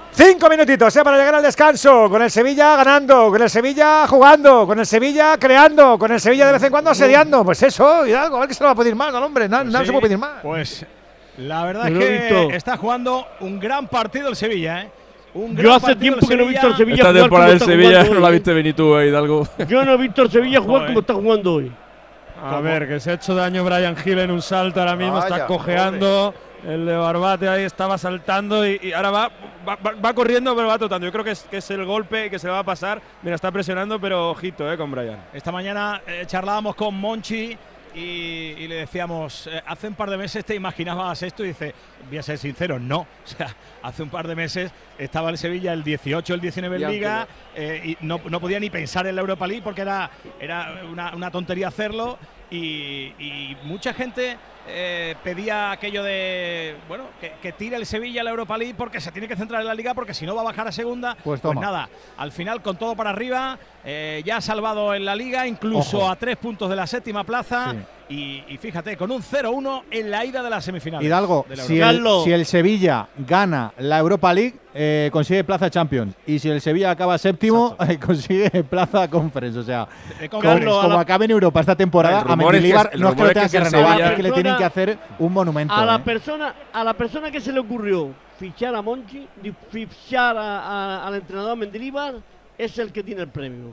Speaker 6: Cinco minutitos ¿eh? para llegar al descanso. Con el Sevilla ganando, con el Sevilla jugando, con el Sevilla creando, con el Sevilla de vez en cuando asediando. Pues eso, y algo, a ver que se lo va a pedir más al hombre. Nada,
Speaker 4: Pues
Speaker 6: nada
Speaker 4: sí,
Speaker 6: se puede pedir más.
Speaker 4: Pues la verdad
Speaker 11: Yo
Speaker 4: es
Speaker 11: no
Speaker 4: que
Speaker 11: visto-
Speaker 4: está jugando un gran partido el Sevilla, ¿eh? Un
Speaker 11: Yo
Speaker 4: gran
Speaker 11: hace
Speaker 4: partido
Speaker 11: tiempo que no he visto al Sevilla
Speaker 12: Esta
Speaker 11: jugar
Speaker 12: temporada
Speaker 11: como
Speaker 12: del
Speaker 11: está
Speaker 12: Sevilla
Speaker 11: jugando
Speaker 12: no la
Speaker 11: hoy,
Speaker 12: viste venir tú, eh, Hidalgo.
Speaker 11: Yo no he visto al Sevilla jugar
Speaker 4: Joder.
Speaker 11: como está jugando hoy.
Speaker 8: A ver, que se ha hecho daño Brian Hill en un salto ahora mismo,
Speaker 6: Vaya,
Speaker 8: está cojeando. El de Barbate ahí estaba saltando y, y ahora va, va, corriendo, pero va tratando. Yo creo que es, que es el golpe que se le va a pasar. Mira, está presionando, pero ojito eh, con Brian.
Speaker 4: Esta mañana eh, charlábamos con Monchi y, y le decíamos, eh, hace un par de meses te imaginabas esto y dice, voy a ser sincero, no. O sea, hace un par de meses estaba el Sevilla el 18, el 19 en
Speaker 9: Y
Speaker 4: Liga eh, y no, no podía ni pensar en la Europa League porque era, era una, una tontería hacerlo y, y mucha gente eh, pedía aquello de, bueno, que, que tire el Sevilla a la Europa League porque se tiene que centrar en la Liga porque si no va a bajar a segunda.
Speaker 7: Pues toma.
Speaker 4: nada, al final con todo para arriba, eh, ya ha salvado en la Liga, incluso
Speaker 7: Ojo.
Speaker 4: a tres puntos de la séptima plaza. Y, y fíjate, con un 0-1 en la ida de las semifinales.
Speaker 7: Hidalgo,
Speaker 4: de la
Speaker 7: si
Speaker 4: Europa
Speaker 7: el,
Speaker 11: Carlos.
Speaker 7: si el Sevilla gana la Europa League, eh, consigue plaza Champions. Y si el Sevilla acaba séptimo, eh, consigue plaza Conference. O sea,
Speaker 4: Eh,
Speaker 7: como, como
Speaker 11: la-
Speaker 7: acabe en Europa esta temporada,
Speaker 12: El
Speaker 7: a
Speaker 12: rumor es que
Speaker 7: Mendilibar no es que lo tengan
Speaker 12: que
Speaker 7: renovar,
Speaker 12: Sevilla-
Speaker 7: es que le tienen que hacer un monumento.
Speaker 11: A la
Speaker 7: ¿eh?
Speaker 11: persona, a la persona que se le ocurrió fichar a Monchi, fichar a- a- al entrenador Mendilibar, es el que tiene el premio.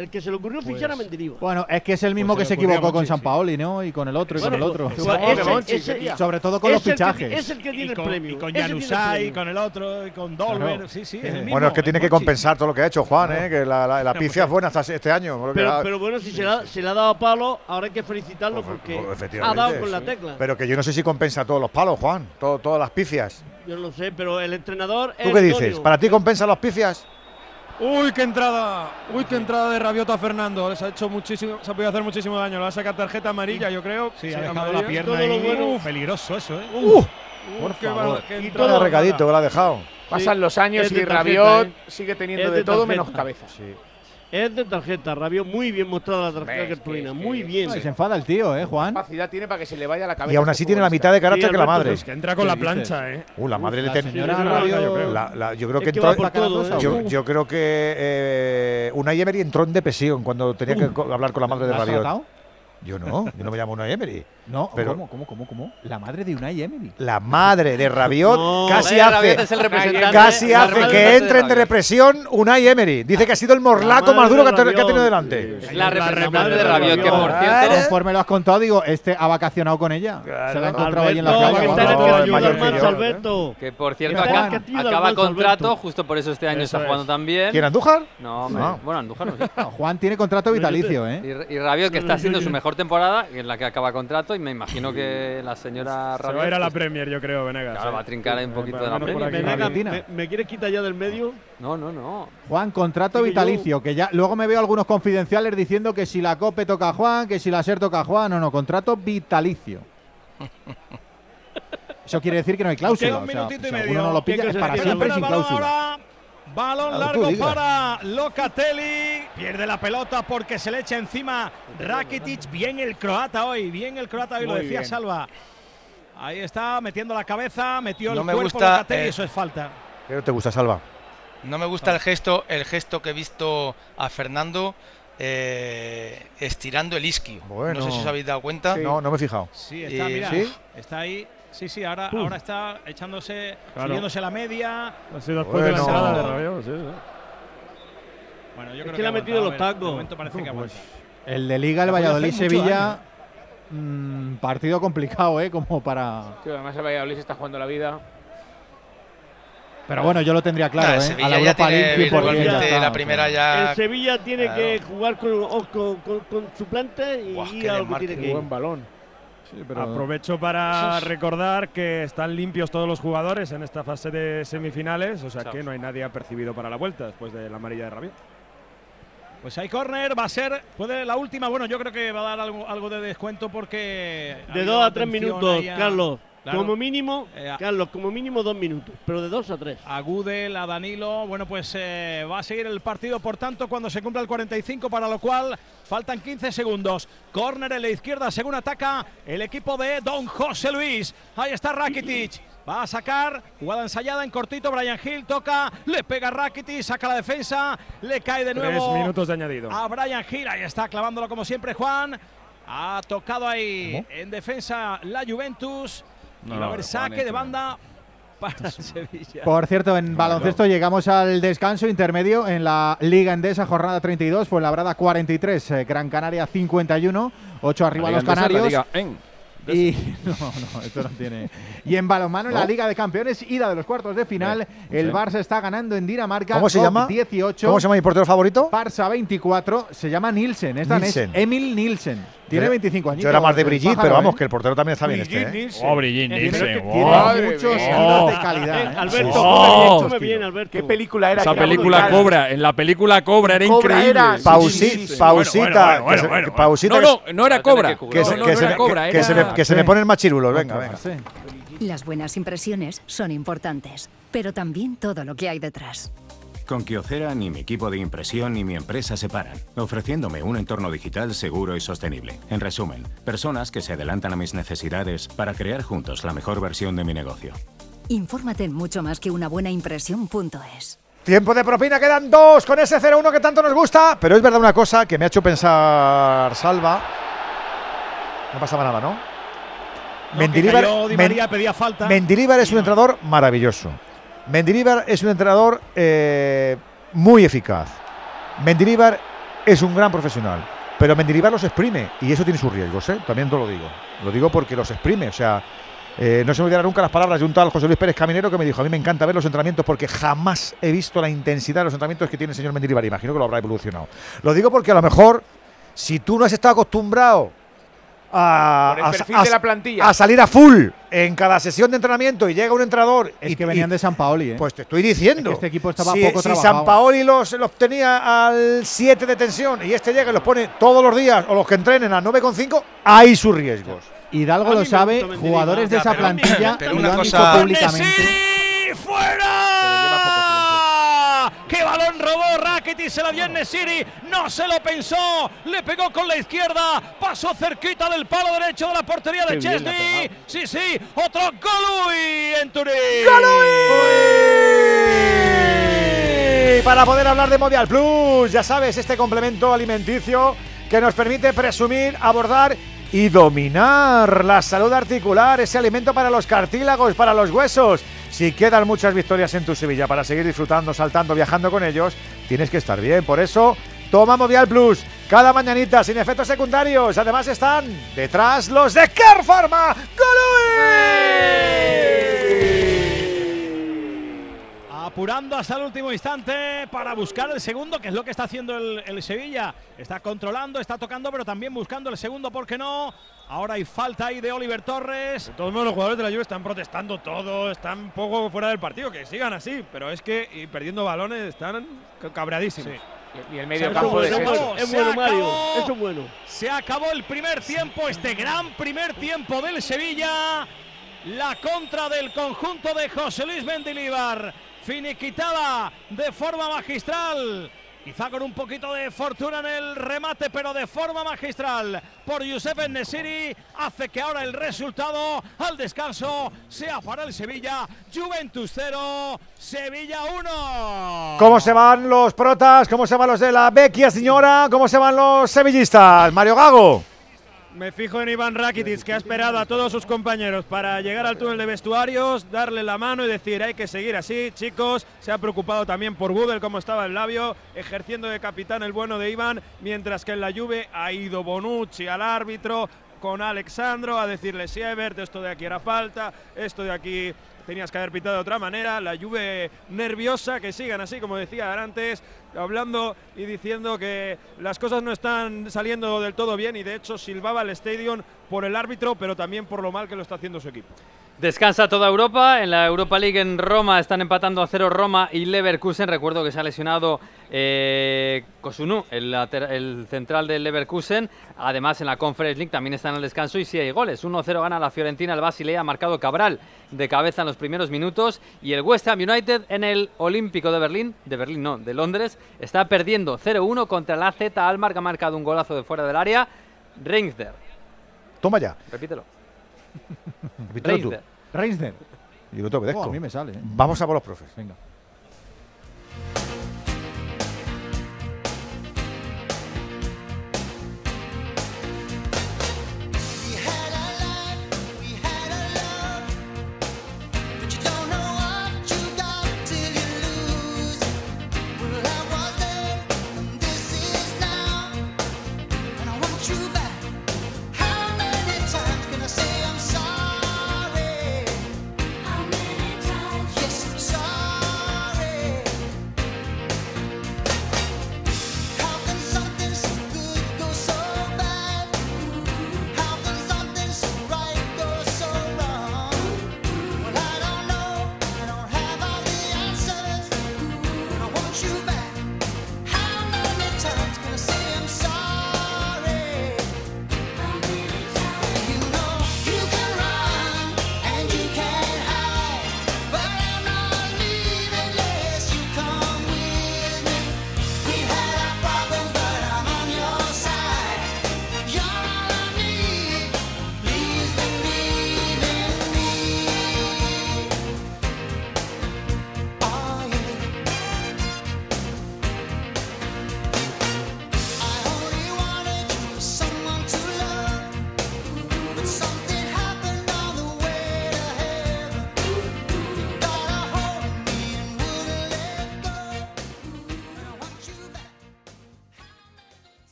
Speaker 11: El que se le ocurrió fichar a Mendilibar.
Speaker 7: Bueno, es que es el mismo
Speaker 4: Pues
Speaker 7: que
Speaker 4: se a
Speaker 7: equivocó con San. Paoli, ¿no? Y con el otro, y
Speaker 11: Bueno,
Speaker 7: con el otro.
Speaker 11: pues, ese- ese-.
Speaker 7: Sobre todo con los
Speaker 11: que-
Speaker 7: fichajes.
Speaker 11: es el que tiene el premio.
Speaker 4: y con
Speaker 11: ese tiene el
Speaker 4: Januzaj, y
Speaker 11: premio.
Speaker 4: con el otro, y con Dolber.
Speaker 7: Claro.
Speaker 4: Sí, sí, es el mismo.
Speaker 6: Bueno, es que tiene que compensar todo lo que ha hecho Juan, ¿eh? que la, la, la pifia es buena hasta este año.
Speaker 11: Pero,
Speaker 6: ha-
Speaker 11: pero bueno, si se, la- se le ha dado a palo, ahora hay que felicitarlo
Speaker 6: Pues,
Speaker 11: porque
Speaker 6: pues,
Speaker 11: ha dado con la tecla.
Speaker 6: Pero que yo no sé si compensa todos los palos, Juan, todo- todas las pifias.
Speaker 11: Yo no sé, pero el entrenador.
Speaker 6: ¿Tú qué dices? ¿Para ti compensa las pifias?
Speaker 8: Uy, qué entrada. Uy, qué entrada de Rabiota a Fernando. Les ha hecho muchísimo, se ha podido hacer muchísimo daño. Le va a sacar tarjeta amarilla, yo creo.
Speaker 4: Sí, ha dejado
Speaker 8: amarilla.
Speaker 4: la pierna
Speaker 11: Todo lo
Speaker 4: ahí.
Speaker 11: bueno.
Speaker 4: Uf, peligroso eso, ¿eh?
Speaker 8: Uf,
Speaker 7: por
Speaker 8: qué
Speaker 7: favor.
Speaker 8: qué
Speaker 11: Y
Speaker 8: entrada.
Speaker 6: Recadito que lo ha dejado.
Speaker 9: Pasan los años y
Speaker 11: tarjeta,
Speaker 9: Rabiot
Speaker 11: ¿eh?
Speaker 9: sigue teniendo
Speaker 11: Es
Speaker 9: de,
Speaker 11: de
Speaker 9: todo menos cabeza.
Speaker 11: Es de tarjeta, Rabiot muy bien mostrada la tarjeta que
Speaker 9: que-
Speaker 11: muy bien.
Speaker 7: Ay, se enfada el tío, ¿eh, Juan?
Speaker 9: capacidad tiene para que se le vaya la cabeza.
Speaker 6: Y aún así tiene la mitad de carácter
Speaker 11: Sí,
Speaker 6: que la madre.
Speaker 11: es
Speaker 8: Que entra con
Speaker 7: ¿Qué
Speaker 8: la
Speaker 7: dices?
Speaker 8: plancha, ¿eh.
Speaker 6: Uh, la madre le
Speaker 7: La
Speaker 6: ten-
Speaker 7: señora
Speaker 11: Sí,
Speaker 7: Rabiot-
Speaker 11: yo creo.
Speaker 6: que entró,
Speaker 11: ¿eh?
Speaker 6: yo, creo que eh, Unai Emery entró en depresión cuando tenía que co- hablar con la madre de
Speaker 7: ¿La has
Speaker 6: Rabiot. Yo no, yo no me llamo Unai Emery.
Speaker 7: No,
Speaker 6: Pero-
Speaker 7: ¿cómo, cómo, cómo, cómo? La madre de Unai Emery.
Speaker 6: La madre de Rabiot
Speaker 11: No,
Speaker 6: casi
Speaker 1: Eh,
Speaker 6: hace,
Speaker 1: Rabiot es el representante-
Speaker 6: casi
Speaker 1: la
Speaker 6: hace que
Speaker 1: de
Speaker 6: entre en
Speaker 1: Rabiot.
Speaker 6: depresión Unai Emery. Dice que ha sido el morlaco más duro que,
Speaker 11: de
Speaker 6: ha- que ha
Speaker 11: Rabiot.
Speaker 6: tenido delante.
Speaker 1: Es la
Speaker 11: La
Speaker 1: representante de Rabiot,
Speaker 11: de
Speaker 1: que por cierto.
Speaker 7: Conforme lo has contado, digo, este ha vacacionado con ella.
Speaker 6: Claro.
Speaker 7: Se la ha encontrado allí en la playa.
Speaker 11: que
Speaker 6: No,
Speaker 1: por cierto acá- acaba contrato,
Speaker 11: Alberto.
Speaker 1: justo por eso este año
Speaker 8: Eso
Speaker 1: está jugando
Speaker 8: es.
Speaker 1: también.
Speaker 6: ¿Quién, Andújar?
Speaker 1: No. Bueno, Andújar no sé.
Speaker 7: Juan tiene contrato vitalicio, ¿eh?
Speaker 1: Y, y Rabiot, que está haciendo su mejor temporada, en la que acaba contrato, me imagino que la señora
Speaker 18: Se va a
Speaker 1: Rabiot,
Speaker 18: ir a la
Speaker 1: pues,
Speaker 18: Premier, yo creo, Venegas.
Speaker 1: Claro,
Speaker 18: ¿eh?
Speaker 1: va a trincar ahí un poquito de la Premier.
Speaker 11: Venegas. ¿me, me quieres quitar ya del medio?
Speaker 1: No, no, no.
Speaker 7: Juan, contrato
Speaker 11: Sí, que yo-
Speaker 7: vitalicio, que ya luego me veo algunos confidenciales diciendo que si la COPE toca a Juan, que si la SER toca a Juan, no, no, contrato vitalicio. Eso quiere decir que no hay cláusula.
Speaker 4: Queda un
Speaker 7: o sea,
Speaker 4: minutito y
Speaker 7: si
Speaker 4: medio.
Speaker 7: alguno no lo pilla, es para siempre sin cláusula.
Speaker 4: Balón largo para Locatelli. Pierde la pelota porque se le echa encima Rakitic. Bien el croata hoy. Bien el croata hoy, lo decía
Speaker 10: bien.
Speaker 4: Salva. Ahí está, metiendo la cabeza, metió
Speaker 10: No
Speaker 4: el
Speaker 10: me
Speaker 4: cuerpo
Speaker 10: gusta,
Speaker 4: Locatelli.
Speaker 10: eh,
Speaker 4: Eso es falta.
Speaker 6: ¿Qué no te gusta, Salva?
Speaker 10: No me gusta el gesto, el gesto que he visto a Fernando eh, estirando el isquio.
Speaker 6: Bueno.
Speaker 10: No sé si os habéis dado cuenta.
Speaker 6: No, no me he fijado.
Speaker 4: Sí, está,
Speaker 10: Eh,
Speaker 4: mira.
Speaker 10: ¿sí?
Speaker 4: Está ahí. Sí, sí, ahora,
Speaker 10: Uf.
Speaker 4: ahora está echándose,
Speaker 18: Claro.
Speaker 4: siguiéndose la media.
Speaker 18: Ha sido después de la
Speaker 6: Bueno.
Speaker 18: entrada de Rabiot, sí, sí.
Speaker 4: Bueno, yo
Speaker 11: Es
Speaker 4: creo
Speaker 11: que le ha metido los
Speaker 4: de
Speaker 11: tacos.
Speaker 4: que aguanta.
Speaker 7: El de Liga, el Valladolid-Sevilla, mm, partido complicado, ¿eh? Como para...
Speaker 9: Tío, además el Valladolid se está jugando la vida.
Speaker 7: Pero bueno, yo lo tendría claro,
Speaker 10: el
Speaker 7: ¿eh?
Speaker 10: Sevilla
Speaker 7: A la
Speaker 10: ya
Speaker 7: Europa
Speaker 10: tiene
Speaker 7: League 100%,
Speaker 10: virtualmente
Speaker 7: ya está,
Speaker 10: la
Speaker 7: o
Speaker 10: primera ya-
Speaker 11: El Sevilla tiene
Speaker 10: Claro.
Speaker 11: que jugar con, con, con, con suplente y
Speaker 10: Buah,
Speaker 11: ir a lo que tiene
Speaker 10: qué
Speaker 11: que ir.
Speaker 9: Buen balón.
Speaker 18: Aprovecho para recordar que están limpios todos los jugadores en esta fase de semifinales, o sea que no hay nadie apercibido para la vuelta después de la amarilla de Rabiot.
Speaker 4: Pues hay córner, va a ser, puede la última, bueno, yo creo que va a dar algo, algo de descuento porque...
Speaker 11: De dos a tres minutos,
Speaker 4: a-
Speaker 11: Carlos.
Speaker 4: Claro.
Speaker 11: Como mínimo,
Speaker 4: Eh, a-
Speaker 11: Carlos, como mínimo dos minutos, pero de dos a tres.
Speaker 4: A Gudel, a Danilo, bueno, pues eh, va a seguir el partido, por tanto, cuando se cumpla el 45, para lo cual faltan 15 segundos. Córner en la izquierda, según ataca el equipo de Don José Luis. Ahí está Rakitic. Va a sacar, jugada ensayada en cortito, Brian Hill toca, le pega Rakitic, saca la defensa, le cae de
Speaker 18: Tres
Speaker 4: nuevo
Speaker 18: minutos de añadido.
Speaker 4: a Brian Hill, ahí está clavándolo como siempre Juan. Ha tocado ahí en defensa la Juventus.
Speaker 18: No,
Speaker 4: y va a haber saque de banda para Sevilla.
Speaker 7: Por cierto, en baloncesto llegamos al descanso intermedio en la Liga Endesa, jornada 32, fue Labrada 43, eh, Gran Canaria 51, 8 arriba
Speaker 18: La
Speaker 7: los
Speaker 18: Liga Endesa es la
Speaker 7: canarios. Y no, no, esto no tiene. Y en balonmano en la. Liga de Campeones, ida de los cuartos de final, el. Barça está ganando en Dinamarca.
Speaker 6: ¿Cómo se llama?
Speaker 7: 18.
Speaker 6: ¿Cómo se llama mi portero favorito?
Speaker 7: Barça 24, se llama Nielsen, es danés,
Speaker 6: Nielsen.
Speaker 7: Emil Nielsen. Tiene
Speaker 6: Yo-
Speaker 7: 25 años.
Speaker 6: Yo era más de Brigitte, pero vamos, que el portero también está bien este, ¿eh?
Speaker 18: Oh, Brigitte
Speaker 7: Tiene,
Speaker 18: Nielsen,
Speaker 7: tiene
Speaker 18: wow.
Speaker 9: Madre
Speaker 7: muchos kilos de calidad.
Speaker 11: Eh,
Speaker 7: ¿eh?
Speaker 11: Alberto.
Speaker 18: Oh.
Speaker 11: bien, Alberto.
Speaker 9: ¿Qué película era?
Speaker 18: Esa
Speaker 9: era
Speaker 18: película
Speaker 9: brutal.
Speaker 18: Cobra, en la película Cobra era
Speaker 9: Cobra
Speaker 18: increíble.
Speaker 9: era-
Speaker 18: Sí,
Speaker 6: Pausi-
Speaker 18: sí, sí, sí.
Speaker 6: pausita,
Speaker 18: Bueno, bueno, bueno,
Speaker 6: que pausita
Speaker 18: No, no, no era Cobra.
Speaker 6: Que se,
Speaker 18: No, no,
Speaker 6: que
Speaker 18: no
Speaker 6: se
Speaker 18: era
Speaker 6: me-
Speaker 18: Cobra,
Speaker 6: que- que se me,
Speaker 18: era-
Speaker 6: que se me ponen más chirulos, venga, venga.
Speaker 23: Las buenas impresiones son importantes, pero también todo lo que hay detrás.
Speaker 24: Con Kyocera ni mi equipo de impresión ni mi empresa se paran, ofreciéndome un entorno digital seguro y sostenible. En resumen, personas que se adelantan a mis necesidades para crear juntos la mejor versión de mi negocio.
Speaker 23: Infórmate en mucho más que una buena impresión.es.
Speaker 6: Tiempo de propina, quedan dos con ese 0-1 que tanto nos gusta. Pero es verdad una cosa que me ha hecho pensar Salva. No pasaba nada, ¿no? Mendilibar,
Speaker 4: pedía falta.
Speaker 6: Es un entrenador maravilloso. Mendilibar es un entrenador eh, muy eficaz. Mendilibar es un gran profesional. Pero Mendilibar los exprime y eso tiene sus riesgos, ¿eh? También te lo digo. Lo digo porque los exprime. O sea, eh, no se me olvidarán nunca las palabras de un tal José Luis Pérez Caminero que me dijo: A mí me encanta ver los entrenamientos porque jamás he visto la intensidad de los entrenamientos que tiene el señor Mendilibar. Imagino que lo habrá evolucionado. Lo digo porque a lo mejor, si tú no has estado acostumbrado a,
Speaker 9: Por el
Speaker 6: a-
Speaker 9: perfil
Speaker 6: a-
Speaker 9: de la plantilla.
Speaker 6: a salir a full en cada sesión de entrenamiento y llega un entrenador
Speaker 7: Es
Speaker 6: y
Speaker 7: que venían
Speaker 6: y-
Speaker 7: de San Paoli, ¿eh?
Speaker 6: pues te estoy diciendo.
Speaker 7: Es que este equipo estaba
Speaker 6: si,
Speaker 7: poco
Speaker 6: si
Speaker 7: trabajado.
Speaker 6: San Paoli los, los tenía al 7 de tensión y este llega y los pone todos los días o los que entrenen al 9,5, hay sus riesgos.
Speaker 7: Hidalgo
Speaker 11: A
Speaker 7: lo sabe, jugadores de esa plantilla
Speaker 10: pero
Speaker 7: lo
Speaker 10: una
Speaker 7: han
Speaker 10: cosa-
Speaker 7: dicho públicamente.
Speaker 4: ¡Fuera! ¡Qué balón robó Rakitic! Se la dio en Nesiri. No se lo pensó. Le pegó con la izquierda. Pasó cerquita del palo derecho de la portería de Chesney. Sí, sí. Otro Golui en Turín.
Speaker 6: Y para poder hablar de Movial Plus, ya sabes, este complemento alimenticio que nos permite presumir, abordar y dominar la salud articular, ese alimento para los cartílagos, para los huesos. Si quedan muchas victorias en tu Sevilla para seguir disfrutando, saltando, viajando con ellos, tienes que estar bien. Por eso, toma Movial Plus cada mañanita sin efectos secundarios. Además están detrás los de Care Pharma.
Speaker 4: apurando hasta el último instante para buscar el segundo, que es lo que está haciendo el, el Sevilla. Está controlando, está tocando, pero también buscando el segundo, ¿por qué no? Ahora hay falta ahí de Oliver Torres.
Speaker 8: De todos modos, los jugadores de la Juve están protestando todo, están un poco fuera del partido, que sigan así, pero es que y perdiendo balones están cabreadísimos.
Speaker 9: Y el medio
Speaker 8: Se
Speaker 9: campo
Speaker 8: acabó,
Speaker 9: de
Speaker 11: Es bueno, Mario. Eso bueno.
Speaker 4: Se acabó el primer tiempo, este gran primer tiempo del Sevilla. La contra del conjunto de José Luis Mendilibar, finiquitada de forma magistral. Quizá con un poquito de fortuna en el remate, pero de forma magistral por Youssef Nesiri, hace que ahora el resultado al descanso sea para el Sevilla. Juventus 0, Sevilla 1.
Speaker 6: ¿Cómo se van los protas? ¿Cómo se van los de la vecchia señora? ¿Cómo se van los sevillistas? Mario Gago.
Speaker 8: Me fijo en Iván Rakitic, que ha esperado a todos sus compañeros para llegar al túnel de vestuarios, darle la mano y decir hay que seguir así, chicos. Se ha preocupado también por Google, cómo estaba el labio, ejerciendo de capitán el bueno de Iván, mientras que en la Juve ha ido Bonucci al árbitro con Alexandro a decirle, Sievert, esto de aquí era falta, esto de aquí tenías que haber pitado de otra manera. La Juve nerviosa, que sigan así, como decía antes, hablando y diciendo que las cosas no están saliendo del todo bien y de hecho silbaba el Stadium por el árbitro, pero también por lo mal que lo está haciendo su equipo.
Speaker 1: Descansa toda Europa. En la Europa League en Roma están empatando a cero Roma y Leverkusen. Recuerdo que se ha lesionado eh, Kosunu, el, central del Leverkusen. Además, en la Conference League también están al descanso y sí hay goles. 1-0 gana la Fiorentina, el Basilea ha marcado Cabral de cabeza en los primeros minutos. Y el West Ham United en el Olímpico de Berlín, de Berlín no, de Londres, está perdiendo 0-1 contra el AZ Almar, que ha marcado un golazo de fuera del área. Reinsder,
Speaker 6: Toma ya.
Speaker 1: repítelo.
Speaker 6: Repítelo tú.
Speaker 1: Reinsder.
Speaker 6: Y lo te obedezco.
Speaker 25: Oh, a mí me sale. ¿eh?
Speaker 6: Vamos a por los profes.
Speaker 25: Venga.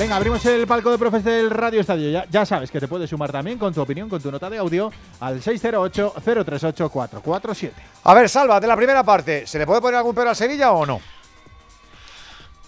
Speaker 25: Venga, abrimos el palco de profes del Radio Estadio. Ya, sabes que te puedes sumar también con tu opinión, con tu nota de audio al 608-038-447.
Speaker 6: A ver, Salva, de la primera parte, ¿se le puede poner algún pero a Sevilla o no?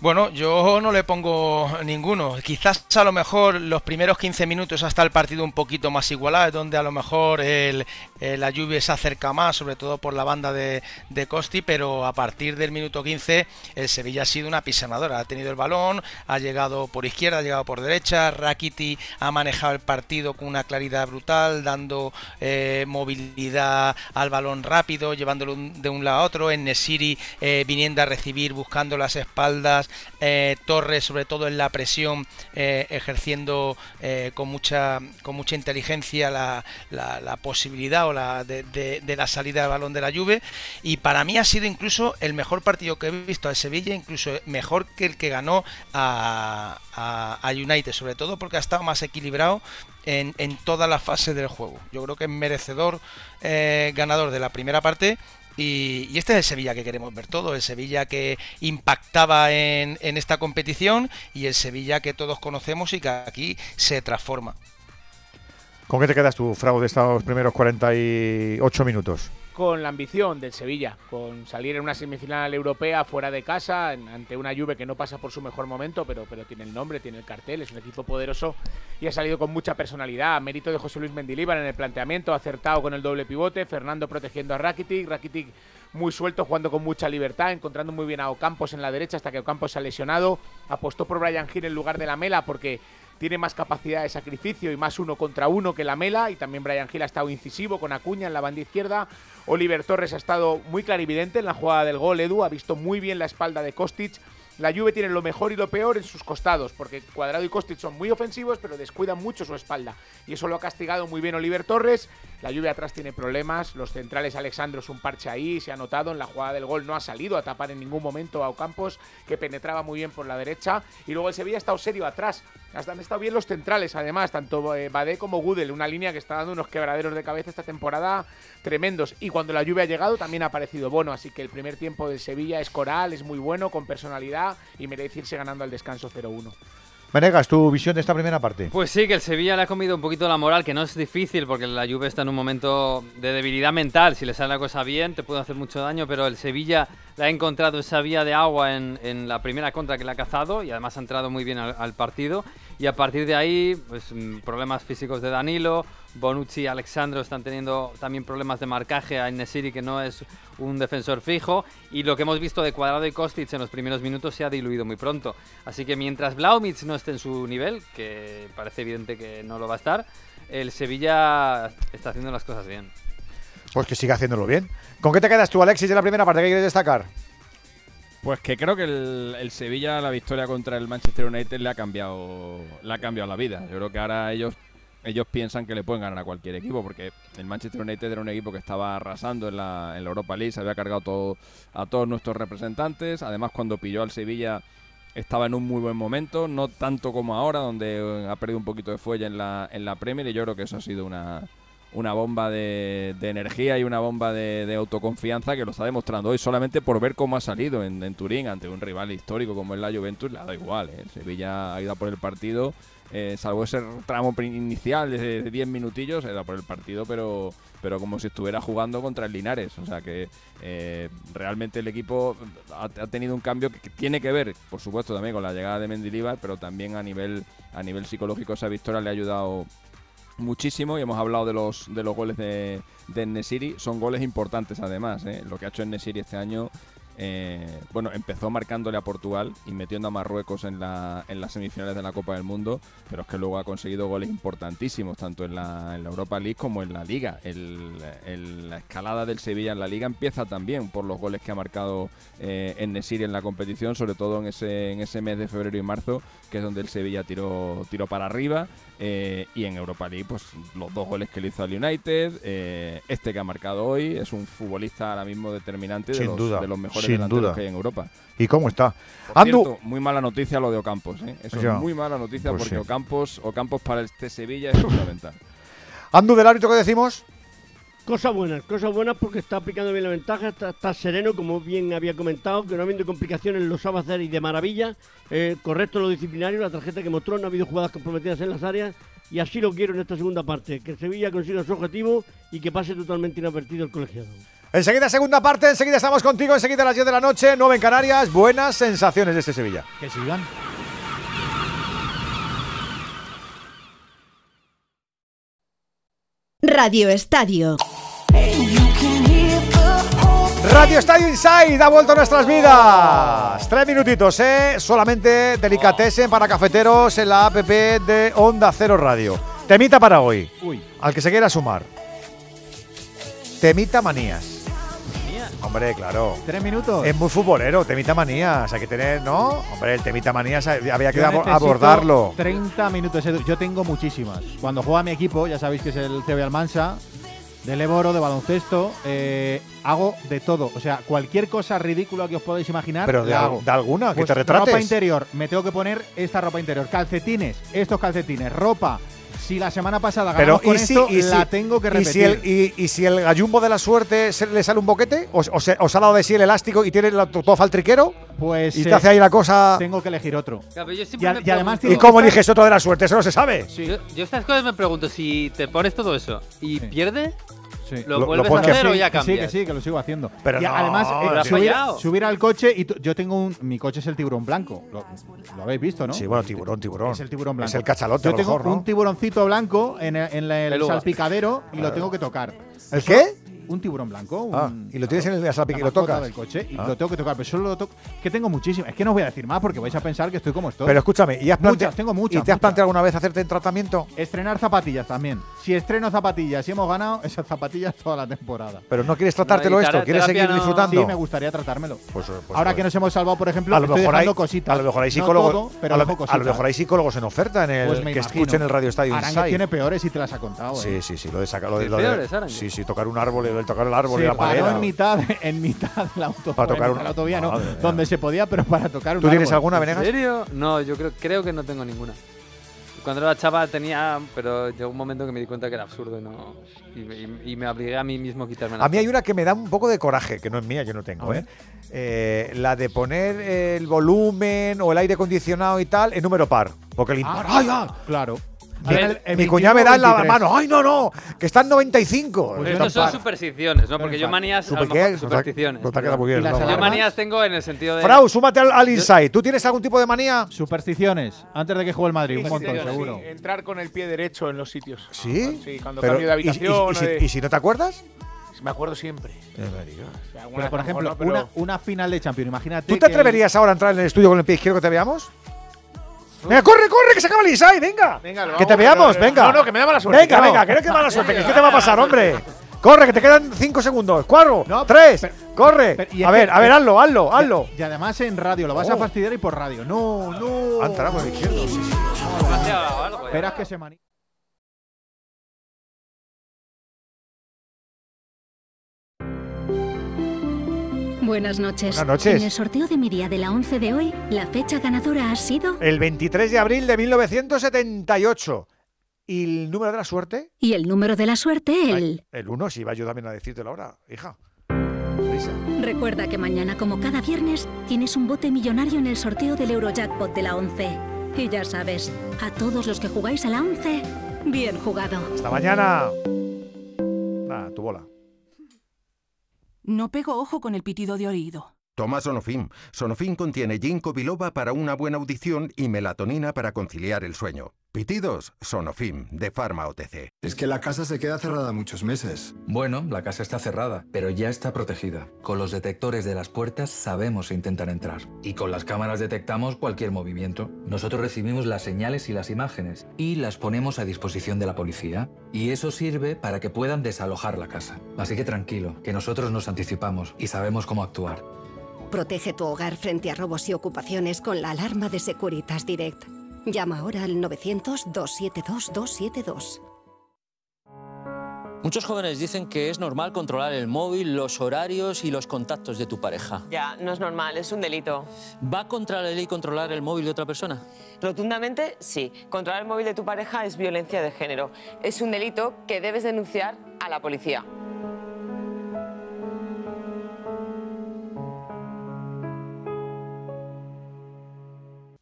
Speaker 10: Bueno, yo no le pongo ninguno. Quizás a lo mejor los primeros 15 minutos hasta el partido un poquito más igualado, donde a lo mejor el, la lluvia se acerca más, sobre todo por la banda de, de, Costi, pero a partir del minuto 15 el Sevilla ha sido una pisanadora. Ha tenido el balón, ha llegado por izquierda, ha llegado por derecha. Rakiti ha manejado el partido con una claridad brutal, dando eh, movilidad al balón rápido, llevándolo de un lado a otro. En Nesiri eh, viniendo a recibir, buscando las espaldas eh, Torres, sobre todo en la presión, eh, ejerciendo eh, con, mucha, con mucha inteligencia la, la, posibilidad o la de, la salida del balón de la Juve. Y para mí ha sido incluso el mejor partido que he visto al Sevilla, incluso mejor que el que ganó a, a, United, sobre todo porque ha estado más equilibrado en, en toda la fase del juego. Yo creo que es merecedor ganador de la primera parte y, este es el Sevilla que queremos ver todo, el Sevilla que impactaba en, esta competición y el Sevilla que todos conocemos y que aquí se transforma.
Speaker 6: ¿Con qué te quedas tú, Frau, de estos primeros 48 minutos?
Speaker 9: Con la ambición del Sevilla, con salir en una semifinal europea fuera de casa, ante una Juve que no pasa por su mejor momento, pero, pero tiene el nombre, tiene el cartel, es un equipo poderoso y ha salido con mucha personalidad. Mérito de José Luis Mendilibar en el planteamiento, acertado con el doble pivote, Fernando protegiendo a Rakitic, Rakitic muy suelto, jugando con mucha libertad, encontrando muy bien a Ocampos en la derecha hasta que Ocampos se ha lesionado, apostó por Brian Hill en lugar de la Mela porque tiene más capacidad de sacrificio y más uno contra uno que la Mela. Y también Brian Hill ha estado incisivo con Acuña en la banda izquierda. Oliver Torres ha estado muy clarividente en la jugada del gol. Edu ha visto muy bien la espalda de Kostic la Juve tiene lo mejor y lo peor en sus costados, porque Cuadrado y Kostic son muy ofensivos, pero descuidan mucho su espalda. Y eso lo ha castigado muy bien Oliver Torres. La Juve atrás tiene problemas. Los centrales Alexandros un parche ahí, se ha notado. En la jugada del gol no ha salido a tapar en ningún momento a Ocampos, que penetraba muy bien por la derecha. Y luego el Sevilla ha estado serio atrás. Han estado bien los centrales, además, tanto eh, Badé como Gudel, una línea que está dando unos quebraderos de cabeza esta temporada tremendos. Y cuando la lluvia ha llegado, también ha aparecido Bono. Así que el primer tiempo del Sevilla es coral, es muy bueno, con personalidad y merece irse ganando al descanso 0-1.
Speaker 6: Venegas, tu visión de esta primera parte.
Speaker 1: Pues sí, que el Sevilla le ha comido un poquito la moral, que no es difícil porque la Juve está en un momento de debilidad mental. Si le sale la cosa bien, te puede hacer mucho daño, pero el Sevilla le ha encontrado esa vía de agua en, la primera contra que le ha cazado y además ha entrado muy bien al partido. Y a partir de ahí, pues mm, problemas físicos de Danilo, Bonucci y Alexandro están teniendo también problemas de marcaje a Nesiri, que no es un defensor fijo. Y lo que hemos visto de Cuadrado y Kostic en los primeros minutos se ha diluido muy pronto. Así que mientras Blaumits no esté en su nivel, que parece evidente que no lo va a estar, el Sevilla está haciendo las cosas bien.
Speaker 6: Pues que siga haciéndolo bien. ¿Con qué te quedas tú, Alexis, de la primera parte que quieres destacar?
Speaker 12: Pues que creo que el, Sevilla, la victoria contra el Manchester United le ha cambiado, le ha cambiado la vida. Yo creo que ahora ellos ellos piensan que le pueden ganar a cualquier equipo, porque el Manchester United era un equipo que estaba arrasando en la, en la Europa League, se había cargado todo, a todos nuestros representantes. Además, cuando pilló al Sevilla estaba en un muy buen momento, no tanto como ahora, donde ha perdido un poquito de fuelle en la, en la Premier, y yo creo que eso ha sido una, una bomba de, energía y una bomba de, autoconfianza que lo está demostrando hoy solamente por ver cómo ha salido en, Turín ante un rival histórico como es la Juventus, le ha dado igual. ¿eh? Sevilla ha ido por el partido, eh, salvo ese tramo inicial de 10 minutillos, ha ido por el partido, pero, pero como si estuviera jugando contra el Linares. O sea que eh, realmente el equipo ha, tenido un cambio que, tiene que ver, por supuesto, también con la llegada de Mendilibar, pero también a nivel, a nivel psicológico esa victoria le ha ayudado muchísimo y hemos hablado de los, de los goles de, de Nesiri. Son goles importantes además. ¿eh? Lo que ha hecho Nesiri este año eh, bueno, empezó marcándole a Portugal y metiendo a Marruecos en, la, en las semifinales de la Copa del Mundo, pero es que luego ha conseguido goles importantísimos, tanto en la, en la Europa League como en la Liga. El, la escalada del Sevilla en la Liga empieza también por los goles que ha marcado eh, en Nesiri en la competición, sobre todo en ese, en ese mes de febrero y marzo, que es donde el Sevilla tiró, tiró para arriba. Eh, y en Europa League, pues los dos goles que le hizo al United, este que ha marcado hoy, es un futbolista ahora mismo determinante de, los, de los mejores sin duda. que hay en Europa.
Speaker 6: ¿Y cómo está?
Speaker 12: Andu muy mala noticia lo de Ocampos. ¿eh? Eso es muy mala noticia pues porque Ocampos, Ocampos para este Sevilla es fundamental.
Speaker 6: Andu, del árbitro, ¿qué decimos?
Speaker 11: Cosas buenas, cosas buenas porque está aplicando bien la ventaja, está, sereno, como bien había comentado, que no ha habido complicaciones, lo sabe hacer y de maravilla. Eh, correcto lo disciplinario, la tarjeta que mostró, no ha habido jugadas comprometidas en las áreas y así lo quiero en esta segunda parte, que Sevilla consiga su objetivo y que pase totalmente inadvertido el colegiado.
Speaker 6: Enseguida, segunda parte, enseguida estamos contigo, enseguida a las 10 de la noche, 9 en Canarias. Buenas sensaciones de este Sevilla.
Speaker 7: Que sigan.
Speaker 17: Radio Estadio.
Speaker 6: Radio Estadio Inside ha vuelto a nuestras vidas. Tres minutitos, ¿eh? Solamente delicatessen para cafeteros en la app de Onda Cero Radio. Temita para hoy.
Speaker 7: Uy.
Speaker 6: Al que se quiera sumar. Temita manías. Hombre, claro.
Speaker 7: Tres minutos.
Speaker 6: Es muy futbolero, temita manías. Hay que tener, ¿no? Hombre, el temita manías había que abordarlo.
Speaker 7: 30 minutos. Yo tengo muchísimas. Cuando juega mi equipo, ya sabéis que es el CB Almansa, del Eboro, de baloncesto, eh, hago de todo. O sea, cualquier cosa ridícula que os podáis imaginar,
Speaker 6: Pero de,
Speaker 7: la hago.
Speaker 6: de alguna, que
Speaker 7: Pues
Speaker 6: te retrates.
Speaker 7: Ropa interior, me tengo que poner esta ropa interior. Calcetines, estos calcetines, ropa. Si la semana pasada
Speaker 6: Pero
Speaker 7: ganamos con
Speaker 6: ¿y si,
Speaker 7: esto,
Speaker 6: y si-
Speaker 7: la tengo que
Speaker 6: y
Speaker 7: repetir.
Speaker 6: si, el, y, y si el gallumbo de la suerte se le sale un boquete? ¿O, o se- os ha dado de sí el elástico y tiene la, todo faltriquero?
Speaker 7: Pues
Speaker 6: y te
Speaker 7: eh,
Speaker 6: hace ahí la cosa.
Speaker 7: Tengo que elegir otro.
Speaker 1: Claro, pero yo
Speaker 7: Y, a- y además
Speaker 6: ¿Y cómo eliges otro de la suerte? Eso no se sabe.
Speaker 1: Yo, yo estas cosas me pregunto, si te pones todo eso y
Speaker 7: Sí.
Speaker 1: ¿lo,
Speaker 6: Lo- lo
Speaker 1: vuelves
Speaker 6: puedes-
Speaker 1: a hacer o
Speaker 7: Sí,
Speaker 1: ya
Speaker 7: que
Speaker 1: cambias?
Speaker 7: Sí, que sí, que lo sigo haciendo.
Speaker 6: Pero
Speaker 7: y
Speaker 6: no,
Speaker 7: además, eh,
Speaker 6: lo has
Speaker 7: subir, subir al coche y yo tengo un. Mi coche es el tiburón blanco. Lo, lo habéis visto, ¿no?
Speaker 6: Sí, bueno, tiburón, tiburón.
Speaker 7: Es el tiburón blanco.
Speaker 6: Es el cachalote,
Speaker 7: Yo
Speaker 6: a lo
Speaker 7: tengo
Speaker 6: mejor, ¿no?
Speaker 7: un tiburoncito blanco en, el- en el salpicadero y lo tengo que tocar.
Speaker 6: ¿El
Speaker 7: Eso-
Speaker 6: qué?
Speaker 7: Un tiburón blanco. un-
Speaker 6: Ah, y lo tienes en el
Speaker 7: la
Speaker 6: salpique y lo tocas.
Speaker 7: del coche y
Speaker 6: Ah.
Speaker 7: lo tengo que tocar, pero solo lo toco. Que tengo muchísimas. Es que no os voy a decir más porque vais a pensar que estoy como estoy.
Speaker 6: Pero escúchame, ¿y, has
Speaker 7: Muchas,
Speaker 6: ¿y
Speaker 7: muchas,
Speaker 6: te has planteado alguna vez hacerte en tratamiento?
Speaker 7: Estrenar zapatillas también. Si estreno zapatillas y hemos ganado, esas zapatillas toda la temporada.
Speaker 6: Pero no quieres tratártelo
Speaker 1: No,
Speaker 6: esto, quieres seguir
Speaker 1: no-
Speaker 6: disfrutando.
Speaker 7: Sí, me gustaría tratármelo.
Speaker 6: Pues, pues,
Speaker 7: Ahora
Speaker 6: pues.
Speaker 7: que nos hemos salvado, por ejemplo,
Speaker 6: a lo
Speaker 7: estoy
Speaker 6: mejor hay,
Speaker 7: cositas.
Speaker 6: a lo mejor hay
Speaker 7: No
Speaker 6: psicólogos,
Speaker 7: todo, pero
Speaker 6: a, lo, a mejor hay psicólogos en oferta en el
Speaker 7: Pues
Speaker 6: que escuchen el radio Estadio Inside.
Speaker 7: tiene peores y te las ha contado.
Speaker 6: Sí,
Speaker 7: ¿eh?
Speaker 6: sí, sí, lo de sacar sí, tocar un árbol, el tocar el árbol y la
Speaker 7: paró en mitad, en mitad de la autovía,
Speaker 6: Para tocar
Speaker 7: en
Speaker 6: una-
Speaker 7: la autovía, no,
Speaker 6: Madre mía.
Speaker 7: donde se podía, pero para tocar un
Speaker 6: ¿Tú tienes
Speaker 7: árbol.
Speaker 6: alguna,
Speaker 1: ¿En
Speaker 6: Venegas?
Speaker 1: serio? No, yo creo, creo que no tengo ninguna. Cuando era chaval tenía, pero llegó un momento que me di cuenta que era absurdo y, no, y, y- y me obligué a mí mismo a quitarme
Speaker 6: A mí hay una que me da un poco de coraje, que no es mía, yo no tengo, ¿eh? Eh, La de poner el volumen o el aire acondicionado y tal en número par. Porque el impar.
Speaker 7: Ah,
Speaker 6: ¡Ay, ay!
Speaker 7: Claro.
Speaker 6: Mi
Speaker 7: 21
Speaker 6: cuñada me da en la
Speaker 7: 23.
Speaker 6: mano. ¡Ay, no, no! Que está en 95.
Speaker 1: Pero estos son supersticiones, ¿no? Porque yo manías, supersticiones.
Speaker 6: nos ha quedado
Speaker 1: perdón.
Speaker 6: muy bien,
Speaker 7: ¿Y las
Speaker 6: ¿no?
Speaker 1: Yo manías tengo en el sentido de...
Speaker 6: Frau, súmate al, al Inside. ¿Tú tienes algún tipo de manía?
Speaker 7: Supersticiones, antes de que juegue el Madrid, un montón,
Speaker 9: Sí,
Speaker 7: seguro.
Speaker 9: entrar con el pie derecho en los sitios.
Speaker 6: ¿Sí?
Speaker 9: Sí, cuando
Speaker 6: Pero,
Speaker 9: cambio de
Speaker 6: ¿y- y-
Speaker 9: habitación.
Speaker 6: y, si,
Speaker 9: o de-
Speaker 6: y si no te acuerdas?
Speaker 9: Me acuerdo siempre.
Speaker 7: Pero, por ejemplo,
Speaker 9: no, pero-
Speaker 7: una, una final de Champions, imagínate.
Speaker 6: ¿Tú te atreverías ahora a entrar en el estudio con el pie izquierdo que te veamos? Venga, corre, corre, que se acaba el Inside, venga.
Speaker 9: Venga, lo
Speaker 6: que te veamos,
Speaker 9: pero-
Speaker 6: venga.
Speaker 9: No, no, que me da mala suerte.
Speaker 6: Venga,
Speaker 9: no.
Speaker 6: venga, que no que mala suerte. ¿Qué te va a pasar, hombre? Corre, que te quedan cinco segundos. Cuatro,
Speaker 7: No,
Speaker 6: tres,
Speaker 7: pero-
Speaker 6: corre.
Speaker 7: pero- y es
Speaker 6: a ver,
Speaker 7: que-
Speaker 6: a ver, hazlo, hazlo, hazlo.
Speaker 7: Y además en radio, lo vas
Speaker 6: Oh.
Speaker 7: a fastidiar y por radio. No, no.
Speaker 6: Entrado por izquierdo, sí, sí.
Speaker 7: Que se mani.
Speaker 20: Buenas noches.
Speaker 6: Buenas noches.
Speaker 20: En el sorteo de mi día de la 11 de hoy, la fecha ganadora ha sido...
Speaker 6: El 23 de abril de 1978. ¿Y el número de la suerte?
Speaker 20: Y el número de la suerte, el...
Speaker 6: El 1, si iba yo también a decírtelo ahora, hija.
Speaker 20: Recuerda que mañana, como cada viernes, tienes un bote millonario en el sorteo del Eurojackpot de la 11. Y ya sabes, a todos los que jugáis a la 11, bien jugado.
Speaker 6: Hasta mañana. Nada, tu bola.
Speaker 26: No pego ojo con el pitido de oído.
Speaker 27: Toma Sonofim. Sonofim contiene ginkgo biloba para una buena audición y melatonina para conciliar el sueño. Pitidos, Sonofim, de Pharma OTC.
Speaker 28: Es que la casa se queda cerrada muchos meses.
Speaker 29: Bueno, la casa está cerrada, pero ya está protegida. Con los detectores de las puertas sabemos si intentan entrar. Y con las cámaras detectamos cualquier movimiento. Nosotros recibimos las señales y las imágenes y las ponemos a disposición de la policía. Y eso sirve para que puedan desalojar la casa. Así que tranquilo, que nosotros nos anticipamos y sabemos cómo actuar.
Speaker 17: Protege tu hogar frente a robos y ocupaciones con la alarma de Securitas Direct. Llama ahora al 900-272-272.
Speaker 30: Muchos jóvenes dicen que es normal controlar el móvil, los horarios y los contactos de tu pareja.
Speaker 31: Ya, no es normal, es un delito.
Speaker 30: ¿Va contra la ley controlar el móvil de otra persona?
Speaker 31: Rotundamente, sí. Controlar el móvil de tu pareja es violencia de género. Es un delito que debes denunciar a la policía.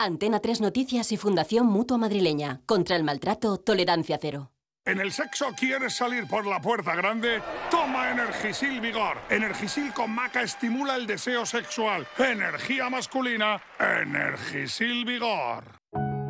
Speaker 17: Antena 3 Noticias y Fundación Mutua Madrileña. Contra el maltrato, tolerancia cero.
Speaker 32: ¿En el sexo quieres salir por la puerta grande? Toma Energisil Vigor. Energisil con maca estimula el deseo sexual. Energía masculina. Energisil Vigor.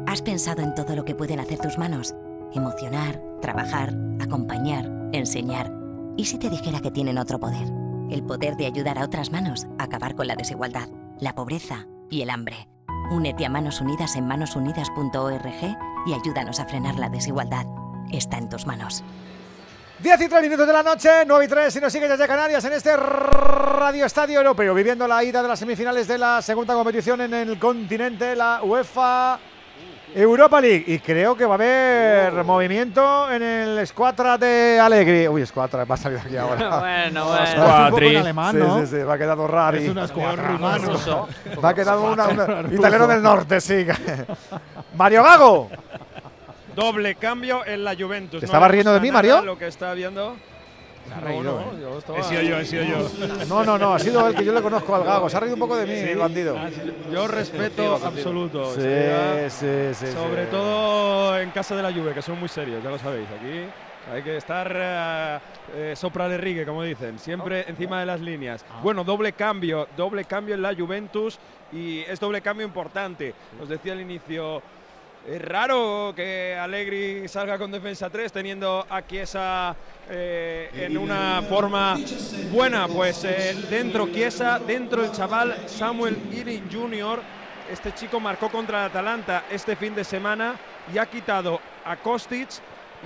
Speaker 33: ¿Has pensado en todo lo que pueden hacer tus manos? Emocionar, trabajar, acompañar, enseñar. ¿Y si te dijera que tienen otro poder? El poder de ayudar a otras manos a acabar con la desigualdad, la pobreza y el hambre. Únete a Manos Unidas en manosunidas.org y ayúdanos a frenar la desigualdad está en tus manos.
Speaker 6: 10 y 3 minutos de la noche, 9 y 3, si nos sigues desde Canarias en este Radio Estadio Europeo, viviendo la ida de las semifinales de la segunda competición en el continente, la UEFA Europa League. Y creo que va a haber movimiento en el escuadra de Alegri. Uy, escuadra, va a salir aquí ahora.
Speaker 1: bueno,
Speaker 6: bueno. Alemán, ¿no? Sí, sí, sí, va a quedar rari.
Speaker 7: Es una escuadra rumano.
Speaker 6: Va a quedar una, una- italiano del norte, sí. Mario Gago.
Speaker 8: Doble cambio en la Juventus.
Speaker 6: ¿Te
Speaker 8: No
Speaker 6: estaba riendo de mí, Mario?
Speaker 8: Lo que está viendo.
Speaker 6: Ha reído,
Speaker 8: no,
Speaker 6: ¿eh?
Speaker 8: yo estaba-
Speaker 4: He sido yo, he sido yo.
Speaker 6: No, no, no, ha sido el que yo le conozco al Gago. Se ha reído un poco de mí,
Speaker 4: Sí.
Speaker 6: el bandido.
Speaker 8: Ah, Yo respeto absoluto.
Speaker 6: Sí, sí, sí,
Speaker 8: Sobre
Speaker 6: sí.
Speaker 8: todo en casa de la Juve, que son muy serios, ya lo sabéis. Aquí hay que estar eh, eh, sopra de rigue, como dicen, siempre encima de las líneas. Bueno, doble cambio, doble cambio en la Juventus y es doble cambio importante. Os decía al inicio, es raro que Allegri salga con defensa 3 teniendo a Chiesa eh, en una forma buena. Pues eh, dentro Chiesa, dentro el chaval Samuel Irin Jr. Este chico marcó contra el Atalanta este fin de semana y ha quitado a Kostic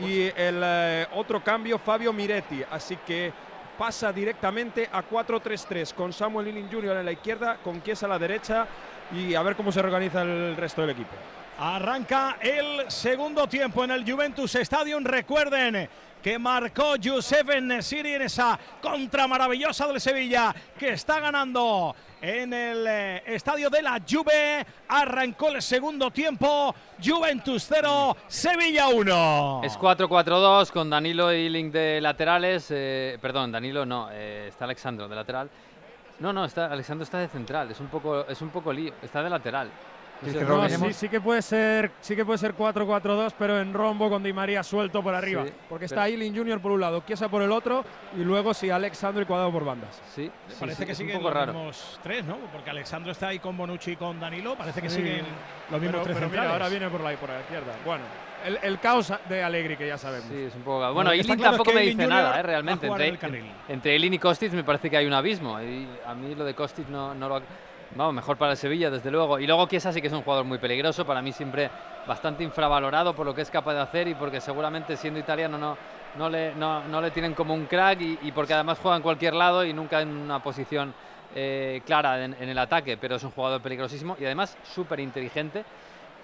Speaker 8: y el eh, otro cambio Fabio Miretti. Así que pasa directamente a 4-3-3 con Samuel Irin Jr. en la izquierda, con Chiesa a la derecha y a ver cómo se reorganiza el resto del equipo.
Speaker 4: Arranca el segundo tiempo en el Juventus Stadium. Recuerden que marcó Giuseppe Nesiri en esa contra maravillosa del Sevilla que está ganando en el eh, estadio de la Juve. Arrancó el segundo tiempo. Juventus 0, Sevilla 1.
Speaker 1: Es 4-4-2 con Danilo y Link de laterales. eh, perdón, Danilo no, eh, está Alexandro de lateral. No, no, está, Alexandro está de central, es un poco, es un poco lío, está de lateral. No,
Speaker 8: sí, sí que puede ser, sí que puede ser 4-4-2, pero en rombo con Di María suelto por arriba,
Speaker 1: Sí,
Speaker 8: porque está Eilin Junior por un lado, Chiesa por el otro y luego sí Alexandro y Cuadrado por bandas.
Speaker 1: Sí,
Speaker 4: parece que siguen
Speaker 1: poco
Speaker 4: los
Speaker 1: raro.
Speaker 4: mismos tres, ¿no? Porque Alexandro está ahí con Bonucci y con Danilo. Parece que
Speaker 8: Sí.
Speaker 4: siguen los mismos
Speaker 8: pero,
Speaker 4: tres
Speaker 8: pero mira, ahora viene por la, por la izquierda. Bueno, el, el caos de Alegri que ya sabemos.
Speaker 1: Sí, es un poco. Bueno, Eiling
Speaker 8: claro es
Speaker 1: tampoco
Speaker 8: que
Speaker 1: me
Speaker 8: Eiling
Speaker 1: dice
Speaker 8: Junior
Speaker 1: nada, ¿eh? realmente.
Speaker 8: en
Speaker 1: Entre, Eiling y Kostic me parece que hay un abismo. Y a mí lo de Kostic no, no lo. Vamos, mejor para el Sevilla, desde luego. Y luego Chiesa sí que es un jugador muy peligroso, para mí siempre bastante infravalorado por lo que es capaz de hacer y porque seguramente siendo italiano no, no, le, no, no le tienen como un crack y, y porque además juega en cualquier lado y nunca en una posición eh, clara en, en el ataque, pero es un jugador peligrosísimo y además súper inteligente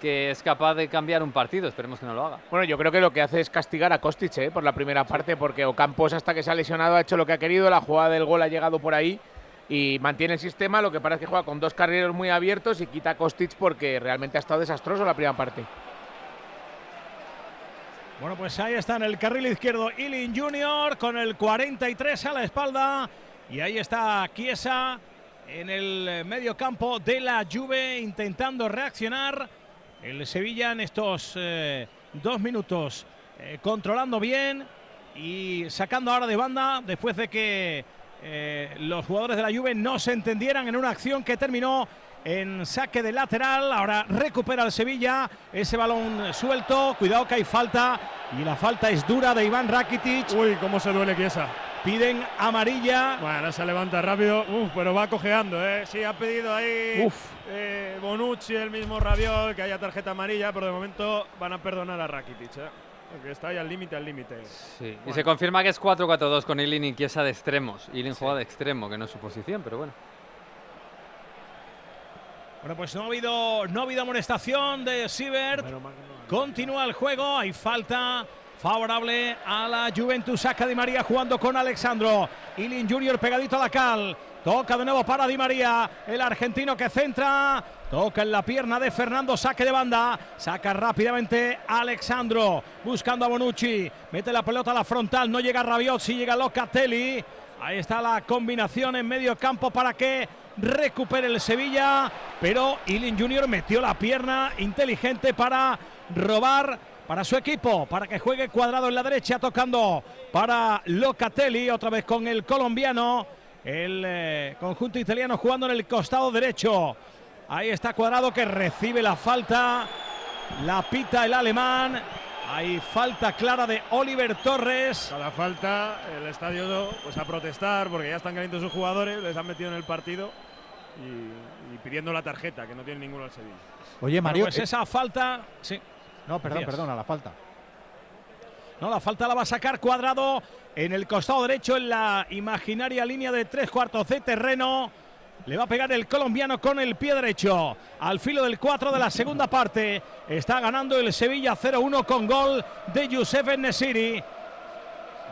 Speaker 1: que es capaz de cambiar un partido, esperemos que no lo haga.
Speaker 9: Bueno, yo creo que lo que hace es castigar a Kostic ¿eh? por la primera parte, porque Ocampos hasta que se ha lesionado ha hecho lo que ha querido, la jugada del gol ha llegado por ahí y mantiene el sistema, lo que es que juega con dos carrileros muy abiertos y quita a Kostic porque realmente ha estado desastroso la primera parte.
Speaker 4: Bueno, pues ahí está en el carril izquierdo Ilin Junior con el 43 a la espalda. Y ahí está Chiesa en el medio campo de la Juve intentando reaccionar. El Sevilla en estos eh, dos minutos eh, controlando bien y sacando ahora de banda después de que eh, los jugadores de la Juve no se entendieran en una acción que terminó en saque de lateral. Ahora recupera el Sevilla ese balón suelto. Cuidado que hay falta y la falta es dura de Iván Rakitic.
Speaker 8: Uy, cómo se duele Chiesa.
Speaker 4: Piden amarilla.
Speaker 8: Bueno, se levanta rápido, Uf, pero va cojeando, ¿eh? Sí, ha pedido ahí
Speaker 4: Uf.
Speaker 8: eh, Bonucci, el mismo Rabiol, que haya tarjeta amarilla, pero de momento van a perdonar a Rakitic, ¿eh? Porque está ahí al límite, al límite.
Speaker 1: Sí, y se confirma que es 4-4-2 con Ilin y Chiesa de extremos. Ilin juega de extremo, que no es su posición, pero bueno.
Speaker 4: Bueno, pues no ha habido, no ha habido amonestación de Siebert. Continúa el juego, hay falta favorable a la Juventus. Saca Di María jugando con Alexandro. Ilin Junior pegadito a la cal. Toca de nuevo para Di María, el argentino que centra. Toca en la pierna de Fernando, saque de banda. Saca rápidamente Alexandro, buscando a Bonucci. Mete la pelota a la frontal, no llega Rabiot, si llega Locatelli. Ahí está la combinación en medio campo para que recupere el Sevilla. Pero Ilin Junior metió la pierna inteligente para robar, para su equipo, para que juegue cuadrado en la derecha, tocando para Locatelli, otra vez con el colombiano, el eh, conjunto italiano jugando en el costado derecho. Ahí está cuadrado que recibe la falta, la pita el alemán. Hay falta clara de Oliver Torres.
Speaker 8: Cada falta, el estadio pues a protestar porque ya están calientes sus jugadores, les han metido en el partido y, y pidiendo la tarjeta, que no tiene ninguno al Sevilla.
Speaker 7: Oye,
Speaker 4: Bueno,
Speaker 7: Mario.
Speaker 4: pues
Speaker 7: eh,
Speaker 4: esa falta, sí.
Speaker 7: no, perdón,
Speaker 4: decías.
Speaker 7: perdón, a la falta.
Speaker 4: No, la falta la va a sacar cuadrado en el costado derecho en la imaginaria línea de tres cuartos de terreno. Le va a pegar el colombiano con el pie derecho. Al filo del 4 de la segunda parte. Está ganando el Sevilla 0-1 con gol de Youssef Nesiri.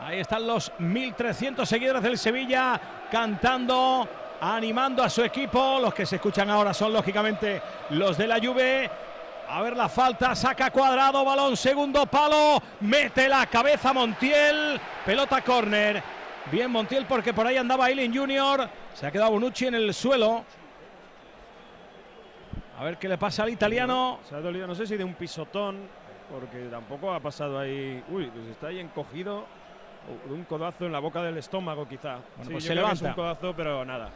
Speaker 4: Ahí están los 1.300 seguidores del Sevilla cantando, animando a su equipo. Los que se escuchan ahora son lógicamente los de la Juve. A ver la falta, saca cuadrado, balón, segundo palo, mete la cabeza Montiel, pelota córner. Bien Montiel porque por ahí andaba Aileen Junior, se ha quedado Bonucci en el suelo. A ver qué le pasa al italiano.
Speaker 8: Se ha dolido, no sé si de un pisotón, porque tampoco ha pasado ahí. Uy, pues está ahí encogido. un codazo en la boca del estómago, quizá.
Speaker 4: Bueno,
Speaker 8: Sí,
Speaker 4: pues
Speaker 8: yo
Speaker 4: se
Speaker 8: creo que es
Speaker 4: levanta.
Speaker 8: un codazo, pero nada.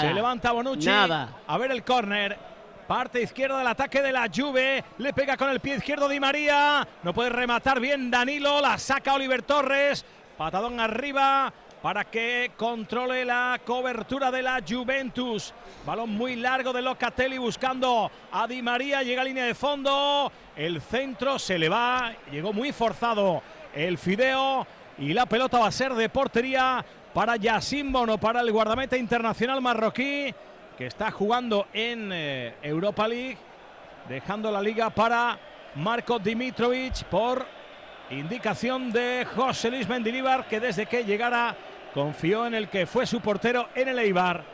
Speaker 4: Se levanta Bonucci.
Speaker 8: Nada.
Speaker 4: A ver el córner. Parte izquierda del ataque de la Juve. Le pega con el pie izquierdo Di María. No puede rematar bien Danilo. La saca Oliver Torres. Patadón arriba para que controle la cobertura de la Juventus. Balón muy largo de Locatelli buscando a Di María. Llega a línea de fondo. El centro se le va. Llegó muy forzado el Fideo. Y la pelota va a ser de portería para Yacine Bono, para el guardameta internacional marroquí, que está jugando en eh, Europa League, dejando la liga para Marco Dimitrovic por indicación de José Luis Mendilibar, que desde que llegara confió en el que fue su portero en el Eibar.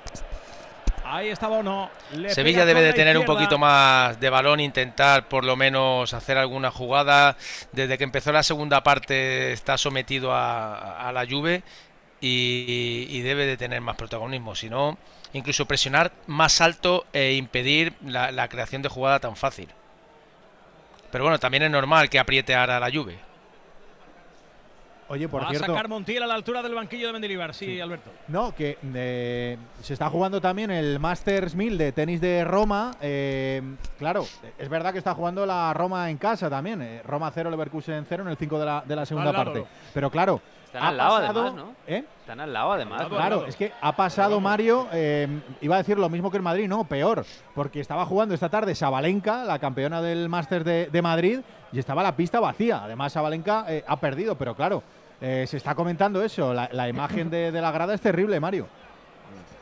Speaker 4: Ahí está Bono. le
Speaker 10: Sevilla debe de tener un poquito más de balón, intentar por lo menos hacer alguna jugada. Desde que empezó la segunda parte está sometido a, a la Juve y, y debe de tener más protagonismo. Si no, incluso presionar más alto e impedir la, la creación de jugada tan fácil. Pero bueno, también es normal que apriete ahora la Juve.
Speaker 7: Oye, por
Speaker 4: Va
Speaker 7: cierto.
Speaker 4: a sacar Montiel a la altura del banquillo de Mendilibar. Sí, Alberto.
Speaker 7: No, que eh, se está jugando también el Masters 1000 de tenis de Roma. Eh, claro, es verdad que está jugando la Roma en casa también. eh, Roma 0, Leverkusen 0 en el 5 de la, de la segunda
Speaker 1: lado.
Speaker 7: parte. Pero claro,
Speaker 1: Están
Speaker 7: ha
Speaker 1: al lado,
Speaker 7: pasado-
Speaker 1: además, ¿no?
Speaker 7: ¿Eh?
Speaker 1: Están al lado, además.
Speaker 7: Claro, es que ha pasado Mario, eh, iba a decir lo mismo que el Madrid, no, peor, porque estaba jugando esta tarde Sabalenka, la campeona del Masters de, de Madrid, y estaba la pista vacía. Además, Sabalenka eh, ha perdido, pero claro, eh, se está comentando eso, la, la imagen de, de la grada es terrible, Mario.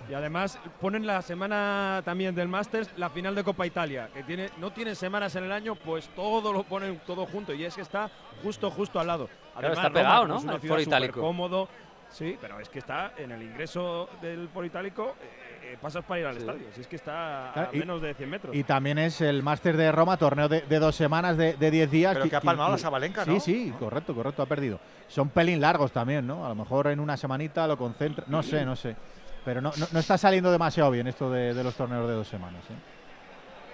Speaker 8: Y además ponen la semana también del Masters la final de Copa Italia, que tiene, no tienen semanas en el año, pues todo lo ponen todo junto y es que está justo, justo al lado. Además,
Speaker 1: está pegado,
Speaker 8: como
Speaker 1: ¿no?
Speaker 8: Es una
Speaker 1: al
Speaker 8: ciudad
Speaker 1: Foro Itálico.
Speaker 8: súper cómodo. Sí, pero es que está en el ingreso del Foro Itálico, eh, eh, pasas para ir al estadio. Si es que está a
Speaker 7: y-
Speaker 8: menos de 100 metros.
Speaker 7: Y también es el Máster de Roma, torneo de, de dos semanas, de, de diez días.
Speaker 6: Pero que ha palmado la Sabalenka,
Speaker 7: Sí,
Speaker 6: ¿no?
Speaker 7: sí, correcto, correcto, ha perdido. Son pelín largos también, ¿no? A lo mejor en una semanita lo concentra. No sé, no sé. Pero no, no, no está saliendo demasiado bien esto de, de los torneos de dos semanas. ¿eh?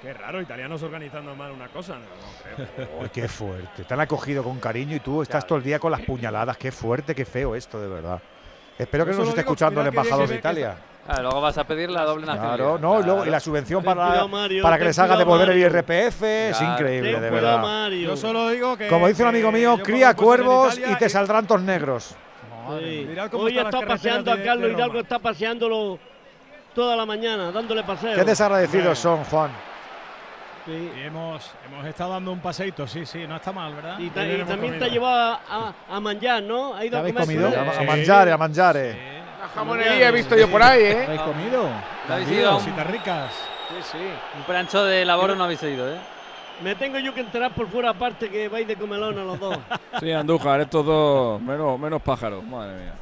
Speaker 8: Qué raro, italianos organizando mal una cosa. No, no creo.
Speaker 6: Uy, qué fuerte. Te han acogido con cariño y tú estás todo el día con las puñaladas. Qué fuerte, qué feo esto, de verdad. Espero que nos esté escuchando el embajador de Italia.
Speaker 1: Ah, luego vas a pedir la doble nacionalidad.
Speaker 6: Claro, no, y luego y la subvención
Speaker 1: Ten
Speaker 6: para,
Speaker 1: cuidado, Mario,
Speaker 6: para que les haga devolver el
Speaker 1: Mario.
Speaker 6: IRPF es increíble,
Speaker 1: Ten
Speaker 6: de
Speaker 1: cuidado,
Speaker 6: verdad.
Speaker 1: Mario.
Speaker 8: Yo solo digo que.
Speaker 6: Como dice un amigo mío, cría cuervos y te saldrán tornegros.
Speaker 11: Sí.
Speaker 8: Mirad cómo
Speaker 11: Hoy está paseando a Carlos. Hidalgo, está paseándolo toda la mañana, dándole paseo.
Speaker 6: Qué desagradecidos son, Juan.
Speaker 11: Sí.
Speaker 4: Y hemos, hemos estado dando un paseito, sí, sí, no está mal, ¿verdad?
Speaker 11: Y, ta- y también te ha llevado a, a, a manjar, ¿no? Ha ido a
Speaker 7: habéis
Speaker 11: comer
Speaker 7: comido?
Speaker 6: A mangiare, a mangiare.
Speaker 9: Jamonería he visto yo por ahí, ¿eh?
Speaker 7: ¿Habéis comido?
Speaker 1: ¿No habéis ido
Speaker 4: Cositas ricas.
Speaker 1: sí, sí. un plancho de laboro no habéis ido, ¿eh?
Speaker 11: Me tengo yo que enterar por fuera aparte que vais de comelón a los dos.
Speaker 12: Sí, Andújar, estos dos, menos, menos pájaros, madre mía.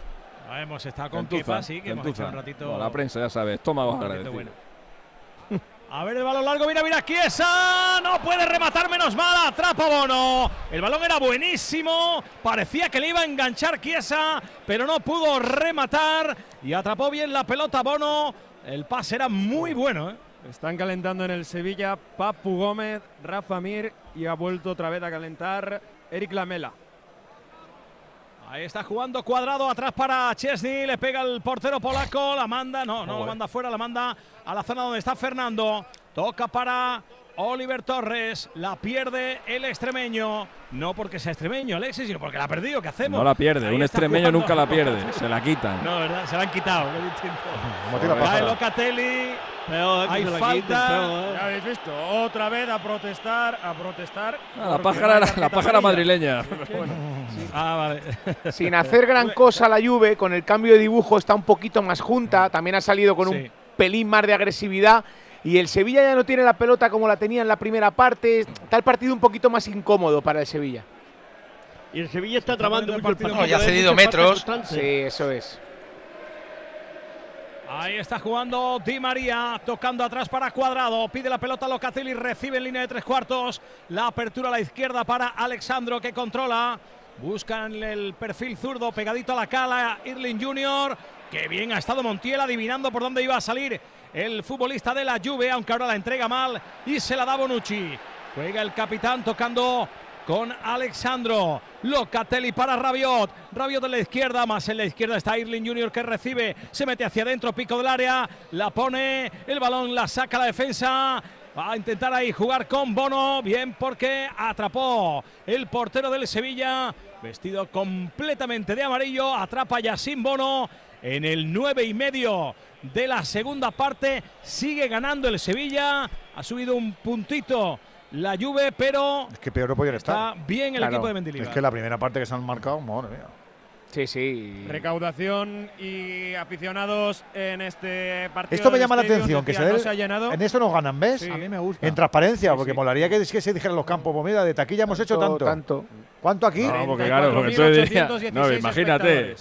Speaker 4: Ah, hemos estado con Kepa, sí, que hemos hecho un ratito.
Speaker 12: Bueno, la prensa, ya sabes, estómago agradecido.
Speaker 4: bueno. A ver el balón largo, mira, mira, Chiesa, no puede rematar menos mal, atrapa Bono. El balón era buenísimo, parecía que le iba a enganchar Chiesa, pero no pudo rematar y atrapó bien la pelota Bono. El pase era muy bueno, ¿eh?
Speaker 8: Están calentando en el Sevilla Papu Gómez, Rafa Mir y ha vuelto otra vez a calentar Eric Lamela.
Speaker 4: Ahí está jugando cuadrado atrás para Chesney. Le pega el portero polaco. La manda. No, no la manda fuera. La manda a la zona donde está Fernando. Toca para Oliver Torres. La pierde el extremeño. No porque sea extremeño, Alexis, sino porque la ha perdido. ¿Qué hacemos?
Speaker 12: No la pierde,
Speaker 4: Ahí
Speaker 12: un extremeño
Speaker 4: jugando.
Speaker 12: nunca la pierde, se la quitan.
Speaker 4: No, ¿verdad? Se la han quitado. qué distinto. Cae. Locatelli.
Speaker 11: Peor,
Speaker 4: Hay
Speaker 11: la
Speaker 4: falta.
Speaker 11: quiten, peor,
Speaker 8: Ya habéis visto, otra vez a protestar, a protestar.
Speaker 12: Ah, la pájara, la
Speaker 8: tarjeta
Speaker 12: pájara madrileña.
Speaker 4: Ah, vale.
Speaker 9: Sin hacer gran cosa la Juve, con el cambio de dibujo está un poquito más junta, también ha salido con
Speaker 4: Sí.
Speaker 9: un pelín más de agresividad y el Sevilla ya no tiene la pelota como la tenía en la primera parte, está el partido un poquito más incómodo para el Sevilla.
Speaker 11: Y el Sevilla está trabando mucho el
Speaker 8: partido.
Speaker 10: No, ya ha
Speaker 11: hay
Speaker 10: cedido metros.
Speaker 9: Sí, eso es.
Speaker 4: Ahí está jugando Di María, tocando atrás para Cuadrado. Pide la pelota a Locatelli, recibe en línea de tres cuartos. La apertura a la izquierda para Alexandro que controla. Buscan el perfil zurdo pegadito a la cala. Irling Junior. Que bien ha estado Montiel adivinando por dónde iba a salir el futbolista de la Juve, aunque ahora la entrega mal y se la da Bonucci. Juega el capitán tocando con Alexandro. Locatelli para Rabiot. Rabiot de la izquierda, más en la izquierda está Irling Junior que recibe. Se mete hacia adentro, pico del área. La pone, el balón la saca la defensa. Va a intentar ahí jugar con Bono. Bien porque atrapó el portero del Sevilla. Vestido completamente de amarillo. Atrapa ya sin Bono. En el nueve y medio de la segunda parte. Sigue ganando el Sevilla. Ha subido un puntito la Juve, pero
Speaker 6: Es que peor no podían
Speaker 4: está
Speaker 6: estar.
Speaker 4: bien el
Speaker 9: Claro.
Speaker 4: equipo de Mendilibar.
Speaker 6: Es que la primera parte que se han marcado, madre mía.
Speaker 9: Sí, sí.
Speaker 8: Recaudación y aficionados en este partido.
Speaker 6: Esto me llama la atención, que se
Speaker 8: no
Speaker 6: dé-
Speaker 8: se ha llenado.
Speaker 6: En eso nos ganan, ¿ves?
Speaker 8: Sí.
Speaker 7: A mí me gusta.
Speaker 6: En transparencia,
Speaker 8: Sí,
Speaker 6: porque
Speaker 8: sí.
Speaker 6: molaría que, que se dijeran los campos, pues mira, de taquilla hemos hecho tanto.
Speaker 9: tanto.
Speaker 6: ¿Cuánto aquí?
Speaker 12: No, porque claro, porque tú dirías. No,
Speaker 8: 34.816
Speaker 12: imagínate.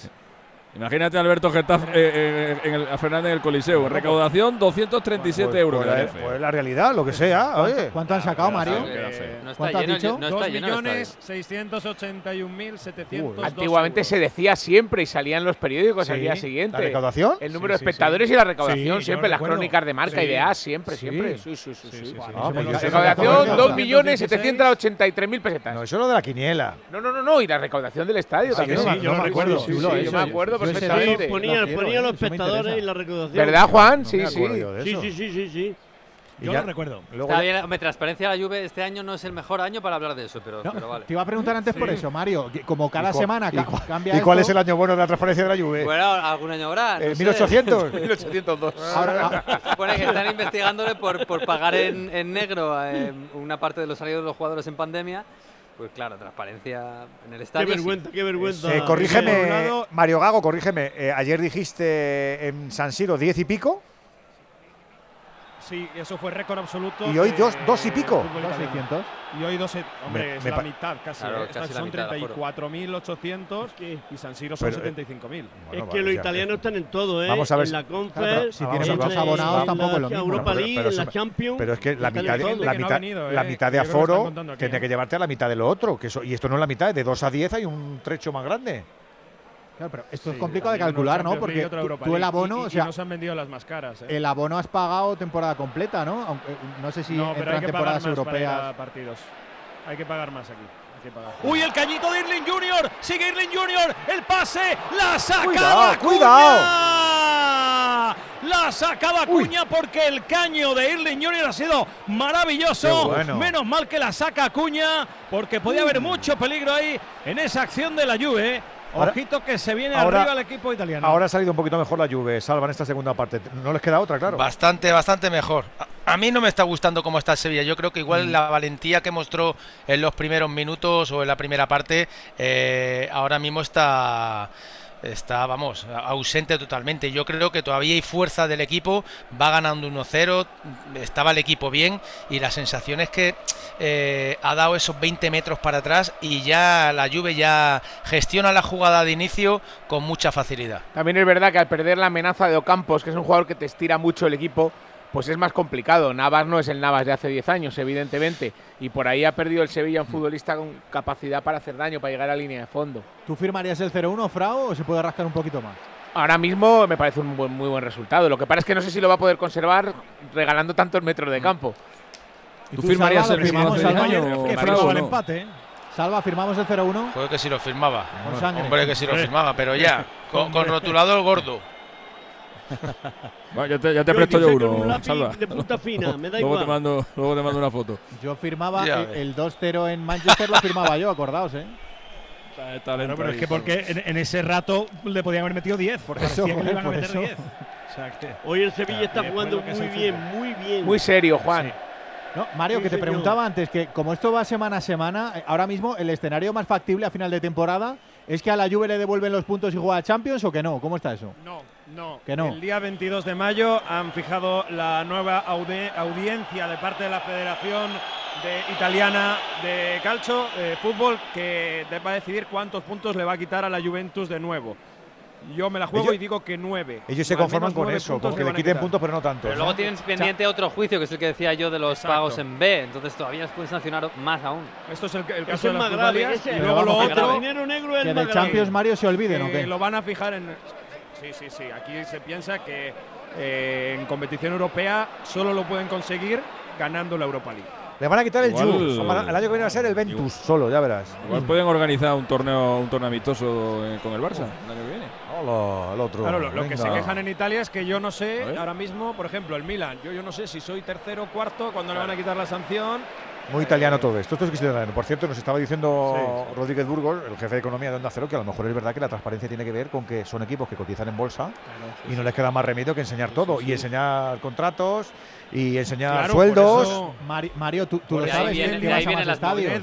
Speaker 12: Imagínate a Alberto Getafe, eh, eh, en el, a Fernández en el Coliseo. Recaudación 237
Speaker 6: Pues-
Speaker 12: euros.
Speaker 6: pues la- pues la realidad, lo que sea.
Speaker 7: ¿Cuánto,
Speaker 6: Oye.
Speaker 7: cuánto han sacado, Mario?
Speaker 12: fe.
Speaker 1: No está
Speaker 7: ¿Cuánto has
Speaker 1: lleno,
Speaker 7: dicho?
Speaker 1: no está
Speaker 8: 2
Speaker 1: lleno el
Speaker 8: millones
Speaker 1: estadio.
Speaker 8: 681.702
Speaker 9: Antiguamente
Speaker 8: euros.
Speaker 9: se decía siempre y salían los periódicos al
Speaker 6: Sí,
Speaker 9: día
Speaker 6: ¿la
Speaker 9: siguiente.
Speaker 6: recaudación?
Speaker 9: El número
Speaker 6: Sí,
Speaker 9: de
Speaker 6: sí,
Speaker 9: espectadores y la recaudación, siempre, las
Speaker 4: recuerdo.
Speaker 9: crónicas de marca y de. A, siempre,
Speaker 6: Sí.
Speaker 9: siempre. Sí, sí, sí.
Speaker 6: Ah, pues
Speaker 4: me
Speaker 6: la
Speaker 9: Recaudación
Speaker 6: recaudación.
Speaker 9: 2.783.000 pesetas.
Speaker 6: No, eso es lo de la quiniela.
Speaker 9: No, no, no, no, y la recaudación del estadio
Speaker 6: Sí,
Speaker 9: también.
Speaker 6: yo
Speaker 9: sí,
Speaker 7: eso,
Speaker 9: yo me acuerdo perfectamente.
Speaker 11: Ponía,
Speaker 7: Lo
Speaker 11: ponía
Speaker 7: ¿eh?
Speaker 11: los
Speaker 7: me
Speaker 11: espectadores y la recaudación.
Speaker 9: ¿Verdad, Juan?
Speaker 6: No
Speaker 9: Sí,
Speaker 6: me
Speaker 9: sí.
Speaker 11: Sí, sí, sí, sí, sí.
Speaker 4: Yo
Speaker 6: ya-
Speaker 4: lo recuerdo.
Speaker 6: Luego
Speaker 1: Está bien, hombre, transparencia de la Juve este año no es el mejor año para hablar de eso, pero,
Speaker 7: No,
Speaker 1: pero vale.
Speaker 7: Te iba a preguntar antes por eso, Mario. Como cada
Speaker 6: ¿Y cuál-
Speaker 7: semana
Speaker 6: y
Speaker 7: ca- cambia
Speaker 6: ¿Y cuál es el año bueno de la transparencia de la Juve?
Speaker 1: Bueno, algún año habrá. no
Speaker 6: ¿El
Speaker 1: sé.
Speaker 6: 1800?
Speaker 9: 1802.
Speaker 7: Ahora, ah,
Speaker 1: Se supone que están investigándole por, por pagar en, en negro eh, una parte de los salarios de los jugadores en pandemia. Pues claro, transparencia en el
Speaker 11: Qué
Speaker 1: estadio. sí.
Speaker 11: vergüenza, qué vergüenza.
Speaker 6: Eh, corrígeme, Mario Gago, corrígeme. eh, ayer dijiste en San Siro 10 y pico
Speaker 8: Sí, eso fue récord absoluto.
Speaker 6: y hoy
Speaker 8: de-
Speaker 6: dos, dos y pico.
Speaker 7: dos
Speaker 8: italiano.
Speaker 7: 600.
Speaker 8: Y hoy dos, hombre,
Speaker 6: Me-
Speaker 8: es
Speaker 6: me
Speaker 8: la mitad casi.
Speaker 1: Claro,
Speaker 8: ¿eh? Estas
Speaker 1: casi la
Speaker 8: son
Speaker 1: mitad de aforo.
Speaker 8: 34.800 y San Siro son
Speaker 6: Pero, eh,
Speaker 8: 75.000.
Speaker 6: Bueno,
Speaker 11: Es que
Speaker 6: vale,
Speaker 11: los italianos están en todo, ¿eh?
Speaker 6: Vamos a ver
Speaker 11: En
Speaker 6: si-
Speaker 11: la Conference,
Speaker 7: si tienes dos abonados
Speaker 11: en
Speaker 7: tampoco es lo mismo.
Speaker 11: Europa League,
Speaker 6: pero
Speaker 11: en la Champions.
Speaker 6: Pero es que la mitad, la
Speaker 8: que no ha
Speaker 6: mitad,
Speaker 8: venido,
Speaker 6: la mitad de aforo tiene
Speaker 8: eh.
Speaker 6: que llevarte a la mitad de lo otro. Que eso, y esto no es la mitad, de 2 a 10 hay un trecho más grande.
Speaker 7: Claro, pero esto es complicado de calcular, ¿no? Porque
Speaker 8: y
Speaker 7: tú, el abono,
Speaker 8: Y- y-
Speaker 7: o
Speaker 8: y
Speaker 7: sea,
Speaker 8: no se han vendido las más caras. ¿eh?
Speaker 7: el abono has pagado temporada completa, ¿no? Aunque, no sé si
Speaker 8: no, pero hay
Speaker 7: entran temporadas
Speaker 8: más para ir
Speaker 7: europeas.
Speaker 8: a partidos. Hay que pagar más aquí.
Speaker 4: Uy, el cañito de Irling Junior. Sigue Irling Junior. El pase. La sacada.
Speaker 6: Cuidado,
Speaker 4: Acuña. La sacada Acuña porque el caño de Irling Junior ha sido maravilloso.
Speaker 6: Bueno.
Speaker 4: Menos mal que la saca Acuña porque podía haber mucho peligro ahí en esa acción de la Juve.
Speaker 6: Ahora-
Speaker 4: Ojito que se viene
Speaker 6: ahora-
Speaker 4: arriba el equipo italiano.
Speaker 6: Ahora ha salido un poquito mejor la Juve, salva en esta segunda parte. No les queda otra, claro.
Speaker 10: Bastante, bastante mejor. A, a mí no me está gustando cómo está el Sevilla. Yo creo que
Speaker 6: Mm.
Speaker 10: igual la valentía que mostró en los primeros minutos o en la primera parte, eh, ahora mismo está, está, vamos, ausente totalmente. Yo creo que todavía hay fuerza del equipo, va ganando 1-0, estaba el equipo bien y la sensación es que eh, ha dado esos 20 metros para atrás y ya la Juve ya gestiona la jugada de inicio con mucha facilidad.
Speaker 9: También es verdad que al perder la amenaza de Ocampos, que es un jugador que te estira mucho el equipo, pues es más complicado. Navas no es el Navas de hace 10 años, evidentemente. Y por ahí ha perdido el Sevilla un futbolista con capacidad para hacer daño, para llegar a línea de fondo.
Speaker 7: ¿Tú firmarías el 0-1, Frao, o se puede rascar un poquito más?
Speaker 9: Ahora mismo me parece un buen- muy buen resultado. Lo que pasa es que no sé si lo va a poder conservar regalando tantos metros de campo.
Speaker 7: ¿Y
Speaker 12: ¿Tú firmarías
Speaker 7: Salva,
Speaker 12: el
Speaker 7: lo
Speaker 12: mismo
Speaker 7: firmamos,
Speaker 12: hace
Speaker 7: Salva?
Speaker 12: diez
Speaker 4: Ayer
Speaker 12: años,
Speaker 4: que
Speaker 12: Frau,
Speaker 4: firmaba el empate. ¿eh?
Speaker 7: Salva, firmamos el 0-1.
Speaker 10: Joder, que si lo firmaba. Hombre, que si lo firmaba, pero ya, con, con rotulador gordo.
Speaker 12: Bueno, ya te, ya te
Speaker 11: Yo
Speaker 12: presto yo
Speaker 11: un
Speaker 12: uno,
Speaker 11: lápiz
Speaker 12: Salva.
Speaker 11: de punta fina, me da
Speaker 12: luego
Speaker 11: igual.
Speaker 12: Te mando, luego te mando una foto.
Speaker 7: Yo firmaba
Speaker 12: Ya
Speaker 7: el,
Speaker 12: ves.
Speaker 7: el 2-0 en Manchester, lo firmaba yo, acordaos, ¿eh?
Speaker 4: Bueno, pero es que porque en, en ese rato le podían haber metido 10, porque
Speaker 7: Eso,
Speaker 4: que le iban a
Speaker 7: por
Speaker 4: meter
Speaker 7: eso.
Speaker 4: 10. O sea, que-
Speaker 11: Hoy el Sevilla
Speaker 4: Claro,
Speaker 11: está jugando muy bien,
Speaker 4: fútbol.
Speaker 11: muy bien.
Speaker 9: Muy serio, Juan.
Speaker 7: No, Mario,
Speaker 11: Sí,
Speaker 7: que te
Speaker 11: señor.
Speaker 7: preguntaba antes que como esto va semana a semana, eh, ahora mismo el escenario más factible a final de temporada es que a la Juve le devuelven los puntos y juega a Champions o que no. ¿Cómo está eso?
Speaker 8: No, no.
Speaker 7: Que no.
Speaker 8: El día 22 de mayo han fijado la nueva audi- audiencia de parte de la Federación de- Italiana de Calcio, de fútbol, que va a decidir cuántos puntos le va a quitar a la Juventus de nuevo. Yo me la juego
Speaker 6: Ellos-
Speaker 8: y digo que nueve.
Speaker 6: Ellos se conforman con eso, con que
Speaker 8: le
Speaker 6: quiten puntos, pero no tanto.
Speaker 1: Pero luego tienes pendiente otro juicio, que es el que decía yo de los
Speaker 8: Exacto.
Speaker 1: pagos en B, entonces todavía les pueden sancionar más aún.
Speaker 8: Esto es el, el caso de
Speaker 11: es
Speaker 8: las
Speaker 11: grave,
Speaker 8: plusvalías.
Speaker 11: ese-
Speaker 8: Y luego lo otro.
Speaker 11: El dinero negro
Speaker 7: Que de
Speaker 11: grave.
Speaker 7: Champions Mario se olviden, ¿o qué?
Speaker 8: lo van a fijar en. Sí, sí, sí. Aquí se piensa que eh, en competición europea solo lo pueden conseguir ganando la Europa League.
Speaker 6: Le van a quitar el Juve. El año que viene va a ser el Ventus solo, ya verás.
Speaker 12: Igual pueden organizar un torneo, un torneo amistoso con el Barça el año que viene.
Speaker 6: Hola, el otro.
Speaker 8: Claro, lo, lo que se quejan en Italia es que yo no sé, ahora mismo, por ejemplo, el Milan, yo, yo no sé si soy tercero o cuarto, cuando le van a quitar la sanción.
Speaker 6: Muy italiano todo esto. Esto es que es italiano. Por cierto, nos estaba diciendo Rodríguez Burgos, el jefe de economía de Onda Cero, que a lo mejor es verdad que la transparencia tiene que ver con que son equipos que cotizan en bolsa y no les queda más remedio que enseñar todo y enseñar contratos y enseñar
Speaker 8: Claro,
Speaker 6: sueldos.
Speaker 8: eso-
Speaker 7: Mario, tú, tú lo
Speaker 8: ahí
Speaker 7: sabes,
Speaker 8: viene-
Speaker 7: bien que
Speaker 8: ahí
Speaker 7: vas a más estadios.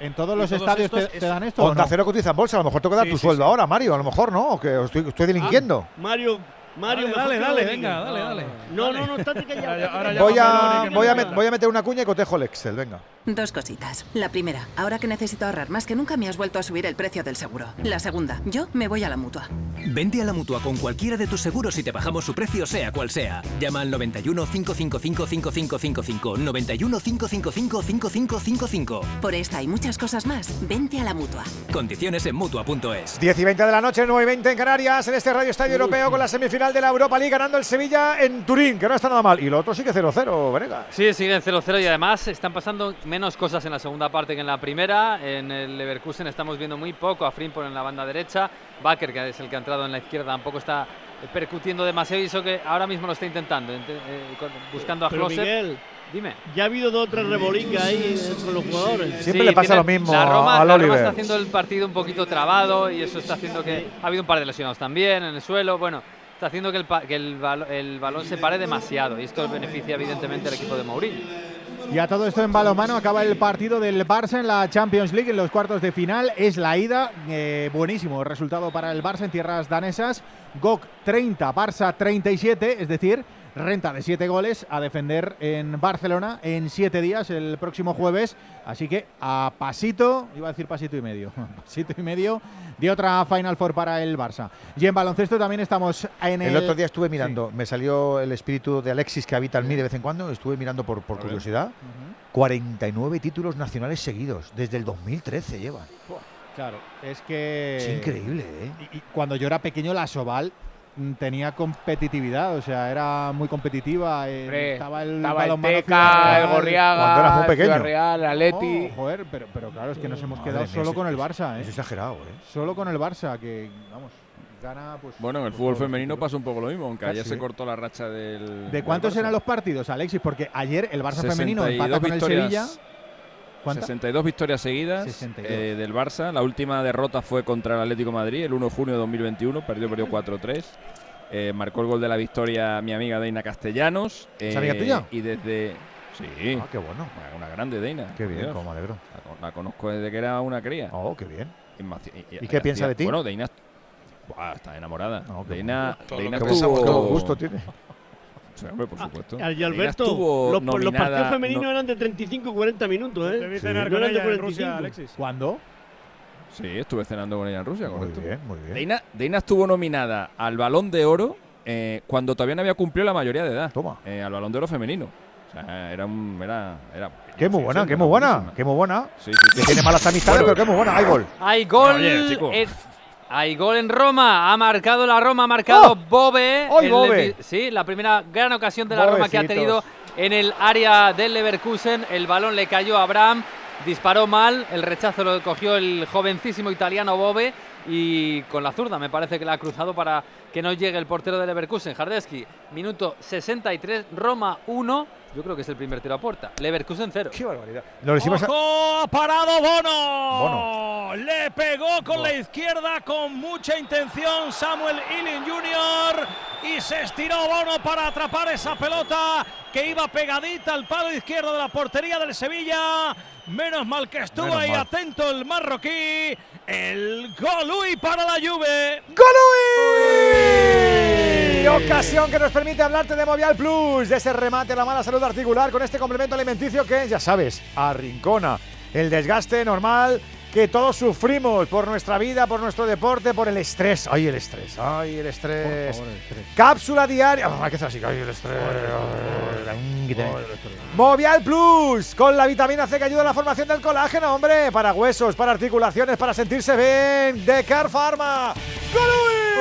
Speaker 7: En todos los
Speaker 8: todos
Speaker 7: estadios te, te dan esto. ¿o
Speaker 6: Onda
Speaker 7: no?
Speaker 6: Cero cotiza en bolsa, a lo mejor te queda
Speaker 8: Sí,
Speaker 6: tu
Speaker 8: sí,
Speaker 6: sueldo
Speaker 8: sí.
Speaker 6: ahora, Mario, a lo mejor no, que estoy, estoy delinquiendo.
Speaker 11: Mario, Mario,
Speaker 4: Dale, dale,
Speaker 11: que
Speaker 4: dale, venga, dale, dale.
Speaker 11: No, no, no, estate callado.
Speaker 8: Ahora ya- ahora ya.
Speaker 6: Voy a,
Speaker 8: que
Speaker 6: voy, a met- voy a meter una cuña y cotejo el Excel, venga.
Speaker 26: Dos cositas. La primera, ahora que necesito ahorrar más que nunca me has vuelto a subir el precio del seguro. La segunda, yo me voy a la mutua.
Speaker 34: Vente a la mutua con cualquiera de tus seguros y te bajamos su precio, sea cual sea. Llama al 91 555 5555. 91 555 5555.
Speaker 26: Por esta y muchas cosas más, vente a la mutua.
Speaker 34: Condiciones en mutua.es.
Speaker 6: 10 y 20 de la noche, 9 y 20 en Canarias, en este Radio Estadio Europeo con la semifinal de la Europa League ganando el Sevilla en Turín, que no está nada mal. Y lo otro sí que 0-0, Venegas.
Speaker 1: Sí, siguen 0-0 y además están pasando menos cosas en la segunda parte que en la primera. En el Leverkusen estamos viendo muy poco a Frimpong en la banda derecha. Baker, que es el que ha entrado en la izquierda, tampoco está percutiendo demasiado y eso que ahora mismo lo está intentando, ent- eh, buscando a
Speaker 11: Pero. Miguel,
Speaker 1: Dime.
Speaker 11: ya ha habido dos o tres rebolicas ahí eh, con los jugadores.
Speaker 6: Siempre
Speaker 1: Sí,
Speaker 6: le pasa
Speaker 1: tiene-
Speaker 6: lo mismo
Speaker 1: la Roma,
Speaker 6: al
Speaker 1: la Roma
Speaker 6: Oliver.
Speaker 1: está haciendo el partido un poquito trabado y eso está haciendo que ha habido un par de lesionados también en el suelo. Bueno, está haciendo que el, que el, el balón se pare demasiado y esto beneficia evidentemente al equipo de Mourinho.
Speaker 7: Y a todo esto en balonmano acaba el partido del Barça en la Champions League en los cuartos de final. Es la ida, eh, buenísimo resultado para el Barça en tierras danesas. GOK 30, Barça 37, es decir, renta de 7 goles a defender en Barcelona en 7 días el próximo jueves. Así que a pasito, iba a decir pasito y medio, pasito y medio de otra Final Four para el Barça. Y en baloncesto también estamos en el...
Speaker 6: El otro día estuve mirando, me salió el espíritu de Alexis que habita en mí de vez en cuando, estuve mirando por, por curiosidad. 49 títulos nacionales seguidos, desde el 2013 llevan.
Speaker 7: Claro, es que...
Speaker 6: Es increíble, ¿eh?
Speaker 7: Y, y cuando yo era pequeño, la Soval tenía competitividad, o sea, era muy competitiva. eh,
Speaker 9: Hombre,
Speaker 7: estaba el,
Speaker 9: estaba el Teca, el
Speaker 7: Real.
Speaker 9: Gorriaga,
Speaker 6: Cuando eras muy
Speaker 9: el
Speaker 6: pequeño.
Speaker 9: Real, el Atleti.
Speaker 7: Oh, joder, pero, pero claro, es que nos hemos
Speaker 6: Madre
Speaker 7: quedado
Speaker 6: mía,
Speaker 7: solo
Speaker 6: eso-
Speaker 7: con el Barça, ¿eh?
Speaker 6: Es exagerado, ¿eh?
Speaker 7: Solo con el Barça, que, vamos, gana pues...
Speaker 12: Bueno, en el
Speaker 7: pues,
Speaker 12: fútbol femenino pasa un poco lo mismo, aunque
Speaker 7: Ah,
Speaker 12: ayer se cortó la racha del.
Speaker 7: ¿De cuántos eran los partidos, Alexis? Porque ayer el Barça femenino
Speaker 12: 62
Speaker 7: empata con el Sevilla. ¿Cuántas?
Speaker 12: 62 victorias seguidas
Speaker 7: 62.
Speaker 12: eh, del Barça. La última derrota fue contra el Atlético de Madrid el 1 de junio de 2021. Perdió, perdió 4-3. Eh, marcó el gol de la victoria mi amiga Deina Castellanos.
Speaker 6: ¿Es amiga
Speaker 12: eh,
Speaker 6: tuya?
Speaker 12: Y desde. Sí.
Speaker 6: Ah, qué bueno.
Speaker 12: Una grande Deina.
Speaker 6: Qué bien,
Speaker 12: Dios.
Speaker 6: cómo me alegro.
Speaker 12: La, con- la conozco desde que era una cría.
Speaker 6: Oh, qué bien.
Speaker 12: Y, más-
Speaker 6: ¿Y qué piensa de ti?
Speaker 12: Bueno, Deina. Buah, está enamorada.
Speaker 6: qué
Speaker 12: Deina. Deina
Speaker 6: qué buen gusto tiene.
Speaker 12: Sí, hombre, por supuesto.
Speaker 11: Al
Speaker 12: Deina
Speaker 11: Alberto, los, los
Speaker 12: nominada-
Speaker 11: partidos femeninos
Speaker 12: no-
Speaker 11: eran de 35-40 minutos, ¿eh?
Speaker 8: Debí
Speaker 11: Sí.
Speaker 8: cenar
Speaker 11: No
Speaker 8: con
Speaker 11: eran de
Speaker 8: ella en
Speaker 11: 45.
Speaker 8: Rusia, Alexis.
Speaker 7: ¿Cuándo?
Speaker 12: Sí, estuve cenando con ella en Rusia,
Speaker 6: Muy
Speaker 12: correcto.
Speaker 6: bien, muy bien.
Speaker 12: Deina, Deina estuvo nominada al Balón de Oro eh, cuando todavía no había cumplido la mayoría de edad.
Speaker 6: Toma.
Speaker 12: Eh, al Balón de Oro femenino. O sea, era un. Era, era,
Speaker 6: Qué muy buena, qué muy buena, qué muy buena.
Speaker 12: Sí, sí, sí.
Speaker 6: Que tiene malas amistades,
Speaker 12: Bueno.
Speaker 6: pero qué muy buena. Hay gol.
Speaker 1: Hay gol.
Speaker 12: Oye, chico.
Speaker 1: Hay gol en Roma. Ha marcado la Roma, ha marcado
Speaker 6: ¡Oh!
Speaker 1: Bobe.
Speaker 6: ¡Ay,
Speaker 1: El
Speaker 6: Bobe!
Speaker 1: Sí, la primera gran ocasión de la Roma que ha tenido en el área del Leverkusen. El balón le cayó a Abraham disparó mal, el rechazo lo cogió el jovencísimo italiano Bove y con la zurda me parece que la ha cruzado para que no llegue el portero del Leverkusen. Jardeski, minuto 63, Roma 1. Yo creo que es el primer tiro a puerta. Leverkusen 0.
Speaker 6: Qué barbaridad. Lo decimos a-
Speaker 4: ¡Ojo! ¡Ha parado Bono!
Speaker 6: Bono.
Speaker 4: Le pegó con la izquierda con mucha intención Samuel Ealing Jr. y se estiró Bono para atrapar esa pelota que iba pegadita al palo izquierdo de la portería del Sevilla. Menos mal que estuvo
Speaker 6: Menos
Speaker 4: ahí
Speaker 6: mal.
Speaker 4: atento el marroquí. El Golui para la Juve.
Speaker 6: Y ocasión que nos permite hablarte de Movial Plus, de ese remate a la mala salud articular con este complemento alimenticio que, ya sabes, arrincona el desgaste normal que todos sufrimos por nuestra vida, por nuestro deporte, por el estrés. Ay, el estrés, ay, el estrés. Cápsula diaria. Ah, hay que hacer así, ay, el estrés. ay, que te- Movial Plus, con la vitamina C que ayuda a la formación del colágeno, hombre, para huesos, para articulaciones, para sentirse bien. De Car Pharma.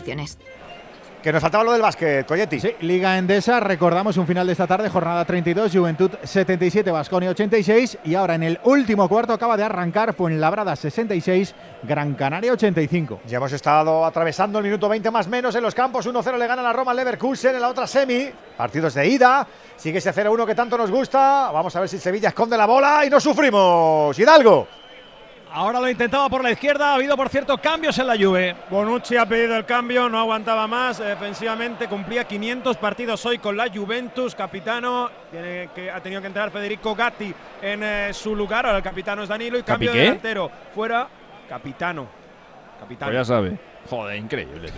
Speaker 35: condiciones.
Speaker 6: Que nos faltaba lo del básquet, Coyetti.
Speaker 7: Sí, Liga Endesa, recordamos un final de esta tarde, jornada 32, Juventud 77, Basconia 86 y ahora en el último cuarto acaba de arrancar Fuenlabrada 66, Gran Canaria 85.
Speaker 6: Ya hemos estado atravesando el minuto 20 más menos en los campos. 1-0 le gana la Roma al Leverkusen en la otra semi. Partidos de ida. Sigue ese 0-1 que tanto nos gusta. Vamos a ver si Sevilla esconde la bola y no sufrimos. Hidalgo.
Speaker 4: Ahora lo intentaba por la izquierda. Ha habido, por cierto, cambios en la Juve.
Speaker 8: Bonucci ha pedido el cambio, no aguantaba más. Defensivamente cumplía 500 partidos hoy con la Juventus. Capitano, tiene que, ha tenido que entrar Federico Gatti en eh, su lugar. Ahora el capitano es Danilo y cambio de
Speaker 12: ¿Capi qué?
Speaker 8: delantero. Fuera, capitano. Capitano.
Speaker 12: Pues ya sabe. Joder, increíble.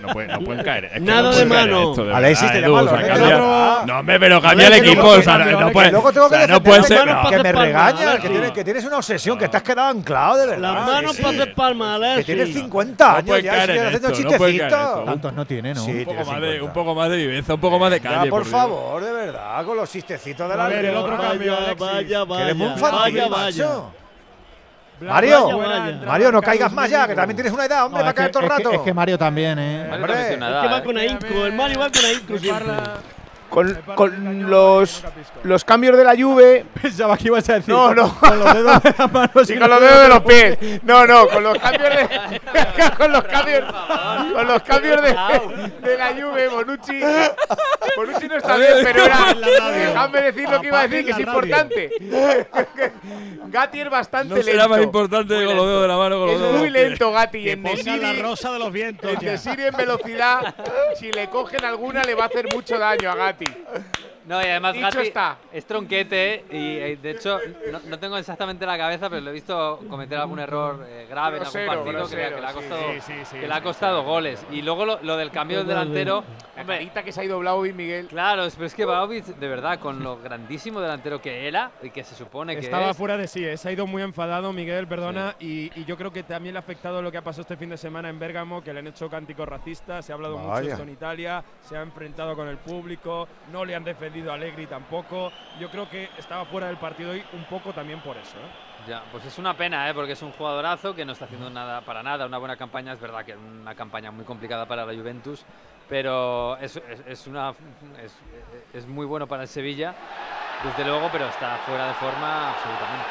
Speaker 12: No, puede- no pueden caer. es que
Speaker 11: Nada
Speaker 12: no
Speaker 11: de mano.
Speaker 12: esto, de
Speaker 6: Alexis,
Speaker 12: verdad,
Speaker 6: te
Speaker 12: Edu,
Speaker 6: llama
Speaker 12: o sea,
Speaker 6: los
Speaker 12: cambia-
Speaker 6: otro.
Speaker 12: No, hombre, pero cambia el
Speaker 6: que
Speaker 12: equipo.
Speaker 6: luego-
Speaker 12: o sea,
Speaker 6: que
Speaker 12: no puede-
Speaker 6: que luego tengo que
Speaker 12: o sea, no
Speaker 6: defenderte,
Speaker 12: puede ser.
Speaker 6: que-
Speaker 11: Manos
Speaker 6: que me regañas, que tienes, que tienes una obsesión, que te has quedado anclado, de verdad.
Speaker 11: Las manos
Speaker 6: sí.
Speaker 11: para hacer palmas,
Speaker 6: Que
Speaker 11: Alexis.
Speaker 6: tienes 50
Speaker 12: No
Speaker 6: años
Speaker 12: puede
Speaker 6: ya,
Speaker 12: caer en
Speaker 6: haciendo
Speaker 12: esto, no puede caer en
Speaker 6: chistecitos.
Speaker 12: esto.
Speaker 7: Tantos no tiene, ¿no?
Speaker 6: Sí,
Speaker 12: Un
Speaker 6: tiene
Speaker 12: poco, más de,
Speaker 6: 50.
Speaker 12: un poco más de viveza, un poco más de
Speaker 6: Ya,
Speaker 12: calle.
Speaker 6: por
Speaker 12: Dios.
Speaker 6: favor, de verdad, con los chistecitos de la
Speaker 8: A ver, el otro cambio,
Speaker 11: Vaya,
Speaker 8: Alexis.
Speaker 11: vaya,
Speaker 6: Que eres muy
Speaker 11: vaya, vaya,
Speaker 6: macho. Mario. Mario, no caigas más ya, que también tienes una edad, hombre,
Speaker 7: No,
Speaker 6: va a caer
Speaker 7: que,
Speaker 6: todo el
Speaker 7: es que-
Speaker 6: rato.
Speaker 7: es que Mario también, ¿eh?
Speaker 1: Mario
Speaker 11: Es que va
Speaker 1: ¿eh?
Speaker 11: con ahínco. El Mario va con ahínco.
Speaker 9: Con, con los, los cambios de la Juve.
Speaker 7: Pensaba que ibas a decir.
Speaker 9: No, no.
Speaker 7: Con los dedos de las manos.
Speaker 9: Sí, con los dedos de los pies. No, no, con los cambios de. con los cambios. Con los cambios de, de la Juve, Bonucci. Bonucci no está bien, pero era. Dejadme decir lo que iba a decir, que es importante. Gatti es bastante
Speaker 12: No
Speaker 9: lento.
Speaker 12: será más importante con los dedos de la mano con los
Speaker 9: Es
Speaker 12: dedos de
Speaker 9: muy lento, Gatti. Y
Speaker 4: Que
Speaker 9: en
Speaker 4: pongan la rosa de los vientos.
Speaker 9: En
Speaker 4: ya.
Speaker 9: Nesiri en velocidad, si le cogen alguna, le va a hacer mucho daño a Gatti. Marty.
Speaker 1: No, y además
Speaker 9: Dicho
Speaker 1: Gatti
Speaker 9: está.
Speaker 1: es tronquete y eh, de hecho no, no tengo exactamente la cabeza, pero lo he visto cometer algún error eh, grave
Speaker 9: Grosero,
Speaker 1: en algún partido que le-
Speaker 9: grosero,
Speaker 1: que, le ha
Speaker 9: sí,
Speaker 1: costado,
Speaker 8: sí, sí, sí,
Speaker 1: que le ha
Speaker 8: sí,
Speaker 1: costado goles. Y luego lo, lo del cambio del delantero,
Speaker 9: La carita que se ha ido Vlaovic, Miguel.
Speaker 1: claro, pero es que Vlahovic, de verdad, con lo grandísimo delantero que era y que se supone que
Speaker 8: Estaba
Speaker 1: es,
Speaker 8: fuera de sí, eh, se ha ido muy enfadado Miguel, perdona, y, y yo creo que también le ha afectado lo que ha pasado este fin de semana en Bérgamo, que le han hecho cánticos racistas, se ha hablado mucho
Speaker 6: Vaya.
Speaker 8: esto en Italia, se ha enfrentado con el público, no le han defendido a Allegri tampoco. Yo creo que estaba fuera del partido hoy un poco también por eso. ¿eh?
Speaker 1: Ya, pues es una pena, ¿eh? porque es un jugadorazo que no está haciendo nada para nada, una buena campaña, es verdad que es una campaña muy complicada para la Juventus, pero es, es- es una, es, es muy bueno para el Sevilla, desde luego, pero está fuera de forma absolutamente.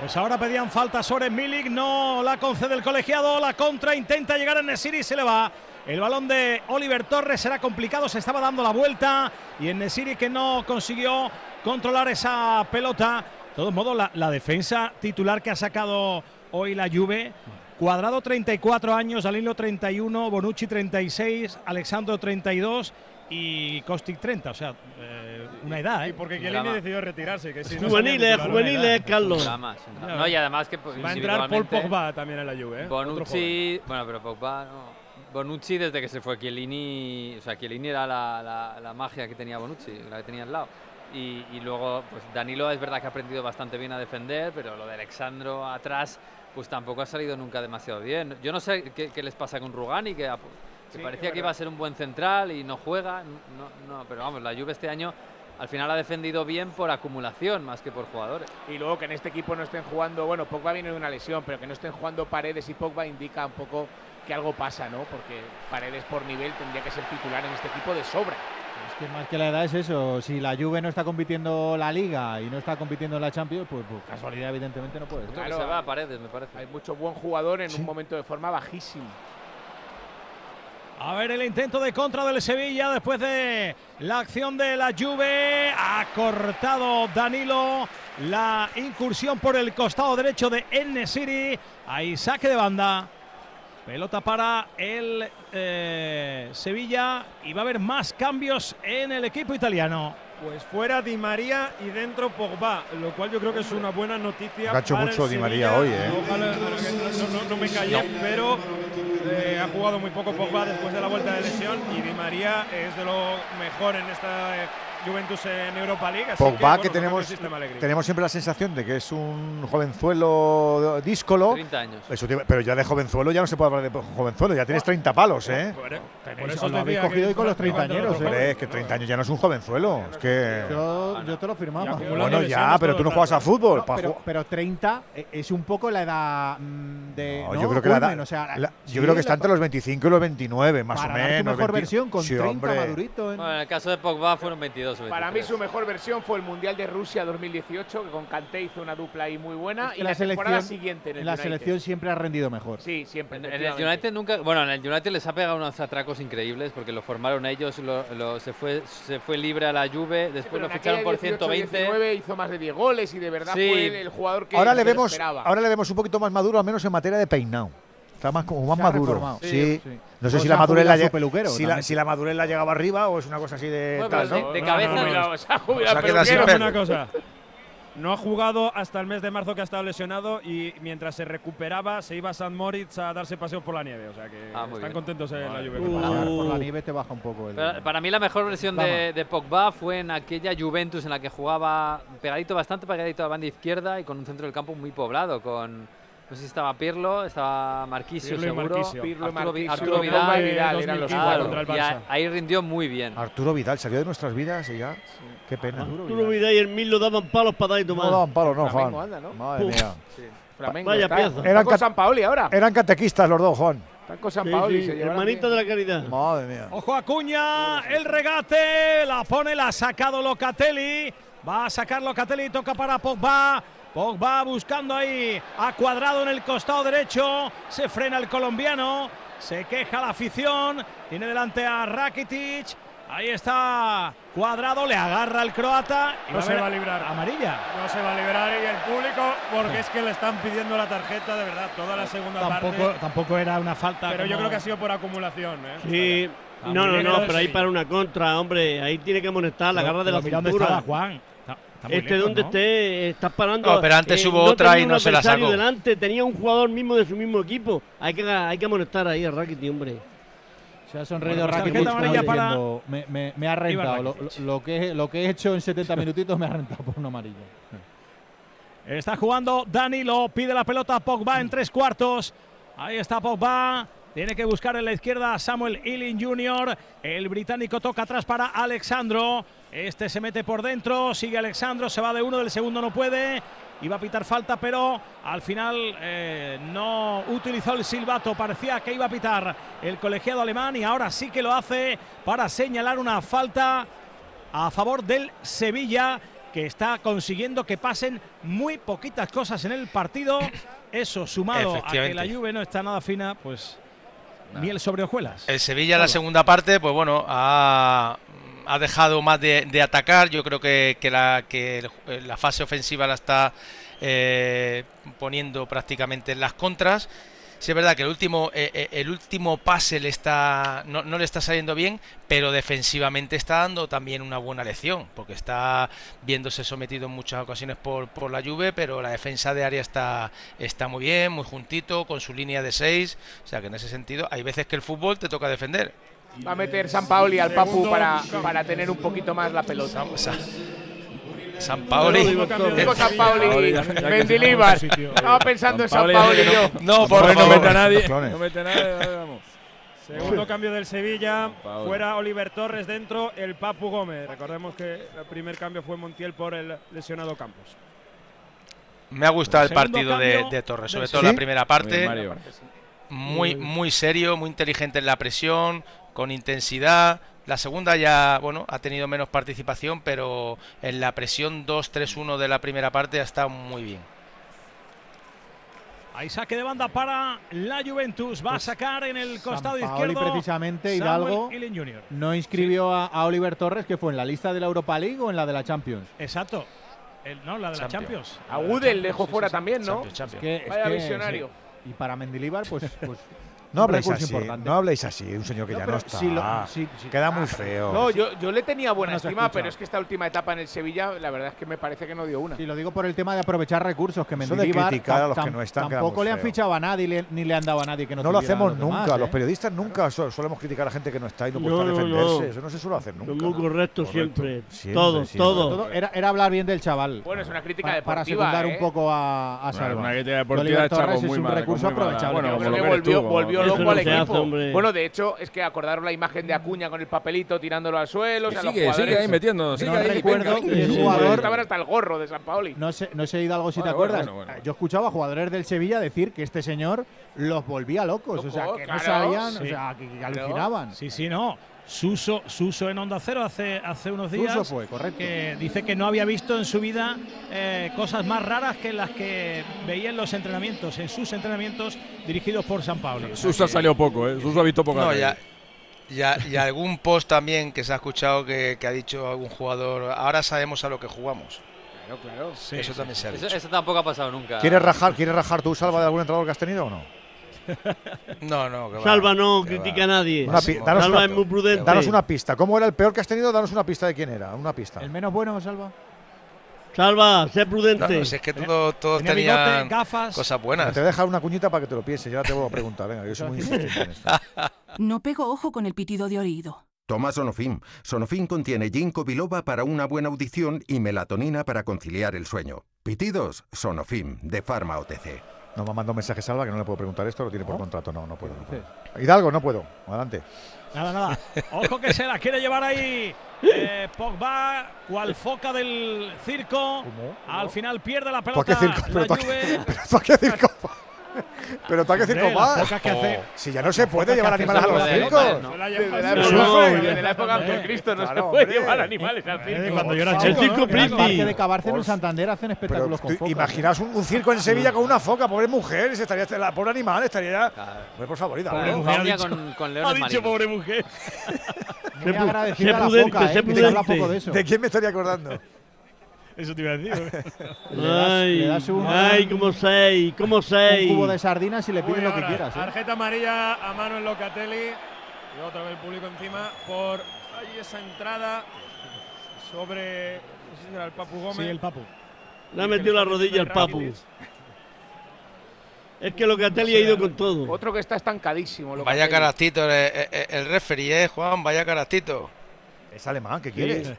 Speaker 4: Pues ahora pedían falta sobre Milik, no la concede el colegiado, la contra, intenta llegar a Nesiri y se le va. El balón de Oliver Torres será complicado, se estaba dando la vuelta y en Nesiri que no consiguió controlar esa pelota. De todos modos, la, la defensa titular que ha sacado hoy la Juve, Cuadrado 34 años, Danilo 31, Bonucci 36, Alexandro 32 y Kostic 30, o sea, eh, una edad, ¿eh?
Speaker 8: Y porque
Speaker 1: Chiellini decidió
Speaker 8: retirarse, que si no
Speaker 11: Juveniles, juveniles, Carlos.
Speaker 1: drama. No, y además que pues,
Speaker 8: Va a entrar Paul Pogba también en la Juve. ¿eh?
Speaker 1: Bonucci, bueno, pero Pogba no. Bonucci desde que se fue Chiellini, o sea, Chiellini era la, la- la magia que tenía Bonucci, la que tenía al lado. Y, y luego, pues Danilo es verdad que ha aprendido bastante bien a defender, pero lo de Alexandro atrás, pues tampoco ha salido nunca demasiado bien. Yo no sé qué, qué les pasa con Rugani, que, que
Speaker 9: Sí,
Speaker 1: parecía que iba a ser un buen central y no juega. No, no, pero vamos, la Juve este año al final ha defendido bien por acumulación más que por jugadores.
Speaker 9: Y luego que en este equipo no estén jugando, bueno, Pogba viene de una lesión, pero que no estén jugando Paredes y Pogba indica un poco que algo pasa, ¿no? Porque Paredes por nivel tendría que ser titular en este equipo de sobra.
Speaker 7: Es que más que la edad es eso. Si la Juve no está compitiendo la Liga y no está compitiendo la Champions, pues, pues casualidad evidentemente no puede ser.
Speaker 1: Que se va a Paredes, me parece.
Speaker 9: Hay mucho buen jugador en un momento de forma bajísimo.
Speaker 4: A ver el intento de contra del Sevilla después de la acción de la Juve. Ha cortado Danilo la incursión por el costado derecho de City. Ahí saque de banda. Pelota para el eh, Sevilla y va a haber más cambios en el equipo italiano.
Speaker 8: Pues fuera Di María y dentro Pogba, lo cual yo creo que es una buena noticia.
Speaker 6: Ha hecho
Speaker 8: para el
Speaker 6: mucho Di María hoy, ¿eh?
Speaker 8: Ojalá no, no- no me callé, pero eh, ha jugado muy poco Pogba después de la vuelta de lesión y Di María es de lo mejor en esta eh, Juventus en Europa League. así
Speaker 6: Pogba,
Speaker 8: que,
Speaker 6: que,
Speaker 8: bueno, no cambia
Speaker 6: tenemos,
Speaker 8: Allegri.
Speaker 6: tenemos siempre la sensación de que es un jovenzuelo díscolo.
Speaker 1: 30 años.
Speaker 6: Eso pero ya de jovenzuelo ya no se puede hablar de jovenzuelo, ya tienes 30 palos, ¿eh?
Speaker 8: Por
Speaker 7: Eso lo habéis cogido
Speaker 8: que
Speaker 7: hoy con los
Speaker 8: no- no-
Speaker 7: 30 años,
Speaker 8: no-
Speaker 6: Hombre, es que 30 años ya no es un jovenzuelo. Es que.
Speaker 7: Yo, yo te lo firmaba.
Speaker 6: Bueno, ya, pero tú no juegas a fútbol. pa'
Speaker 7: pero, pero 30 e- es un poco la edad mm, de.
Speaker 6: No,
Speaker 7: ¿no?
Speaker 6: yo creo que la edad-
Speaker 7: o sea,
Speaker 6: la-
Speaker 7: sí,
Speaker 6: yo creo que está entre los 25 y los 29, más
Speaker 7: para
Speaker 6: o menos.
Speaker 7: mejor
Speaker 6: 20
Speaker 7: versión con
Speaker 6: Sí,
Speaker 7: 30
Speaker 6: hombre.
Speaker 7: madurito. en-
Speaker 1: Bueno, en el caso de Pogba fueron 22
Speaker 9: Para mí
Speaker 1: 23.
Speaker 9: su mejor versión fue el Mundial de Rusia 2018, que con Kanté hizo una dupla ahí muy buena.
Speaker 7: Es que
Speaker 9: y la, temporada siguiente en, el
Speaker 7: la
Speaker 9: United.
Speaker 7: selección siempre ha rendido mejor.
Speaker 9: Sí, siempre.
Speaker 1: En, en el. United nunca, bueno, en el United les ha pegado unos atracos increíbles porque lo formaron ellos, lo, lo- se fue se fue libre a la Juve, después lo ficharon por
Speaker 9: 18,
Speaker 1: 120.
Speaker 9: 19 hizo más de 10 goles y de verdad
Speaker 1: Sí.
Speaker 9: fue el, el jugador que
Speaker 6: Ahora le, vemos,
Speaker 9: esperaba.
Speaker 6: ahora le vemos un poquito más maduro, al menos en materia de peinado. Está más, como más maduro.
Speaker 7: reformado.
Speaker 6: Sí.
Speaker 7: Sí, sí.
Speaker 6: No sé
Speaker 7: O
Speaker 6: si la madurez la,
Speaker 7: peluquero
Speaker 6: si, la, si la madurez la llegaba arriba o es una cosa así de
Speaker 1: Bueno,
Speaker 6: tal, ¿no?
Speaker 1: de, de
Speaker 9: No,
Speaker 1: cabeza
Speaker 9: no,
Speaker 10: O sea,
Speaker 9: peluquero.
Speaker 10: pelo.
Speaker 8: una cosa. No ha jugado hasta el mes de marzo que ha estado lesionado y mientras se recuperaba se iba a San Moritz a darse paseos por la nieve. O sea que
Speaker 1: Ah,
Speaker 8: están
Speaker 1: bien.
Speaker 8: contentos en la
Speaker 7: Vale.
Speaker 8: Juve.
Speaker 7: Pasear
Speaker 8: con-
Speaker 7: por la nieve te baja un poco el.
Speaker 1: Para, para mí la mejor versión de, de Pogba fue en aquella Juventus en la que jugaba pegadito, bastante pegadito a la banda izquierda y con un centro del campo muy poblado, con no sé si estaba Pirlo, estaba Marquisio
Speaker 8: Pirlo y
Speaker 1: seguro,
Speaker 8: Marquisio.
Speaker 9: Pirlo
Speaker 1: Arturo,
Speaker 9: Marquisio,
Speaker 1: Vidal,
Speaker 9: y Vidal eran los
Speaker 8: 2015
Speaker 1: Claro,
Speaker 8: contra el
Speaker 1: y a-
Speaker 8: Barça.
Speaker 1: ahí rindió muy bien.
Speaker 6: Arturo Vidal salió de nuestras vidas y ya. Qué pena.
Speaker 11: Arturo Vidal y el Mil lo daban palos para dar y
Speaker 6: No
Speaker 11: tomar.
Speaker 6: daban palos, no, Juan.
Speaker 9: anda, ¿no?
Speaker 6: Madre
Speaker 11: Uf.
Speaker 6: mía.
Speaker 9: Flamengo,
Speaker 11: Vaya
Speaker 9: está,
Speaker 11: pieza.
Speaker 6: Eran
Speaker 9: con
Speaker 6: cat-
Speaker 9: San Paoli ahora.
Speaker 6: Eran catequistas los dos, Juan.
Speaker 9: Están con San
Speaker 11: Sí,
Speaker 9: Paoli.
Speaker 11: sí,
Speaker 9: bien.
Speaker 11: de la caridad.
Speaker 6: Madre mía.
Speaker 4: Ojo a Cuña, el regate, la pone, la ha sacado Locatelli, va a sacar Locatelli, toca para Pogba, Pogba buscando ahí a cuadrado en el costado derecho, se frena el colombiano, se queja la afición, tiene delante a Rakitic, ahí está cuadrado, le agarra el croata y
Speaker 8: No se va a librar.
Speaker 4: Amarilla.
Speaker 8: No se va a liberar y el público porque es que le están pidiendo la tarjeta de verdad toda la segunda
Speaker 4: Tampoco,
Speaker 8: parte.
Speaker 4: tampoco era una falta.
Speaker 8: Pero yo creo que ha sido por acumulación. ¿eh?
Speaker 11: Sí. No, no, no, pero ahí para una contra, hombre. Ahí tiene que amonestar la
Speaker 4: Pero-
Speaker 11: garra de la
Speaker 4: mira dónde
Speaker 11: cintura.
Speaker 4: estaba Juan. Está- está
Speaker 11: Este
Speaker 4: lejos,
Speaker 11: donde
Speaker 4: ¿no?
Speaker 11: esté, estás parando.
Speaker 10: No, pero antes
Speaker 11: eh,
Speaker 10: hubo
Speaker 11: no
Speaker 10: otra y no se la sacó.
Speaker 11: delante, tenía un jugador mismo de su mismo equipo. Hay que, hay que amonestar ahí a Rakitic, hombre.
Speaker 7: Se ha sonreído
Speaker 4: Bueno, pues
Speaker 7: Rakitic
Speaker 4: para
Speaker 7: diciendo, me, me- me ha rentado. Lo, lo- que, he- lo que he hecho en 70 minutitos me ha rentado por una amarilla.
Speaker 4: Está jugando Danilo, pide la pelota a Pogba en tres cuartos. Ahí está Pogba. Tiene que buscar en la izquierda a Samuel Ealing Jr. El británico toca atrás para Alexandro. Este se mete por dentro. Sigue Alexandro. Se va de uno. Del segundo no puede. Iba a pitar falta, pero al final eh, no utilizó el silbato. Parecía que iba a pitar el colegiado alemán y ahora sí que lo hace para señalar una falta a favor del Sevilla, que está consiguiendo que pasen muy poquitas cosas en el partido. Eso sumado a que la Juve no está nada fina, pues miel sobre hojuelas.
Speaker 10: El Sevilla en la segunda parte, pues bueno, ha, ha dejado más de, de atacar. Yo creo que, que la, fase ofensiva la está eh, poniendo prácticamente en las contras. Sí es verdad que el último, eh, eh, el último pase le está, no, le está saliendo bien, pero defensivamente está dando también una buena lección, porque está viéndose sometido en muchas ocasiones por, por la Juve, pero la defensa de área está, está muy bien, muy juntito, con su línea de 6, o sea que en ese sentido hay veces que el fútbol te toca defender.
Speaker 9: Va a meter San Paoli al Papu para, para tener un poquito más la pelota.
Speaker 10: O sea, San Paoli.
Speaker 9: Digo San Paoli. Mendilibar. Estaba pensando en San Paoli yo.
Speaker 10: No, por
Speaker 12: no
Speaker 10: favor.
Speaker 12: mete a nadie. No mete a nadie. Vamos.
Speaker 8: Segundo cambio del Sevilla, fuera Oliver Torres, dentro el Papu Gómez. Recordemos que el primer cambio fue Montiel por el lesionado Campos.
Speaker 10: Me ha gustado el partido de, Torres, sobre todo
Speaker 6: ¿Sí?
Speaker 10: la primera parte.
Speaker 12: Muy,
Speaker 10: muy serio, muy inteligente en la presión, con intensidad. La segunda ya, bueno, ha tenido menos participación, pero en la presión 2-3-1 de la primera parte ha estado muy bien.
Speaker 4: Ahí saque de banda para la Juventus. Va a sacar en el costado
Speaker 7: Sampaoli,
Speaker 4: izquierdo.
Speaker 7: precisamente, Hidalgo, no inscribió a, a Oliver Torres, que fue en la lista de la Europa League o en la de la Champions.
Speaker 4: Exacto. El- no, la de la
Speaker 10: Champions.
Speaker 4: Champions.
Speaker 9: A Udel dejó fuera también, ¿no?
Speaker 10: Champions, Champions.
Speaker 7: Que- es
Speaker 9: Vaya
Speaker 7: que,
Speaker 9: visionario.
Speaker 7: sí. Y para Mendilibar, pues, pues
Speaker 6: No habléis así,
Speaker 7: importante.
Speaker 6: no habléis así, un señor que
Speaker 7: No,
Speaker 6: ya no está.
Speaker 7: si lo- si- si-
Speaker 6: Queda muy feo.
Speaker 9: No, yo, yo le tenía buena
Speaker 7: No
Speaker 9: estima, pero es que esta última etapa en el Sevilla, la verdad es que me parece que no dio una.
Speaker 7: Sí, lo digo por el tema de aprovechar recursos, que
Speaker 6: Eso de
Speaker 7: Mendilibar
Speaker 6: criticar a los que no están
Speaker 7: tampoco le han fichado a nadie le- ni le han dado a nadie que no
Speaker 6: no lo hacemos
Speaker 7: los
Speaker 6: nunca,
Speaker 7: demás,
Speaker 6: los
Speaker 7: ¿eh?
Speaker 6: periodistas nunca so- solemos criticar a gente que no está y no, puede defenderse. Eso no se suele hacer nunca.
Speaker 11: muy correctos
Speaker 6: Correcto.
Speaker 11: siempre.
Speaker 6: Siempre,
Speaker 11: Todo,
Speaker 6: siempre.
Speaker 11: todo.
Speaker 7: Todo era, era hablar bien del chaval.
Speaker 9: Bueno, es una crítica
Speaker 7: Pa- para
Speaker 9: deportiva.
Speaker 7: secundar
Speaker 9: ¿eh?
Speaker 7: un poco a, Salva.
Speaker 12: una crítica deportiva
Speaker 7: es un recurso aprovechable.
Speaker 12: bueno, lo
Speaker 9: volvió, loco
Speaker 11: no
Speaker 9: al
Speaker 11: hace,
Speaker 9: equipo.
Speaker 11: hombre.
Speaker 9: bueno, de hecho, es que acordaros la imagen de Acuña con el papelito tirándolo al suelo. o sea, los
Speaker 12: Sigue, sigue
Speaker 9: jugadores
Speaker 12: ahí metiendo. Sigue
Speaker 7: No
Speaker 12: ahí,
Speaker 7: recuerdo que el jugador-
Speaker 9: Estaban hasta el gorro de San Paoli.
Speaker 7: No sé, no sé Hidalgo si te
Speaker 12: Bueno, bueno,
Speaker 7: acuerdas.
Speaker 12: bueno, bueno.
Speaker 7: Yo escuchaba a jugadores del Sevilla decir que este señor los volvía locos. o sea,
Speaker 9: Loco,
Speaker 7: que no
Speaker 9: claro,
Speaker 7: sabían, o
Speaker 4: sí.
Speaker 7: sea, que, que alucinaban.
Speaker 4: Sí, sí, no. Suso, Suso en Onda Cero hace, hace unos días.
Speaker 7: Suso fue, correcto.
Speaker 4: Que dice que no había visto en su vida eh, cosas más raras que las que veía en los entrenamientos, en sus entrenamientos dirigidos por San Pablo.
Speaker 12: Suso ha salido poco, ¿eh? Suso ha visto poco.
Speaker 10: No, ya, ya- y algún post también que se ha escuchado que, que ha dicho algún jugador, ahora sabemos a lo que jugamos.
Speaker 9: Claro, claro.
Speaker 10: Eso también se ha
Speaker 1: Eso,
Speaker 10: dicho.
Speaker 1: eso tampoco ha pasado nunca.
Speaker 6: ¿Quieres rajar, ¿Quieres rajar tú, Salva, de algún entrenador que has tenido o no?
Speaker 10: No, no, que va,
Speaker 11: Salva no
Speaker 10: que
Speaker 11: critica
Speaker 10: va.
Speaker 11: a nadie.
Speaker 6: Una pi- danos
Speaker 11: Salva
Speaker 6: una-
Speaker 11: es muy prudente.
Speaker 6: Danos una pista. ¿Cómo era el peor que has tenido? Danos una pista de quién era. Una pista.
Speaker 7: ¿El menos bueno, Salva?
Speaker 11: Salva, sé
Speaker 10: No,
Speaker 11: prudente.
Speaker 10: no, si es que todo- todos
Speaker 4: Tenía bigote,
Speaker 10: tenían
Speaker 4: gafas.
Speaker 10: cosas
Speaker 6: Te
Speaker 10: buenas.
Speaker 6: voy a dejar una cuñita para que te lo pienses. Ya te vuelvo a preguntar. Venga, yo soy muy insistente en esto.
Speaker 36: No pego ojo con el pitido de oído.
Speaker 27: Toma Sonofim. Sonofim contiene ginkgo biloba para una buena audición y melatonina para conciliar el sueño. Pitidos, Sonofim, de Pharma OTC.
Speaker 6: No me ha mandado mensaje Salva que no le puedo preguntar esto. Lo tiene por contrato. No, no puedo. no puedo. Hidalgo, no puedo. Adelante.
Speaker 4: Nada, nada. Ojo que se la quiere llevar ahí eh, Pogba, cual foca del circo. Al final pierde la
Speaker 6: ¿Tú a qué
Speaker 4: pelota.
Speaker 6: circo?
Speaker 4: la
Speaker 6: Pero qué circo Pero tú a qué circo
Speaker 4: Hombre,
Speaker 6: vas.
Speaker 4: las focas que hace-
Speaker 6: Si ya no se puede llevar
Speaker 4: que
Speaker 6: animales a los circos.
Speaker 1: ¿no?
Speaker 9: Desde la época, de Cristo no se puede llevar animales al
Speaker 4: Eh,
Speaker 9: circo.
Speaker 4: cuando yo era
Speaker 11: El circo Priti.
Speaker 7: de Cabarce en Santander hacen espectáculos con focas.
Speaker 6: imaginaos un, circo en Sevilla con una foca, pobre mujer, se estaría, la pobre animal estaría por favor, Hidalgo.
Speaker 1: Pobre
Speaker 4: mujer ha
Speaker 1: Faunia
Speaker 4: dicho-
Speaker 1: con, con
Speaker 4: Ha dicho pobre mujer.
Speaker 7: Muy agradecida a la foca, ¿eh? que. ¿De
Speaker 6: quién me estaría acordando?
Speaker 4: Eso te iba a decir. ¿eh?
Speaker 7: Le das-
Speaker 11: Ay,
Speaker 7: le das un-
Speaker 11: ay, como seis, como
Speaker 7: Un
Speaker 11: seis.
Speaker 7: cubo de sardinas y le
Speaker 8: Uy,
Speaker 7: piden lo que quieras. ¿eh?
Speaker 8: Tarjeta amarilla a mano en Locatelli. Y otra vez el público encima por ahí esa entrada sobre. No sé si era el Papu Gómez.
Speaker 4: Sí, el Papu.
Speaker 11: Le ha metido la rodilla al papu. Es que Locatelli ha ido con todo.
Speaker 9: Otro que está estancadísimo.
Speaker 10: Vaya caractito el, el, el referee, ¿eh, Juan? Vaya caractito.
Speaker 6: Es alemán, ¿qué quieres?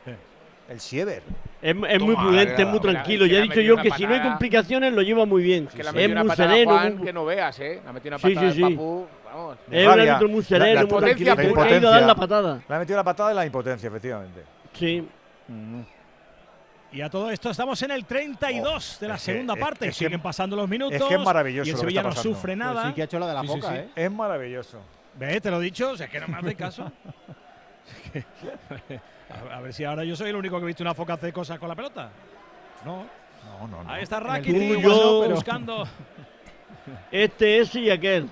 Speaker 6: El Siever.
Speaker 11: Es, es muy prudente,
Speaker 10: que
Speaker 11: es muy
Speaker 10: la-
Speaker 11: tranquilo.
Speaker 9: que
Speaker 11: Ya he dicho yo
Speaker 9: una
Speaker 11: que si no hay
Speaker 9: patada.
Speaker 11: complicaciones lo lleva muy bien.
Speaker 9: Que le ha
Speaker 11: Es muy
Speaker 9: patada
Speaker 11: sereno.
Speaker 9: Juan
Speaker 11: muy-
Speaker 9: que no veas, ¿eh? Le ha metido una
Speaker 11: Sí,
Speaker 9: patada
Speaker 11: sí,
Speaker 9: al
Speaker 11: sí.
Speaker 9: Papu. Vamos.
Speaker 11: Es un árbitro muy
Speaker 6: La-
Speaker 11: sereno,
Speaker 6: la
Speaker 11: muy
Speaker 9: potencia
Speaker 11: tranquilo. Que ha ido a dar la patada.
Speaker 6: Le ha metido la patada de la impotencia, efectivamente.
Speaker 11: Sí.
Speaker 4: Y a todo esto estamos en el 32 de la
Speaker 6: es que-
Speaker 4: segunda
Speaker 6: es-
Speaker 4: parte.
Speaker 6: es que-
Speaker 4: Siguen pasando los minutos.
Speaker 6: es que es maravilloso
Speaker 4: Y el
Speaker 6: lo que
Speaker 4: Sevilla
Speaker 6: está
Speaker 4: no sufre
Speaker 7: Pues
Speaker 4: nada.
Speaker 7: sí que ha hecho lo de la
Speaker 4: Sí, sí,
Speaker 7: foca,
Speaker 4: sí.
Speaker 7: ¿eh?
Speaker 6: Es maravilloso.
Speaker 4: Ve, te lo he dicho, o sea, que no me haces caso. a, a ver si ahora yo soy el único que he visto una foca hacer cosas con la pelota. No.
Speaker 6: No, no, no.
Speaker 4: Ahí está Rakitic
Speaker 11: pero-
Speaker 4: buscando.
Speaker 11: Este, ese y aquel.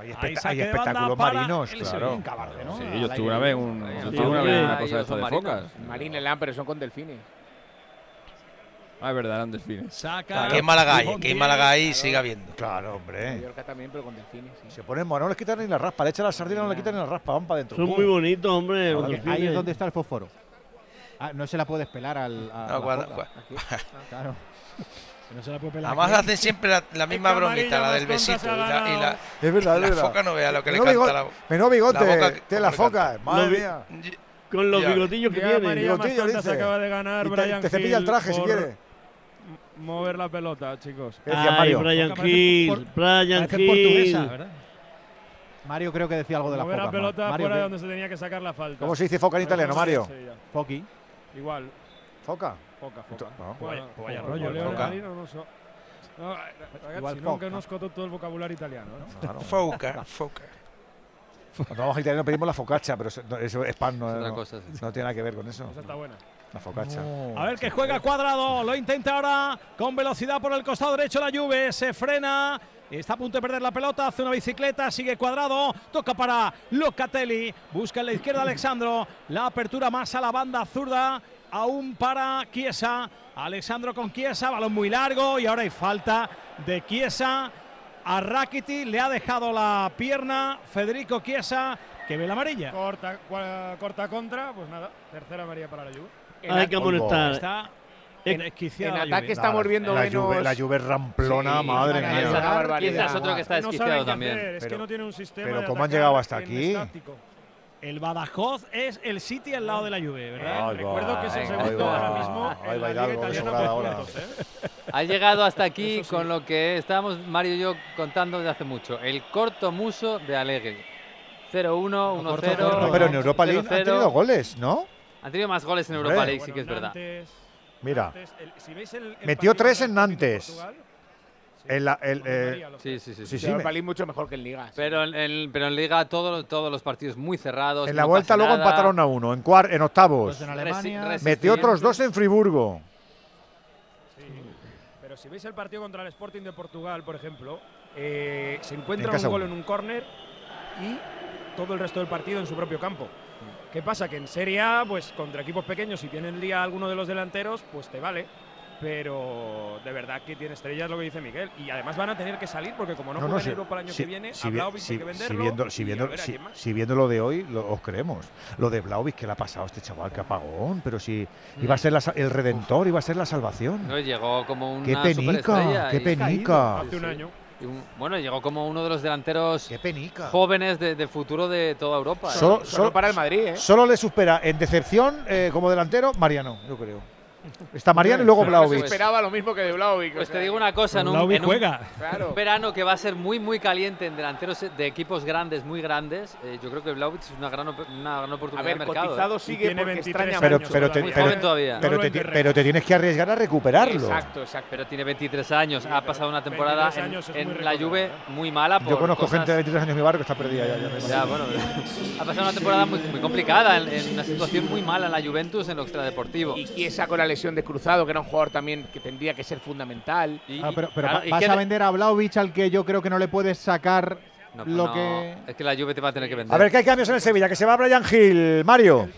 Speaker 6: Hay, espect- hay espectáculos marinos,
Speaker 4: el
Speaker 6: claro.
Speaker 7: Cabarce, ¿no?
Speaker 12: Sí, yo estuve una vez, un, yo estuve una vez una cosa de
Speaker 1: osos
Speaker 12: esta de focas.
Speaker 9: Marine Land, pero son con delfines.
Speaker 12: Ah, es verdad, eran delfines.
Speaker 4: Saca.
Speaker 10: Que en Málaga hay, en Málaga hay claro. siga viendo.
Speaker 6: Claro, hombre.
Speaker 9: Mallorca también, pero con delfines.
Speaker 6: Se ponen monos, no les quitan ni la raspa. Le echan la sardina, no le quitan ni la raspa. Van para adentro.
Speaker 11: Son muy bonitos, hombre.
Speaker 7: Ahí es donde está el fósforo. Ah, no se la puedes pelar al. Guarda,
Speaker 10: ah,
Speaker 7: claro.
Speaker 4: No se la puede pelar.
Speaker 10: Además hacen siempre la, misma bromita, la del besito. Y la, la,
Speaker 6: es verdad,
Speaker 10: la es
Speaker 6: verdad.
Speaker 10: foca no vea lo que le canta la
Speaker 6: Menú bigote,
Speaker 10: la boca,
Speaker 6: te la foca. Madre mía.
Speaker 11: Con los bigotillos que tiene.
Speaker 8: María se acaba de ganar, Brian
Speaker 6: Te cepilla el traje si
Speaker 8: quieres mover la pelota, chicos.
Speaker 6: Mario?
Speaker 11: Brian Hill, Brian Hill.
Speaker 7: ¿verdad? Mario creo que decía algo de la
Speaker 8: mover la pelota
Speaker 7: Mario,
Speaker 8: fuera de donde se tenía que sacar la falta.
Speaker 6: ¿Cómo se dice foca en italiano, Mario?
Speaker 7: Foki.
Speaker 8: Igual.
Speaker 6: ¿Foca?
Speaker 8: Foca, foca.
Speaker 6: No.
Speaker 8: Vaya,
Speaker 7: vaya rollo. Foca.
Speaker 8: No ragazzi, italiano.
Speaker 6: No?
Speaker 10: Foca, foca.
Speaker 6: Cuando italiano pedimos la focaccia, pero eso es pan, no, no,
Speaker 1: cosa, sí.
Speaker 6: no tiene nada que ver con eso.
Speaker 8: Esa está buena.
Speaker 6: La focacha.
Speaker 4: A ver que juega cuadrado. Lo intenta ahora con velocidad por el costado derecho la Juve. Se frena. Está a punto de perder la pelota, hace una bicicleta, sigue cuadrado, toca para Locatelli, busca en la izquierda Alexandro, la apertura más a la banda zurda, aún para Chiesa, Alexandro con Chiesa, balón muy largo y ahora hay falta de Chiesa, a Rakiti le ha dejado la pierna Federico Chiesa, que ve la amarilla.
Speaker 8: Corta, contra, pues nada, tercera amarilla para la Juve.
Speaker 11: Hay que amonestar.
Speaker 4: Está
Speaker 11: en,
Speaker 9: en ataque estamos viendo
Speaker 6: la
Speaker 9: menos...
Speaker 6: La Juve ramplona, madre mía.
Speaker 1: Esa, es otro que está desquiciado
Speaker 8: no
Speaker 1: también.
Speaker 8: Es
Speaker 6: pero, que
Speaker 8: no tiene un sistema
Speaker 6: Pero ¿cómo han llegado hasta aquí?
Speaker 4: El Badajoz es el City al lado ah. de la Juve, ¿verdad?
Speaker 8: Recuerdo que es el segundo ahora mismo
Speaker 6: ay,
Speaker 8: en la Liga Italiana. ¿eh?
Speaker 1: Ha llegado hasta aquí con lo que estábamos Mario y yo contando de hace mucho. El corto muso de Alegre. 0-1, 1-0.
Speaker 6: Pero en Europa League han tenido goles, ¿no?
Speaker 1: Han tenido más goles en Europa League, sí que es verdad.
Speaker 6: Mira,
Speaker 8: si veis el, el
Speaker 6: metió tres en Nantes. En la, eh,
Speaker 1: sí, sí, sí.
Speaker 6: sí,
Speaker 1: sí
Speaker 9: Europa League mucho mejor que en Liga.
Speaker 1: Pero en, Liga todos los partidos muy cerrados.
Speaker 6: En la vuelta luego empataron a uno, en, cuar, en octavos. Metió otros dos en Friburgo.
Speaker 8: Pero si veis el partido contra el Sporting de Portugal, por ejemplo, eh, se encuentra un gol en un córner y todo el resto del partido en su propio campo. ¿Qué pasa? Que en Serie A, pues contra equipos pequeños, si tienen día alguno de los delanteros, pues te vale. Pero de verdad que tiene estrellas lo que dice Miguel. Y además van a tener que salir porque como no,
Speaker 6: no, no si,
Speaker 8: Europa el año
Speaker 6: si,
Speaker 8: que viene,
Speaker 6: si,
Speaker 8: a Blaovic
Speaker 6: si,
Speaker 8: hay que venderlo.
Speaker 6: Viendo, si, viendo, si, viendo lo de hoy, lo, os creemos. Lo de Blaovic que le ha pasado a este chaval, que apagón. Pero si iba a mm. ser la, el redentor, iba a ser la salvación.
Speaker 1: No, llegó como una
Speaker 6: Qué penica, qué penica.
Speaker 8: Hace un año.
Speaker 1: Y un, bueno, llegó como uno de los delanteros jóvenes de, futuro de toda Europa. ¿eh?
Speaker 6: Solo,
Speaker 9: para el Madrid. ¿eh?
Speaker 6: Solo le supera en decepción eh, como delantero Mariano, yo creo. Está Mariano y luego Vlaovic.
Speaker 9: esperaba lo mismo que de Vlaovic.
Speaker 1: Pues o
Speaker 9: sea, te
Speaker 1: digo una cosa, en un, en
Speaker 4: juega.
Speaker 9: Un,
Speaker 1: un verano que va a ser muy, muy caliente en delanteros eh, de equipos grandes, muy grandes, eh, yo creo que Vlaovic es una gran, una gran oportunidad
Speaker 9: a
Speaker 1: de mercado. Eh.
Speaker 9: Cotizado
Speaker 8: eh.
Speaker 9: sigue
Speaker 8: tiene 23
Speaker 9: años,
Speaker 6: pero, pero, te, pero, pero, te, tienes que arriesgar a recuperarlo.
Speaker 9: Exacto, exacto.
Speaker 1: Pero tiene 23 años, ha pasado una temporada en, en la Juve muy mala. Por
Speaker 6: yo conozco
Speaker 1: cosas...
Speaker 6: gente de 23 años en mi barrio que está perdida ya. ya,
Speaker 1: ya bueno, ha pasado una temporada muy, muy complicada, en, en, una situación muy mala en la Juventus en lo extradeportivo.
Speaker 9: Y esa con la de cruzado, que era un jugador también que tendría que ser fundamental.
Speaker 1: Y,
Speaker 7: ah, pero, vas a vender a Vlaovic al que yo creo que no le puedes sacar lo que.
Speaker 1: Es que la Juve te va a tener que vender.
Speaker 6: A ver, que hay cambios en el Sevilla, que se va Brian Hill, Mario.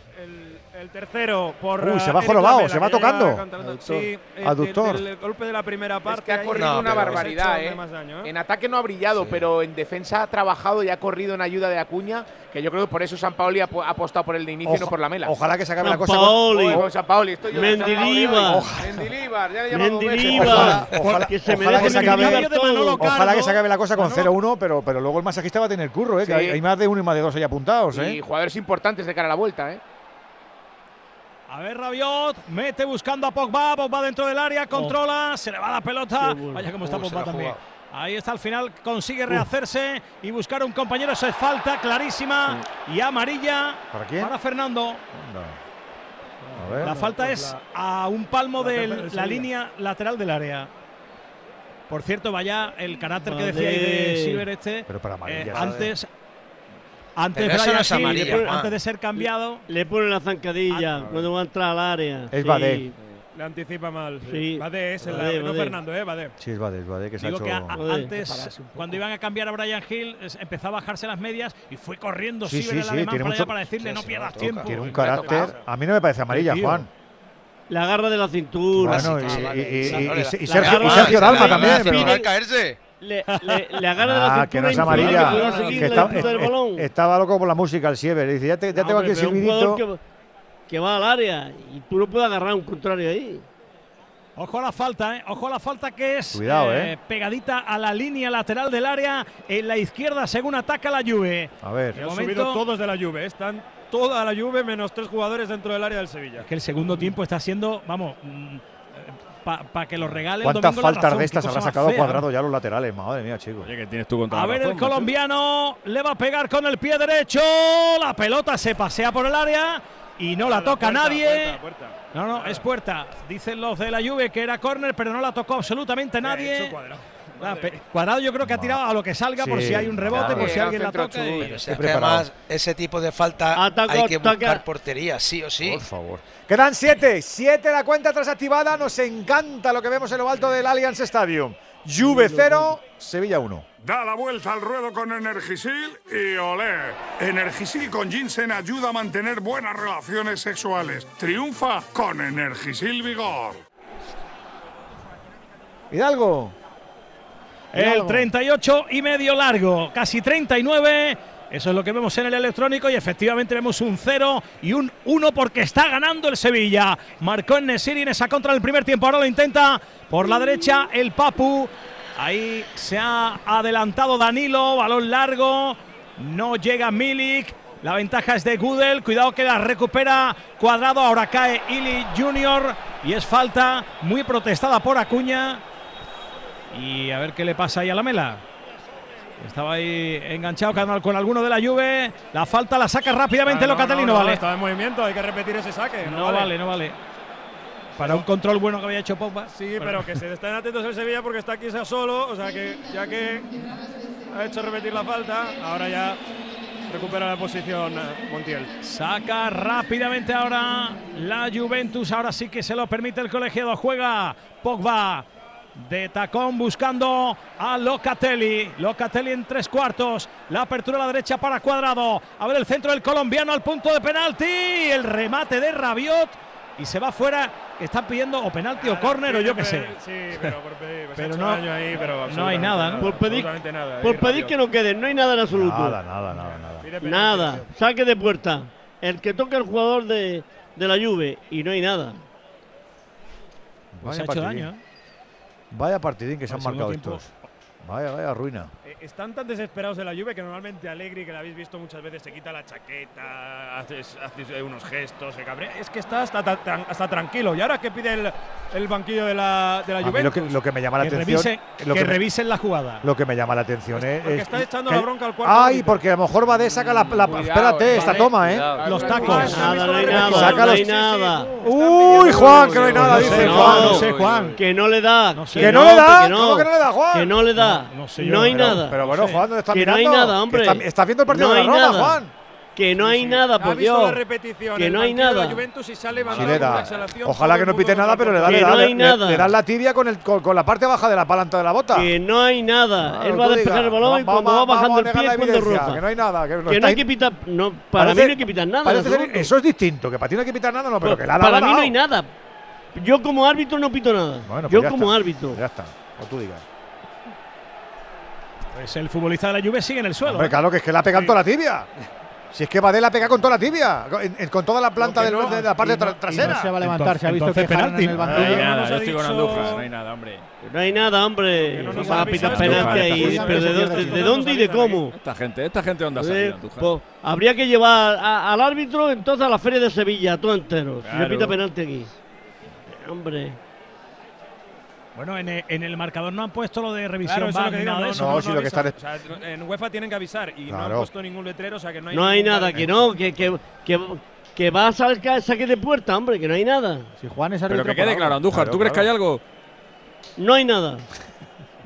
Speaker 8: El tercero por.
Speaker 6: Uy, se va jorobado, se va tocando.
Speaker 8: Sí,
Speaker 6: Aductor.
Speaker 8: El, golpe de la primera parte.
Speaker 9: Que ha corrido una barbaridad, ¿eh?
Speaker 8: ¿eh?
Speaker 9: En ataque no ha brillado, pero en defensa ha trabajado y ha corrido en ayuda de Acuña, que yo creo que por eso San Paoli ha apostado por el de inicio y no por la mela.
Speaker 6: Ojalá que se acabe la cosa.
Speaker 11: Paoli.
Speaker 9: Con, oh, con San Paoli. Estoy yo
Speaker 11: Mendilibar.
Speaker 9: ¿eh? Mendilibar, ya le
Speaker 11: Mendilibar.
Speaker 6: Ojalá,
Speaker 11: que se
Speaker 6: acabe la cosa con 0-1, pero, pero luego el masajista va a tener curro, ¿eh? Hay más de uno y más de dos ahí apuntados, ¿eh?
Speaker 9: Y jugadores importantes de cara a la vuelta, ¿eh?
Speaker 4: A ver Rabiot, mete buscando a Pogba, Pogba dentro del área, controla, oh. se le va la pelota. Vaya como está
Speaker 10: oh,
Speaker 4: Pogba también. Ahí está al final, consigue rehacerse y buscar un compañero. Eso es falta clarísima y amarilla
Speaker 6: ¿Para, quién?
Speaker 4: para Fernando. La falta es a un palmo de la línea lateral del área. Por cierto, vaya el carácter que decía ahí de Silver este.
Speaker 6: Pero para amarilla, eh,
Speaker 4: antes antes, de ser cambiado.
Speaker 11: Le, pone la zancadilla ah, cuando va a entrar al área.
Speaker 6: Es
Speaker 11: sí.
Speaker 8: Le anticipa mal.
Speaker 11: Sí.
Speaker 8: Badé es el
Speaker 11: Badé,
Speaker 8: no Fernando, ¿eh? Badé.
Speaker 6: Sí, es Badé, es Badé que se
Speaker 4: Digo ha
Speaker 6: hecho...
Speaker 4: que antes, cuando iban a cambiar a Brian Hill, empezó a bajarse las medias y fue corriendo
Speaker 6: sí, sí, sí, mucho...
Speaker 4: para decirle no pierdas tiempo.
Speaker 6: Tiene un carácter... A mí no me parece amarilla, Juan.
Speaker 11: La garra de la cintura.
Speaker 6: Y, y, y, y, Sergio, Dalma también.
Speaker 10: caerse
Speaker 11: le, le, agarra de la
Speaker 6: Ah, que no es amarilla.
Speaker 11: Que
Speaker 6: está, es,
Speaker 11: es,
Speaker 6: estaba loco por la música, el Siever. Dice, ya, te, ya
Speaker 11: no,
Speaker 6: tengo aquí el silbidito.
Speaker 11: Que, que va al área y tú no puedes agarrar un contrario ahí.
Speaker 4: Ojo a la falta, ¿eh? ojo a la falta que es
Speaker 6: Cuidado, eh, eh.
Speaker 4: pegadita a la línea lateral del área en la izquierda según ataca la Juve.
Speaker 6: A ver,
Speaker 8: han subido todos de la Juve, eh. están toda la Juve menos tres jugadores dentro del área del Sevilla.
Speaker 4: Es que el segundo tiempo está siendo, vamos, mm, para que lo regale el
Speaker 6: ¿Cuántas
Speaker 4: domingo
Speaker 6: faltas
Speaker 4: razón?
Speaker 6: de estas habrá sacado
Speaker 4: fea,
Speaker 6: cuadrado ya los laterales? Madre mía, chicos.
Speaker 12: Oye, que tienes tú contra
Speaker 4: A
Speaker 12: la
Speaker 4: ver,
Speaker 12: razón,
Speaker 4: el colombiano le va a pegar con el pie derecho. La pelota se pasea por el área y no la toca
Speaker 8: puerta,
Speaker 4: nadie.
Speaker 8: puerta, puerta.
Speaker 4: No, no, es puerta. Dicen los de la Juve que era córner, pero no la tocó absolutamente nadie.
Speaker 8: hecho Cuadrado.
Speaker 4: Ah, pe- Cuadrado yo creo que ha tirado a lo que salga por si hay un rebote,
Speaker 6: claro.
Speaker 4: por si alguien la toca. y-.
Speaker 10: Pero es que además ese tipo de falta
Speaker 11: Atacó,
Speaker 10: hay que buscar portería, sí o sí.
Speaker 6: Por favor. Quedan siete. Siete la cuenta atrás activada. Nos encanta lo que vemos en lo alto del Allianz Stadium. Juve 0, Sevilla 1.
Speaker 32: Da la vuelta al ruedo con Energisil y olé. Energisil con ginseng ayuda a mantener buenas relaciones sexuales. Triunfa con Energisil Vigor.
Speaker 6: Hidalgo.
Speaker 4: El 38 y medio largo, casi 39. Eso es lo que vemos en el electrónico y efectivamente vemos un 0 y un 1 porque está ganando el Sevilla. Marcó en Nesiri en esa contra del primer tiempo. Ahora lo intenta por la derecha el Papu. Ahí se ha adelantado Danilo, balón largo. No llega Milik. La ventaja es de Gudel. Cuidado que la recupera Cuadrado. Ahora cae Ili Junior. Y es falta muy protestada por Acuña. Y a ver qué le pasa ahí a la mela. Estaba ahí enganchado con con alguno de la Juve. La falta la saca rápidamente
Speaker 8: Ah, no,
Speaker 4: Locatelli. No,
Speaker 8: no, no,
Speaker 4: vale.
Speaker 8: Estaba en movimiento, hay que repetir ese saque.
Speaker 4: No, vale. no vale. Para un control bueno que había hecho Pogba.
Speaker 8: Sí, pero que se estén atentos el Sevilla porque está aquí sea solo. O sea que ya que ha hecho repetir la falta, ahora ya recupera la posición eh, Montiel.
Speaker 4: Saca rápidamente ahora la Juventus. Ahora sí que se lo permite el colegiado. Juega Pogba de tacón buscando a Locatelli. Locatelli en tres cuartos. La apertura a la derecha para Cuadrado. A ver el centro del colombiano al punto de penalti. El remate de Rabiot. Y se va fuera. Están pidiendo o penalti o córner o yo qué sé.
Speaker 8: Sí, pero por pedir. pues
Speaker 4: Pero no-
Speaker 8: daño ahí, pero
Speaker 4: no hay nada, ¿no?
Speaker 11: Por pedir,
Speaker 8: nada.
Speaker 11: por que no queden, no hay nada en absoluto.
Speaker 6: Nada, nada, nada, nada.
Speaker 8: Penalti,
Speaker 11: Nada, saque de puerta. El que toca el jugador de, de la Juve y no hay nada.
Speaker 4: Pues
Speaker 6: Vaya
Speaker 4: ha hecho daño.
Speaker 6: Vaya partidín que se han marcado
Speaker 4: segundo
Speaker 6: estos. Vaya, vaya ruina.
Speaker 8: Eh, Están tan desesperados de la Juve que normalmente Allegri, que la habéis visto muchas veces, se quita la chaqueta, hace, hace unos gestos, se cabrea. Es que está hasta, tan- hasta tranquilo. ¿Y ahora qué pide el, el banquillo de la, de la
Speaker 6: lo
Speaker 8: Juventus?
Speaker 6: que, lo que me llama la
Speaker 4: Que,
Speaker 6: atención.
Speaker 4: revisen,
Speaker 6: lo
Speaker 4: que
Speaker 6: que me-
Speaker 4: revisen la jugada.
Speaker 6: Lo que me llama la atención es.
Speaker 8: Porque
Speaker 6: es-
Speaker 8: está echando
Speaker 6: que-
Speaker 8: la bronca al cuarto
Speaker 6: Ay,
Speaker 8: árbitro.
Speaker 6: porque a lo mejor va de saca la. la-
Speaker 9: Cuidado,
Speaker 6: espérate,
Speaker 9: eh,
Speaker 6: esta toma, ¿eh?
Speaker 1: Cuidado.
Speaker 4: Los tacos.
Speaker 11: Nada, no hay nada,
Speaker 6: Saca
Speaker 11: no
Speaker 6: los-
Speaker 11: hay nada.
Speaker 6: Uy, Juan, que no hay nada,
Speaker 4: No
Speaker 6: dice
Speaker 4: sé,
Speaker 6: Juan.
Speaker 4: no sé, Juan.
Speaker 11: Que no le da.
Speaker 4: No sé.
Speaker 6: Que no le da,
Speaker 11: que
Speaker 6: ¿cómo que no le da, Juan?
Speaker 11: Que no le da.
Speaker 4: No,
Speaker 11: hay
Speaker 4: pero-
Speaker 11: nada.
Speaker 6: Pero bueno. Juan, ¿dónde está
Speaker 11: Que no hay nada, hombre.
Speaker 6: Está, está viendo el partido
Speaker 11: No
Speaker 6: de la Roma,
Speaker 11: nada.
Speaker 6: Juan.
Speaker 11: Que no hay nada,
Speaker 8: Ha
Speaker 11: por
Speaker 8: visto la
Speaker 11: Dios.
Speaker 8: repetición.
Speaker 11: Que no hay nada.
Speaker 8: la Juventus y ha
Speaker 6: Sí le da.
Speaker 8: exhalación.
Speaker 6: Ojalá que no pite nada, pero le da,
Speaker 11: Que
Speaker 6: le da,
Speaker 11: no
Speaker 6: le-
Speaker 11: hay
Speaker 6: le-
Speaker 11: nada.
Speaker 6: le da la tibia con, el, con, con la parte baja de la palanta de la bota.
Speaker 11: Que no hay nada.
Speaker 6: Claro,
Speaker 11: Él va a despejar el balón y cuando va bajando el pie
Speaker 6: la
Speaker 11: es cuando roza.
Speaker 6: Que no hay nada. Que, no
Speaker 11: Que no hay que pitar. No, para
Speaker 6: parece-
Speaker 11: mí no hay que pitar nada.
Speaker 6: ser- eso es distinto, que para ti no hay que pitar nada, no, pero que la ha
Speaker 11: para mí
Speaker 6: la
Speaker 11: no
Speaker 6: ha
Speaker 11: hay nada. Yo como árbitro no pito nada.
Speaker 6: Pues
Speaker 11: Yo como árbitro.
Speaker 6: Ya está, o tú digas.
Speaker 4: Pues el futbolista de la Juve sigue en el suelo.
Speaker 6: Hombre,
Speaker 4: ¿eh?
Speaker 6: claro, que es que la pega en toda la tibia. Si es que Badé la pega con toda la tibia, con toda la planta
Speaker 8: no-
Speaker 6: de la parte
Speaker 7: Y no-
Speaker 6: tra-
Speaker 7: y no
Speaker 6: trasera.
Speaker 7: se va a levantar. se ha visto que
Speaker 4: penalti.
Speaker 7: en el
Speaker 12: No hay nada, yo estoy con Andújar, no hay nada, hombre.
Speaker 11: No hay nada, hombre.
Speaker 8: No nos
Speaker 11: Va a pitar penalti ahí. Pero de, dónde-
Speaker 7: Andújar.
Speaker 11: de dónde y de cómo.
Speaker 12: Esta gente, esta gente onda
Speaker 11: Eh,
Speaker 12: Andújar.
Speaker 11: pues, habría que llevar a- al árbitro entonces a la feria de Sevilla, todo entero. Si
Speaker 12: Claro.
Speaker 11: le pita penalti aquí. Hombre.
Speaker 4: Bueno, en el, en el marcador no han puesto lo de revisión
Speaker 8: Claro, eso es
Speaker 4: VAR
Speaker 8: lo que
Speaker 4: ni
Speaker 8: digo,
Speaker 4: nada de
Speaker 8: no,
Speaker 4: eso.
Speaker 6: No,
Speaker 8: no,
Speaker 6: sí,
Speaker 8: no
Speaker 6: lo que
Speaker 8: avisan.
Speaker 6: está
Speaker 8: O sea, en UEFA tienen que avisar y no han puesto ningún letrero, o sea que no hay
Speaker 11: No hay nada, que no, que, que, que, que va a sacar saque de puerta, hombre, que no hay nada.
Speaker 7: Si Juan es
Speaker 12: Pero que quede claro. Andújar,
Speaker 6: Claro,
Speaker 12: ¿tú crees que hay algo?
Speaker 11: No hay nada.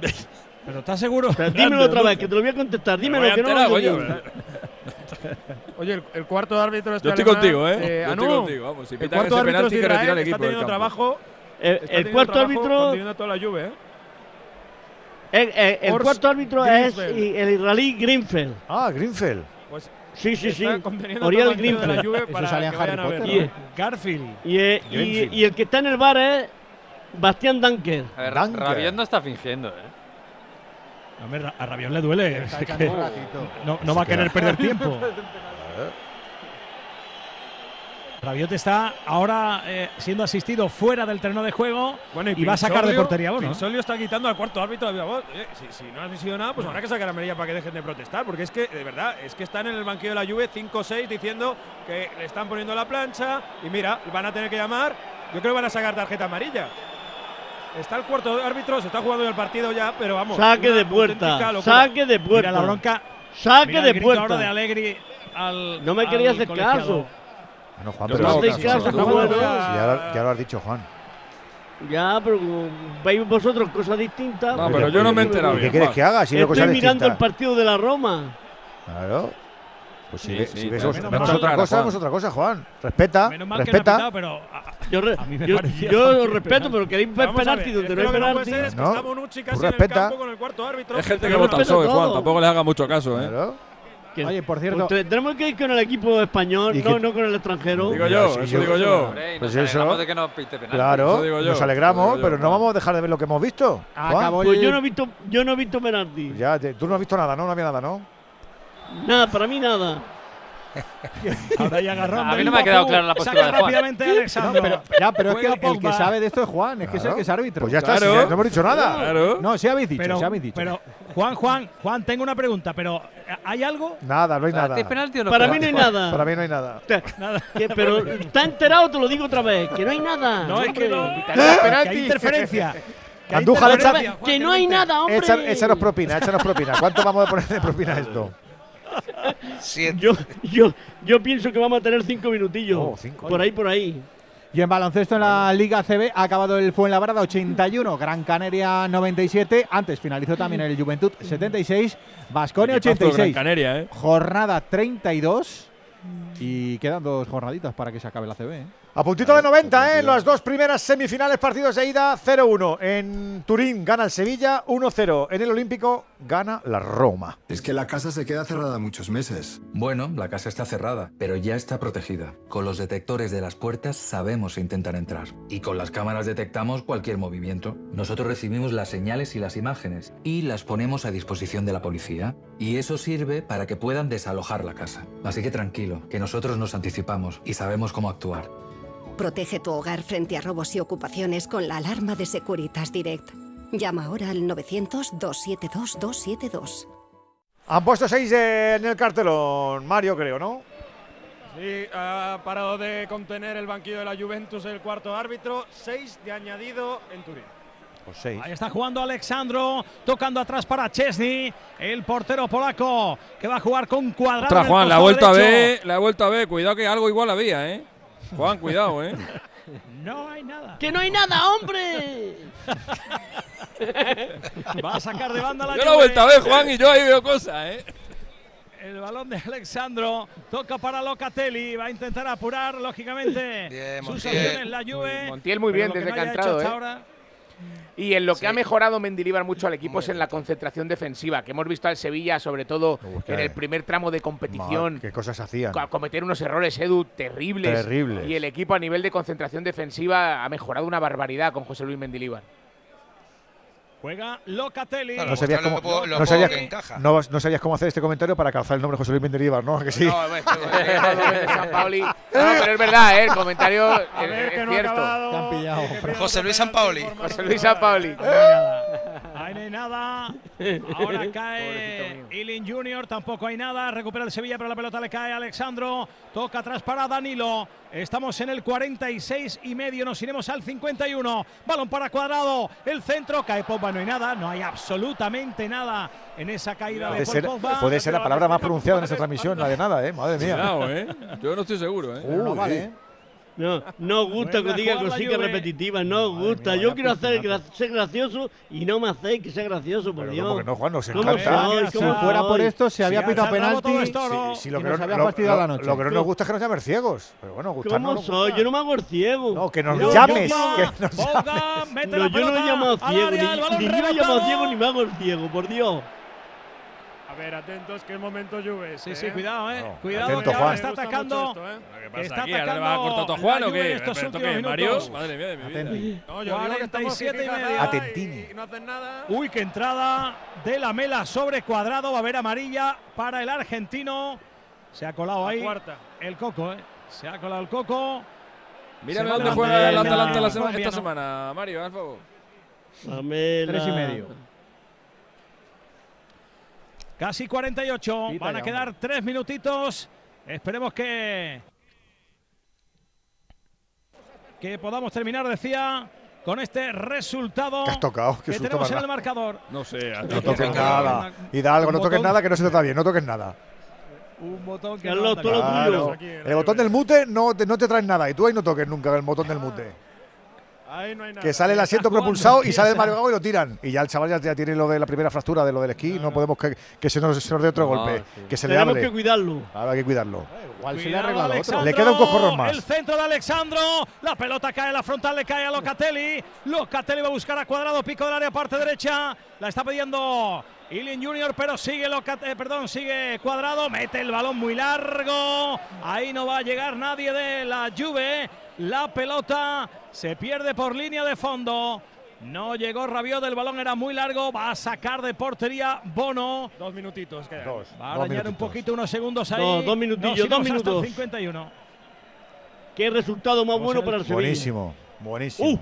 Speaker 4: Pero ¿estás seguro?
Speaker 11: Dímelo otra vez, que te lo voy a contestar. Dímelo,
Speaker 12: a
Speaker 11: que no lo.
Speaker 8: Oye, el, el cuarto árbitro este
Speaker 12: Yo estoy
Speaker 8: alemán,
Speaker 12: contigo, ¿eh?
Speaker 8: eh,
Speaker 12: Yo
Speaker 8: ah,
Speaker 12: estoy
Speaker 8: no.
Speaker 12: contigo, vamos, si
Speaker 8: el cuarto árbitro
Speaker 12: penalti, que retira el equipo
Speaker 8: está teniendo trabajo.
Speaker 11: El, cuarto árbitro,
Speaker 8: toda la Juve, ¿eh?
Speaker 11: el, el- el
Speaker 8: Horst
Speaker 11: cuarto árbitro es
Speaker 8: Greenfeld.
Speaker 11: el israelí Greenfeld.
Speaker 6: Ah, Greenfeld.
Speaker 8: Pues
Speaker 11: Sí, sí, sí. Oriel
Speaker 8: la
Speaker 11: Greenfeld.
Speaker 7: Sale Harry
Speaker 8: a.
Speaker 11: Y,
Speaker 4: Garfield.
Speaker 11: y, y-
Speaker 6: Greenfield.
Speaker 11: y el que está en el bar es Bastián Dunker.
Speaker 1: A ver,
Speaker 6: Dunker.
Speaker 1: Rabiot no está fingiendo, ¿eh?
Speaker 4: Hombre, Ra- a Rabiot le duele. Es que no, no va a querer perder tiempo. Rabiot está ahora eh, siendo asistido fuera del terreno de juego
Speaker 8: Bueno,
Speaker 4: y, va a sacar de portería. Bueno,
Speaker 8: Pinsolio está quitando al cuarto árbitro de viva voz. Eh, si, si no ha sido nada, pues habrá que sacar a amarilla para que dejen de protestar. Porque es que, de verdad, es que están en el banquillo de la Juve 5-6 diciendo que le están poniendo la plancha. Y mira, van a tener que llamar. Yo creo que van a sacar tarjeta amarilla. Está el cuarto árbitro, se está jugando el partido ya, pero vamos.
Speaker 11: Saque de puerta, saque de puerta.
Speaker 4: Mira la bronca.
Speaker 11: Saque
Speaker 4: Mira el
Speaker 11: de
Speaker 4: grito
Speaker 11: puerta.
Speaker 4: ahora de Allegri al.
Speaker 11: No me quería
Speaker 4: al
Speaker 11: hacer
Speaker 4: colegiado.
Speaker 11: caso.
Speaker 6: Bueno, Juan,
Speaker 11: Yo
Speaker 6: pero
Speaker 11: no hacéis caso, no, bueno.
Speaker 6: sí, ya, lo, ya lo has dicho, Juan.
Speaker 11: Ya, pero como veis vosotros cosas distintas.
Speaker 12: No, pero yo no me he enterado
Speaker 6: ¿Qué
Speaker 12: bien,
Speaker 6: quieres
Speaker 12: Juan.
Speaker 6: que haga? Si
Speaker 11: Estoy
Speaker 6: cosas
Speaker 11: mirando el partido de la Roma.
Speaker 6: Claro. Pues si,
Speaker 12: Sí,
Speaker 6: ve-
Speaker 12: sí,
Speaker 6: si ves, vemos otra
Speaker 12: Claro,
Speaker 6: cosa,
Speaker 12: Juan.
Speaker 6: vemos otra cosa, Juan. Respeta,
Speaker 4: Menos mal que no
Speaker 6: respeta.
Speaker 4: pitado, pero a-
Speaker 11: Yo, re-
Speaker 4: A mí me
Speaker 11: yo,
Speaker 4: parecía
Speaker 11: yo
Speaker 4: bastante
Speaker 11: os respeto, pero queréis ver penalti donde
Speaker 8: es
Speaker 11: no
Speaker 8: que
Speaker 11: hay
Speaker 8: que no
Speaker 11: penalti.
Speaker 8: ser es que
Speaker 6: No,
Speaker 8: está Bonucci
Speaker 6: tú
Speaker 8: casi en el
Speaker 6: respeta.
Speaker 8: campo con el cuarto árbitro.
Speaker 12: Es gente que vota al PSOE, Juan. Tampoco les haga mucho caso, ¿eh?
Speaker 6: Claro.
Speaker 11: Que-
Speaker 7: Oye, por cierto,
Speaker 11: pues te- tenemos que ir con el equipo español,
Speaker 6: ¿Y
Speaker 11: no, con el extranjero.
Speaker 12: Digo yo,
Speaker 6: Sí,
Speaker 12: eso digo yo.
Speaker 1: Hombre, y
Speaker 6: Pues
Speaker 1: nos
Speaker 6: eso.
Speaker 1: alegramos de que no pite penalti.
Speaker 6: Claro,
Speaker 12: Eso digo yo,
Speaker 6: nos alegramos,
Speaker 12: eso digo yo,
Speaker 6: pero no vamos a dejar de ver lo que hemos visto.
Speaker 7: Acabó
Speaker 11: Pues
Speaker 7: el-
Speaker 11: yo no he visto, yo no he visto penalti.
Speaker 6: Ya, te- tú no has visto nada, ¿no? No había nada, ¿no?
Speaker 11: Nada, para mí nada.
Speaker 4: Ahora ya agarrón.
Speaker 1: A mí no me ha quedado clara la postura
Speaker 4: Saca
Speaker 1: de Juan.
Speaker 4: rápidamente
Speaker 7: No,
Speaker 4: Alexandro.
Speaker 7: pero, ya, pero es que el, el que sabe de esto es Juan, es que es el que es árbitro.
Speaker 6: Pues ya está,
Speaker 12: Claro.
Speaker 6: si no hemos dicho nada.
Speaker 12: Claro.
Speaker 7: No, sí habéis dicho,
Speaker 4: Pero,
Speaker 7: sí habéis dicho.
Speaker 4: pero, Juan, Juan, Juan, tengo una pregunta, pero ¿hay algo?
Speaker 6: Nada, no hay
Speaker 1: ¿Para
Speaker 6: nada.
Speaker 1: no?
Speaker 11: Para mí no hay nada.
Speaker 6: Para mí no hay nada.
Speaker 11: Que- pero está enterado, te lo digo otra vez, que no hay nada.
Speaker 4: No, es que no. Que hay interferencia. Que
Speaker 6: Andújar, echa-
Speaker 4: interferencia, Juan,
Speaker 11: Que no hay nada, hombre.
Speaker 6: Echa- échanos propina, échanos propina. ¿Cuánto vamos a poner de propina a esto?
Speaker 10: Siete.
Speaker 11: Yo, yo, yo pienso que vamos a tener cinco minutillos.
Speaker 6: Oh, cinco.
Speaker 11: Por ahí, por ahí.
Speaker 7: Y en baloncesto en la Liga CB ha acabado el Fuenlabrada 81, Gran Canaria 97. Antes finalizó también el Juventud 76, Basconia
Speaker 12: Equipazo Gran
Speaker 7: 86.
Speaker 12: Canaria, ¿eh?
Speaker 7: Jornada 32. Y quedan dos jornaditas para que se acabe la CB. ¿eh?
Speaker 6: A puntito de 90, ¿eh? En las dos primeras semifinales, partidos de ida, 0-1. En Turín gana el Sevilla, 1-0. En el Olímpico gana la Roma.
Speaker 37: Es que la casa se queda cerrada muchos meses.
Speaker 29: Bueno, la casa está cerrada, pero ya está protegida. Con los detectores de las puertas sabemos si intentan entrar. Y con las cámaras detectamos cualquier movimiento. Nosotros recibimos las señales y las imágenes y las ponemos a disposición de la policía. Y eso sirve para que puedan desalojar la casa. Así que tranquilo, que nosotros nos anticipamos y sabemos cómo actuar.
Speaker 17: Protege tu hogar frente a robos y ocupaciones con la alarma de Securitas Direct. Llama ahora al 900-272-272.
Speaker 6: Han puesto 6 en el cartelón, Mario, creo, ¿no?
Speaker 8: Sí, ha parado de contener el banquillo de la Juventus el cuarto árbitro. Seis de añadido en Turín.
Speaker 6: Pues 6.
Speaker 4: Ahí está jugando Alexandro, tocando atrás para Chesney, el portero polaco que va a jugar con cuadrado. El
Speaker 12: Juan, la ha
Speaker 4: costado
Speaker 12: vuelto a
Speaker 4: derecho.
Speaker 12: ver, la ha vuelto a ver. Cuidado que algo igual había, ¿eh? Juan, cuidado, ¿eh?
Speaker 4: No hay nada.
Speaker 11: ¡Que no hay nada, hombre!
Speaker 4: Va a sacar de banda la
Speaker 12: Yo la vuelto a ver, Juan, y yo ahí veo cosas, ¿eh?
Speaker 4: El balón de Alexandro toca para Locatelli, va a intentar apurar lógicamente
Speaker 10: Bien,
Speaker 4: sus la Juve.
Speaker 9: Montiel muy bien
Speaker 4: lo que
Speaker 9: desde
Speaker 4: no
Speaker 9: que ha
Speaker 4: haya hecho
Speaker 9: entrado,
Speaker 4: hasta
Speaker 9: ¿eh?
Speaker 4: ahora-
Speaker 9: Y en lo que
Speaker 10: Sí.
Speaker 9: ha mejorado Mendilibar mucho al equipo es en la concentración defensiva, que hemos visto al Sevilla, sobre todo en el primer tramo de competición,
Speaker 6: Madre, ¿Qué cosas hacían?
Speaker 9: co- cometer unos errores, Edu, terribles.
Speaker 6: Terribles.
Speaker 9: Y el equipo a nivel de concentración defensiva ha mejorado una barbaridad con José Luis Mendilibar.
Speaker 4: Juega Locatelli.
Speaker 10: Claro,
Speaker 6: No sabías, cómo,
Speaker 10: lo po- lo
Speaker 6: no, sabías,
Speaker 10: que encaja.
Speaker 6: no, no sabías cómo hacer este comentario para calzar el nombre de José Luis Mendilibar, ¿no? ¿A Que sí.
Speaker 9: No, San Paoli. Pero es verdad, ¿eh? el comentario es,
Speaker 8: ver, que
Speaker 9: es cierto.
Speaker 8: acabado.
Speaker 7: Te han pillado,
Speaker 10: José Luis Sampaoli.
Speaker 8: por
Speaker 9: José Luis
Speaker 8: de
Speaker 9: Sampaoli.
Speaker 4: Ahí no hay nada. Ahí no hay nada. Ahora cae. Ilin Junior, tampoco hay nada. Recupera el Sevilla, pero la pelota le cae a Alexandro. Toca atrás para Danilo. Estamos en el 46 y medio, nos iremos al 51. Balón para cuadrado. El centro cae Pogba, no hay nada. No hay absolutamente nada en esa caída
Speaker 6: Puede
Speaker 4: de
Speaker 6: ser,
Speaker 4: Pogba.
Speaker 6: puede ser la palabra más pronunciada en esta transmisión, la de nada, ¿eh? Madre mía.
Speaker 12: Cuidado, ¿eh? Yo no estoy seguro, ¿eh?
Speaker 6: Uy,
Speaker 7: No vale, ¿eh?
Speaker 11: No, no os gusta que diga cositas repetitivas, no os gusta.
Speaker 7: mía,
Speaker 11: Yo quiero hacer ser gracioso y no me hacéis que sea gracioso, por
Speaker 6: Pero
Speaker 11: Dios.
Speaker 6: ¿cómo que no, Juan? Nos
Speaker 11: ¿Cómo
Speaker 6: encanta.
Speaker 7: Si
Speaker 11: ¿Cómo
Speaker 7: fuera por esto, se había pitado penalti.
Speaker 4: esto, ¿no?
Speaker 6: Sí, sí, lo
Speaker 7: Y
Speaker 6: que
Speaker 7: nos
Speaker 6: no,
Speaker 7: había
Speaker 6: lo-
Speaker 7: la noche.
Speaker 6: Lo que no nos gusta es que nos llamen ciegos. Pero bueno,
Speaker 11: ¿Cómo
Speaker 6: gustarnos.
Speaker 11: soy? Yo no me hago el ciego.
Speaker 6: No, que nos llames.
Speaker 11: No, yo no he llamado ciego, ni, yo he llamado ciego ni me hago el ciego, por Dios.
Speaker 8: A ver, atentos, que es momento Juve.
Speaker 4: Sí,
Speaker 8: este,
Speaker 4: sí,
Speaker 8: ¿eh?
Speaker 4: cuidado, eh.
Speaker 6: No,
Speaker 4: Cuidado
Speaker 6: atento,
Speaker 4: que ahora
Speaker 6: Juan.
Speaker 4: está atacando.
Speaker 8: esto, ¿eh?
Speaker 12: ¿Qué pasa
Speaker 4: Está
Speaker 12: aquí? ¿Ahora le
Speaker 4: atacando
Speaker 12: va a cortar todo Juan o qué?
Speaker 4: estos
Speaker 12: ¿Pero esto
Speaker 4: últimos
Speaker 12: qué, Mario?
Speaker 4: minutos.
Speaker 12: Madre mía de mi vida.
Speaker 8: No, yo digo que estamos
Speaker 4: 47 y media.
Speaker 6: Atentini.
Speaker 8: Y no hacen nada.
Speaker 4: Uy, qué entrada de la mela sobre cuadrado. Va a haber amarilla para el argentino. Se ha colado
Speaker 8: La
Speaker 4: ahí
Speaker 8: cuarta.
Speaker 4: el coco, ¿eh? Se ha colado el coco.
Speaker 12: Mírame dónde juega el Atalanta la semana- esta semana, Mario, al favor.
Speaker 7: Tres y medio.
Speaker 4: Casi 48.
Speaker 7: Quita
Speaker 4: Van a
Speaker 7: ya,
Speaker 4: quedar tres minutitos. Esperemos que. Que podamos terminar, decía, con este resultado
Speaker 6: ¿Qué has tocado? Qué
Speaker 4: que
Speaker 6: susto
Speaker 4: tenemos en el marcador.
Speaker 12: No sé,
Speaker 6: No toques nada. Hidalgo, no toques nada, que no se te está bien, no toques nada.
Speaker 4: Un botón que
Speaker 11: Carlos,
Speaker 4: no
Speaker 11: todo lo
Speaker 4: anda.
Speaker 11: tuyo.
Speaker 6: Claro. El botón del mute no te, no te trae nada y tú ahí no toques nunca el botón del mute.
Speaker 8: Ahí no hay nada.
Speaker 6: Que sale el asiento propulsado y sale el Mario Gago y lo tiran. Y ya el chaval ya, ya tiene lo de la primera fractura de lo del esquí. No podemos que, que se, nos, se nos dé otro
Speaker 1: No,
Speaker 6: golpe.
Speaker 1: sí.
Speaker 6: Que se le
Speaker 11: Tenemos
Speaker 6: abre.
Speaker 11: que cuidarlo.
Speaker 6: Ahora hay que cuidarlo.
Speaker 7: Igual se le ha
Speaker 4: Cuidado,
Speaker 7: arreglado otro.
Speaker 4: Alexandro,
Speaker 6: Le queda un cojorrón más.
Speaker 4: El centro de Alexandro. La pelota cae, la frontal le cae a Locatelli. Locatelli va a buscar a cuadrado, pico del área, parte derecha. La está pidiendo Ilin Junior, pero sigue Locat- eh, perdón, sigue cuadrado. Mete el balón muy largo. Ahí no va a llegar nadie de la Juve. La pelota se pierde por línea de fondo. No llegó Rabiot, el balón era muy largo. Va a sacar de portería Bono.
Speaker 8: Dos minutitos quedan.
Speaker 6: Dos.
Speaker 4: Va a
Speaker 6: dos
Speaker 4: arañar un poquito, unos segundos ahí.
Speaker 11: Dos, dos minutillos,
Speaker 4: No, si
Speaker 11: dos
Speaker 4: no, hasta el
Speaker 11: minutos.
Speaker 4: 51.
Speaker 11: Qué resultado más bueno para el Sevilla.
Speaker 6: Buenísimo. Buenísimo.
Speaker 11: Uh,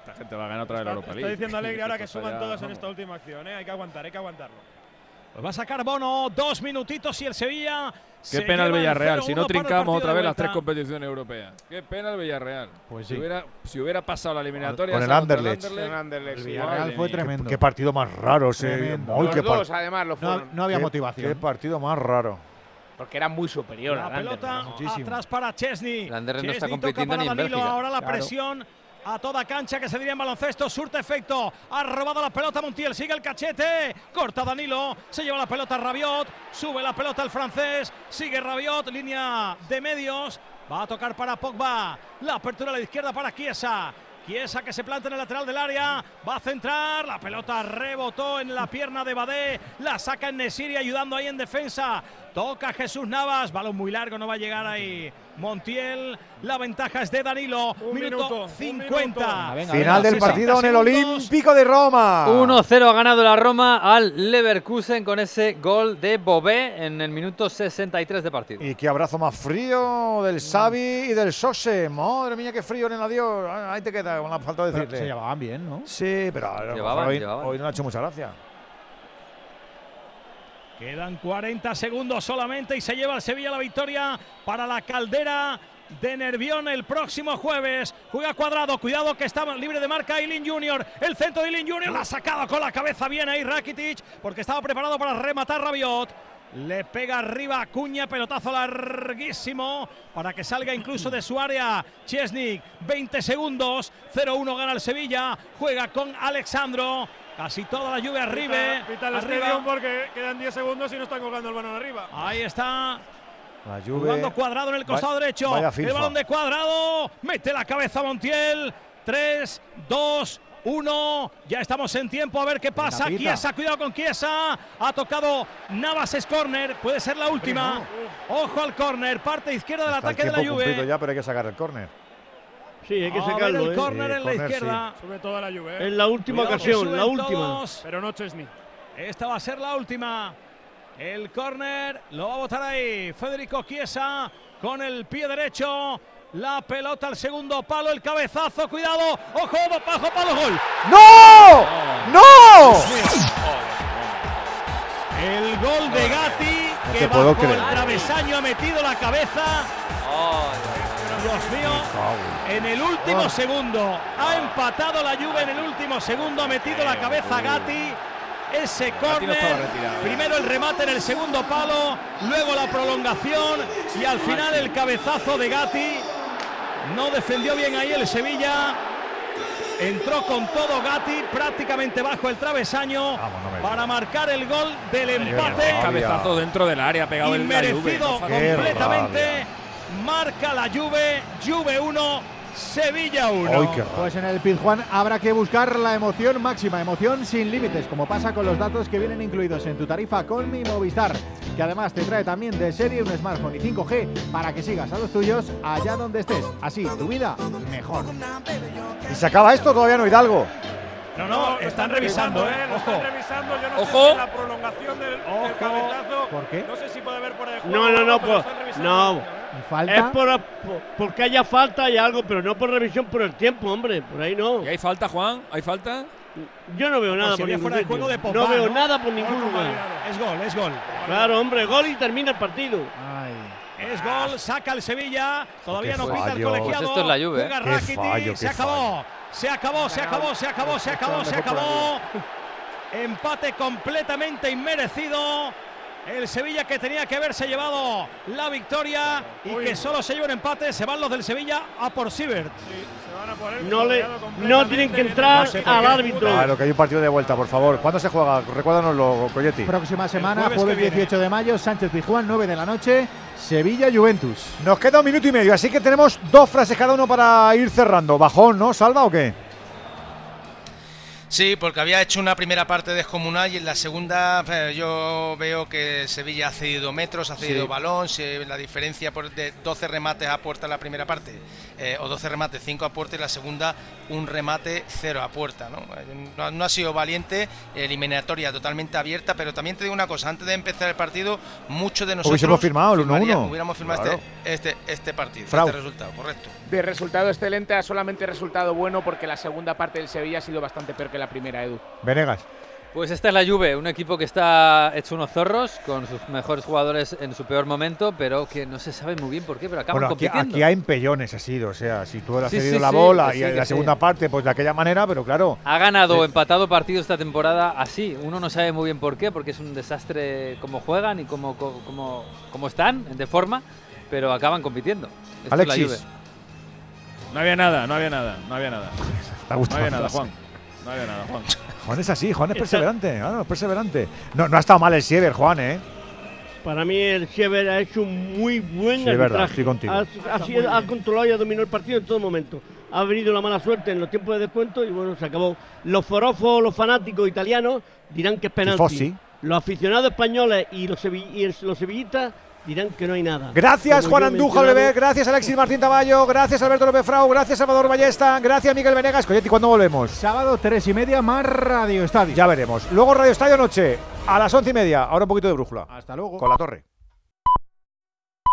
Speaker 12: Esta gente va a ganar otra vez la Europa
Speaker 8: Está
Speaker 12: League.
Speaker 8: diciendo Alegre ahora que
Speaker 12: ya,
Speaker 8: todos en esta última acción. ¿eh? Hay que aguantar, hay que aguantarlo.
Speaker 4: Pues va a sacar Bono, dos minutitos y el Sevilla.
Speaker 12: Qué pena el Villarreal, si
Speaker 4: 0-1
Speaker 12: no trincamos otra vez las tres competiciones europeas. Qué pena el Villarreal.
Speaker 7: Pues
Speaker 12: Si
Speaker 7: sí.
Speaker 12: hubiera, si hubiera pasado la eliminatoria
Speaker 6: Con el Anderlecht.
Speaker 9: El Anderlecht,
Speaker 7: El. Villarreal fue tremendo.
Speaker 6: Qué partido más raro ese. Ay,
Speaker 9: Los
Speaker 6: qué,
Speaker 9: dos, además, lo
Speaker 7: No, no había
Speaker 6: qué-
Speaker 7: motivación.
Speaker 6: Qué partido más raro.
Speaker 9: Porque era muy superior
Speaker 4: La
Speaker 9: Anderlecht.
Speaker 4: pelota atrás para Chesney.
Speaker 1: El Anderlecht no está
Speaker 4: Chesney toca
Speaker 1: compitiendo
Speaker 4: para
Speaker 1: ni en
Speaker 4: Danilo,
Speaker 1: Bélgica.
Speaker 4: Ahora la
Speaker 7: Claro.
Speaker 4: presión a toda cancha que se diría en baloncesto. Surte efecto. Ha robado la pelota Montiel. Sigue el cachete. Corta Danilo. Se lleva la pelota Rabiot. Sube la pelota el francés. Sigue Rabiot. Línea de medios. Va a tocar para Pogba. La apertura a la izquierda para Chiesa. Chiesa que se planta en el lateral del área. Va a centrar. La pelota rebotó en la pierna de Badé. La saca en Nesiri ayudando ahí en defensa. Toca Jesús Navas. Balón muy largo. No va a llegar ahí Montiel. La ventaja es de Danilo.
Speaker 8: Un
Speaker 4: minuto
Speaker 8: minuto, un
Speaker 4: 50.
Speaker 7: Venga,
Speaker 6: Final del
Speaker 4: 60
Speaker 6: partido en el. Olímpico de Roma.
Speaker 1: 1-0 ha ganado la Roma al Leverkusen con ese gol de Bobé en el minuto 63 de partido.
Speaker 6: Y qué abrazo más frío del Xavi y del Sose. Madre mía, qué frío en el adiós. Ah, Ahí te queda, con la falta de
Speaker 7: Pero
Speaker 6: decirle.
Speaker 7: se llevaban bien, ¿no?
Speaker 6: Sí, pero mejor
Speaker 1: Llevaban,
Speaker 6: hoy,
Speaker 1: llevaban.
Speaker 6: hoy no le ha hecho mucha gracia.
Speaker 4: Quedan 40 segundos solamente y se lleva el Sevilla la victoria para la caldera de Nervión el próximo jueves. Juega cuadrado, cuidado que está libre de marca Ilin Junior. El centro de Ilin Junior la ha sacado con la cabeza bien ahí Rakitic porque estaba preparado para rematar Rabiot. Le pega arriba a Cuña, pelotazo larguísimo para que salga incluso de su área Chesnik. 20 segundos, 0-1 gana el Sevilla. Juega con Alexandro. Casi toda la lluvia arriba.
Speaker 8: Pita, pita el
Speaker 4: arriba.
Speaker 8: Stadium porque quedan 10 segundos y no están colgando el balón arriba.
Speaker 4: Ahí está.
Speaker 6: La
Speaker 4: Jugando cuadrado en el costado
Speaker 6: Va-
Speaker 4: derecho.
Speaker 6: vaya
Speaker 4: El balón de cuadrado. Mete la cabeza Montiel. 3, 2, 1. Ya estamos en tiempo a ver qué pasa. Chiesa, cuidado con Chiesa. Ha tocado Navas es corner. Puede ser la última. Ojo al corner. Parte izquierda del
Speaker 6: Está el
Speaker 4: ataque de la Juve.
Speaker 6: ya, pero hay que sacar el córner.
Speaker 11: Sí, hay que
Speaker 4: A ver
Speaker 11: sacarlo,
Speaker 4: el
Speaker 11: ¿eh?
Speaker 4: córner en la izquierda.
Speaker 8: Sube toda la lluvia. ¿eh?
Speaker 11: Es la última
Speaker 4: Cuidado
Speaker 11: ocasión, la última.
Speaker 4: todos.
Speaker 8: Pero no Chesney.
Speaker 4: Esta va a ser la última. El córner lo va a botar ahí Federico Chiesa con el pie derecho. La pelota al segundo palo, el cabezazo, cuidado, ojo, bajo palo, gol.
Speaker 6: ¡No! ¡No!
Speaker 4: El gol de Gatti,
Speaker 6: No
Speaker 4: que bajo
Speaker 6: creer.
Speaker 4: el travesaño ha metido la cabeza. Dios mío, en el último
Speaker 6: Ah.
Speaker 4: segundo ha empatado la Juve en el último segundo, ha metido la cabeza Gatti. Ese córner,
Speaker 12: retirado.
Speaker 4: primero el remate en el segundo palo, luego la prolongación y al final el cabezazo de Gatti. No defendió bien ahí el Sevilla. Entró con todo Gatti prácticamente bajo el travesaño para marcar el gol del empate.
Speaker 12: Cabezazo dentro del área, pegado el.
Speaker 4: Inmerecido
Speaker 12: no
Speaker 4: completamente. Marca la Juve, Juve 1, Sevilla 1.
Speaker 6: Ay, qué raro.
Speaker 7: Pues en el Pizjuán habrá que buscar la emoción máxima, emoción sin límites, como pasa con los datos que vienen incluidos en tu tarifa con mi Movistar, que además te trae también de serie un smartphone y 5G para que sigas a los tuyos allá donde estés. Así, tu vida mejor.
Speaker 6: ¿Y se acaba esto? Todavía no, Hidalgo.
Speaker 4: No, no, están revisando, ¿eh?
Speaker 8: Lo
Speaker 4: Ojo.
Speaker 8: están revisando. Yo no
Speaker 12: Ojo.
Speaker 8: sé si la prolongación del, del
Speaker 4: Ojo.
Speaker 8: cabezazo.
Speaker 7: ¿Por qué?
Speaker 8: No sé si puede haber por el juego.
Speaker 11: No, no, no,
Speaker 8: pero
Speaker 11: pues,
Speaker 8: están revisando.
Speaker 11: no,
Speaker 7: ¿Falta?
Speaker 11: Es por, por- porque haya falta y algo, pero no por revisión por el tiempo, hombre. Por ahí no.
Speaker 12: ¿Y hay falta, Juan? ¿Hay falta?
Speaker 11: Yo no veo nada por ningún
Speaker 8: fuera de
Speaker 11: sitio.
Speaker 8: juego de Popá,
Speaker 11: No veo
Speaker 8: ¿no?
Speaker 11: nada por
Speaker 8: Gol
Speaker 11: ningún lugar.
Speaker 8: Es gol, es gol.
Speaker 11: Claro, hombre, gol y termina el partido.
Speaker 8: Es gol, saca el Sevilla. Todavía no pita el colegiado.
Speaker 1: Pues esto es la Juve, ¿eh?
Speaker 8: Juega
Speaker 6: Qué
Speaker 8: Rakitic,
Speaker 6: fallo,
Speaker 8: se acabó. Se acabó, se acabó, se acabó, se acabó, se acabó. Empate completamente inmerecido. El Sevilla que tenía que haberse llevado la victoria y que solo se lleva un empate. Se van los del Sevilla a por Sivert.
Speaker 11: No, le, no tienen que entrar
Speaker 8: No sé por
Speaker 11: al árbitro.
Speaker 6: Claro, que hay un partido de vuelta, por favor. ¿Cuándo se juega? Recuérdanoslo, Coyetti.
Speaker 7: Próxima semana,
Speaker 8: jueves
Speaker 7: jueves,
Speaker 8: que viene.
Speaker 7: 18 de mayo, Sánchez Pizjuán, 9 de la noche, Sevilla Juventus.
Speaker 6: Nos queda un minuto y medio, así que tenemos dos frases cada uno para ir cerrando. ¿Bajón, no? ¿Salva o qué?
Speaker 10: Sí, porque había hecho una primera parte descomunal y en la segunda eh, yo veo que Sevilla ha cedido metros, ha cedido
Speaker 6: Sí.
Speaker 10: balón, si la diferencia por de 12 remates a puerta en la primera parte, eh, o 12 remates, 5 a puerta y la segunda un remate, 0 a puerta. ¿no? Eh, no, no ha sido valiente, eliminatoria totalmente abierta, pero también te digo una cosa, antes de empezar el partido, muchos de nosotros
Speaker 6: Hubiésemos firmado el 1-1.
Speaker 10: firmaríamos- Hubiéramos firmado
Speaker 6: Claro.
Speaker 10: este, este, este partido,
Speaker 6: Frau.
Speaker 10: este resultado, correcto.
Speaker 9: De resultado excelente a solamente resultado bueno porque la segunda parte del Sevilla ha sido bastante peor que la primera, Edu.
Speaker 6: Venegas.
Speaker 1: Pues esta es la Juve, un equipo que está hecho unos zorros, con sus mejores jugadores en su peor momento, pero que no se sabe muy bien por qué, pero acaban
Speaker 6: Bueno, aquí,
Speaker 1: compitiendo.
Speaker 6: aquí hay empellones, ha sido. O sea, si tú has
Speaker 1: Sí,
Speaker 6: cedido
Speaker 1: sí,
Speaker 6: la
Speaker 1: sí,
Speaker 6: bola y en la
Speaker 1: sí.
Speaker 6: segunda parte, pues de aquella manera, pero claro.
Speaker 1: Ha ganado empatado partidos esta temporada así. Uno no sabe muy bien por qué, porque es un desastre cómo juegan y cómo, cómo, cómo- están de forma, pero acaban compitiendo. Esto es la
Speaker 6: Alexis.
Speaker 1: Juve.
Speaker 12: No había nada, no había nada, no había nada.
Speaker 6: Está
Speaker 12: No había nada,
Speaker 6: la
Speaker 12: Juan. No había nada, Juan.
Speaker 6: Juan es así, Juan es perseverante, claro, es perseverante. No, no ha estado mal el Siever, Juan, ¿eh?
Speaker 11: Para mí el Siever ha hecho un muy buen
Speaker 6: Sí, es verdad,
Speaker 11: arbitraje.
Speaker 6: estoy contigo.
Speaker 11: Ha, ha sido- ha controlado y ha dominado el partido en todo momento. Ha venido la mala suerte en los tiempos de descuento y bueno, se acabó. Los forofos, los fanáticos italianos dirán que es penalti.
Speaker 6: Tifosi.
Speaker 11: Los aficionados españoles y los, sevi- y el- los sevillistas dirán que no hay nada.
Speaker 6: Gracias
Speaker 11: Como
Speaker 6: Juan Andújar, bebé, gracias Alexis Martín Taballo, gracias Alberto López Frau, gracias Salvador Ballesta, gracias Miguel Venegas. Coyetti, ¿cuándo volvemos?
Speaker 7: Sábado, 3 y media, más Radio Estadio.
Speaker 6: Ya veremos. Luego Radio Estadio Noche, a las once y media, ahora un poquito de brújula.
Speaker 7: Hasta luego.
Speaker 6: Con la torre.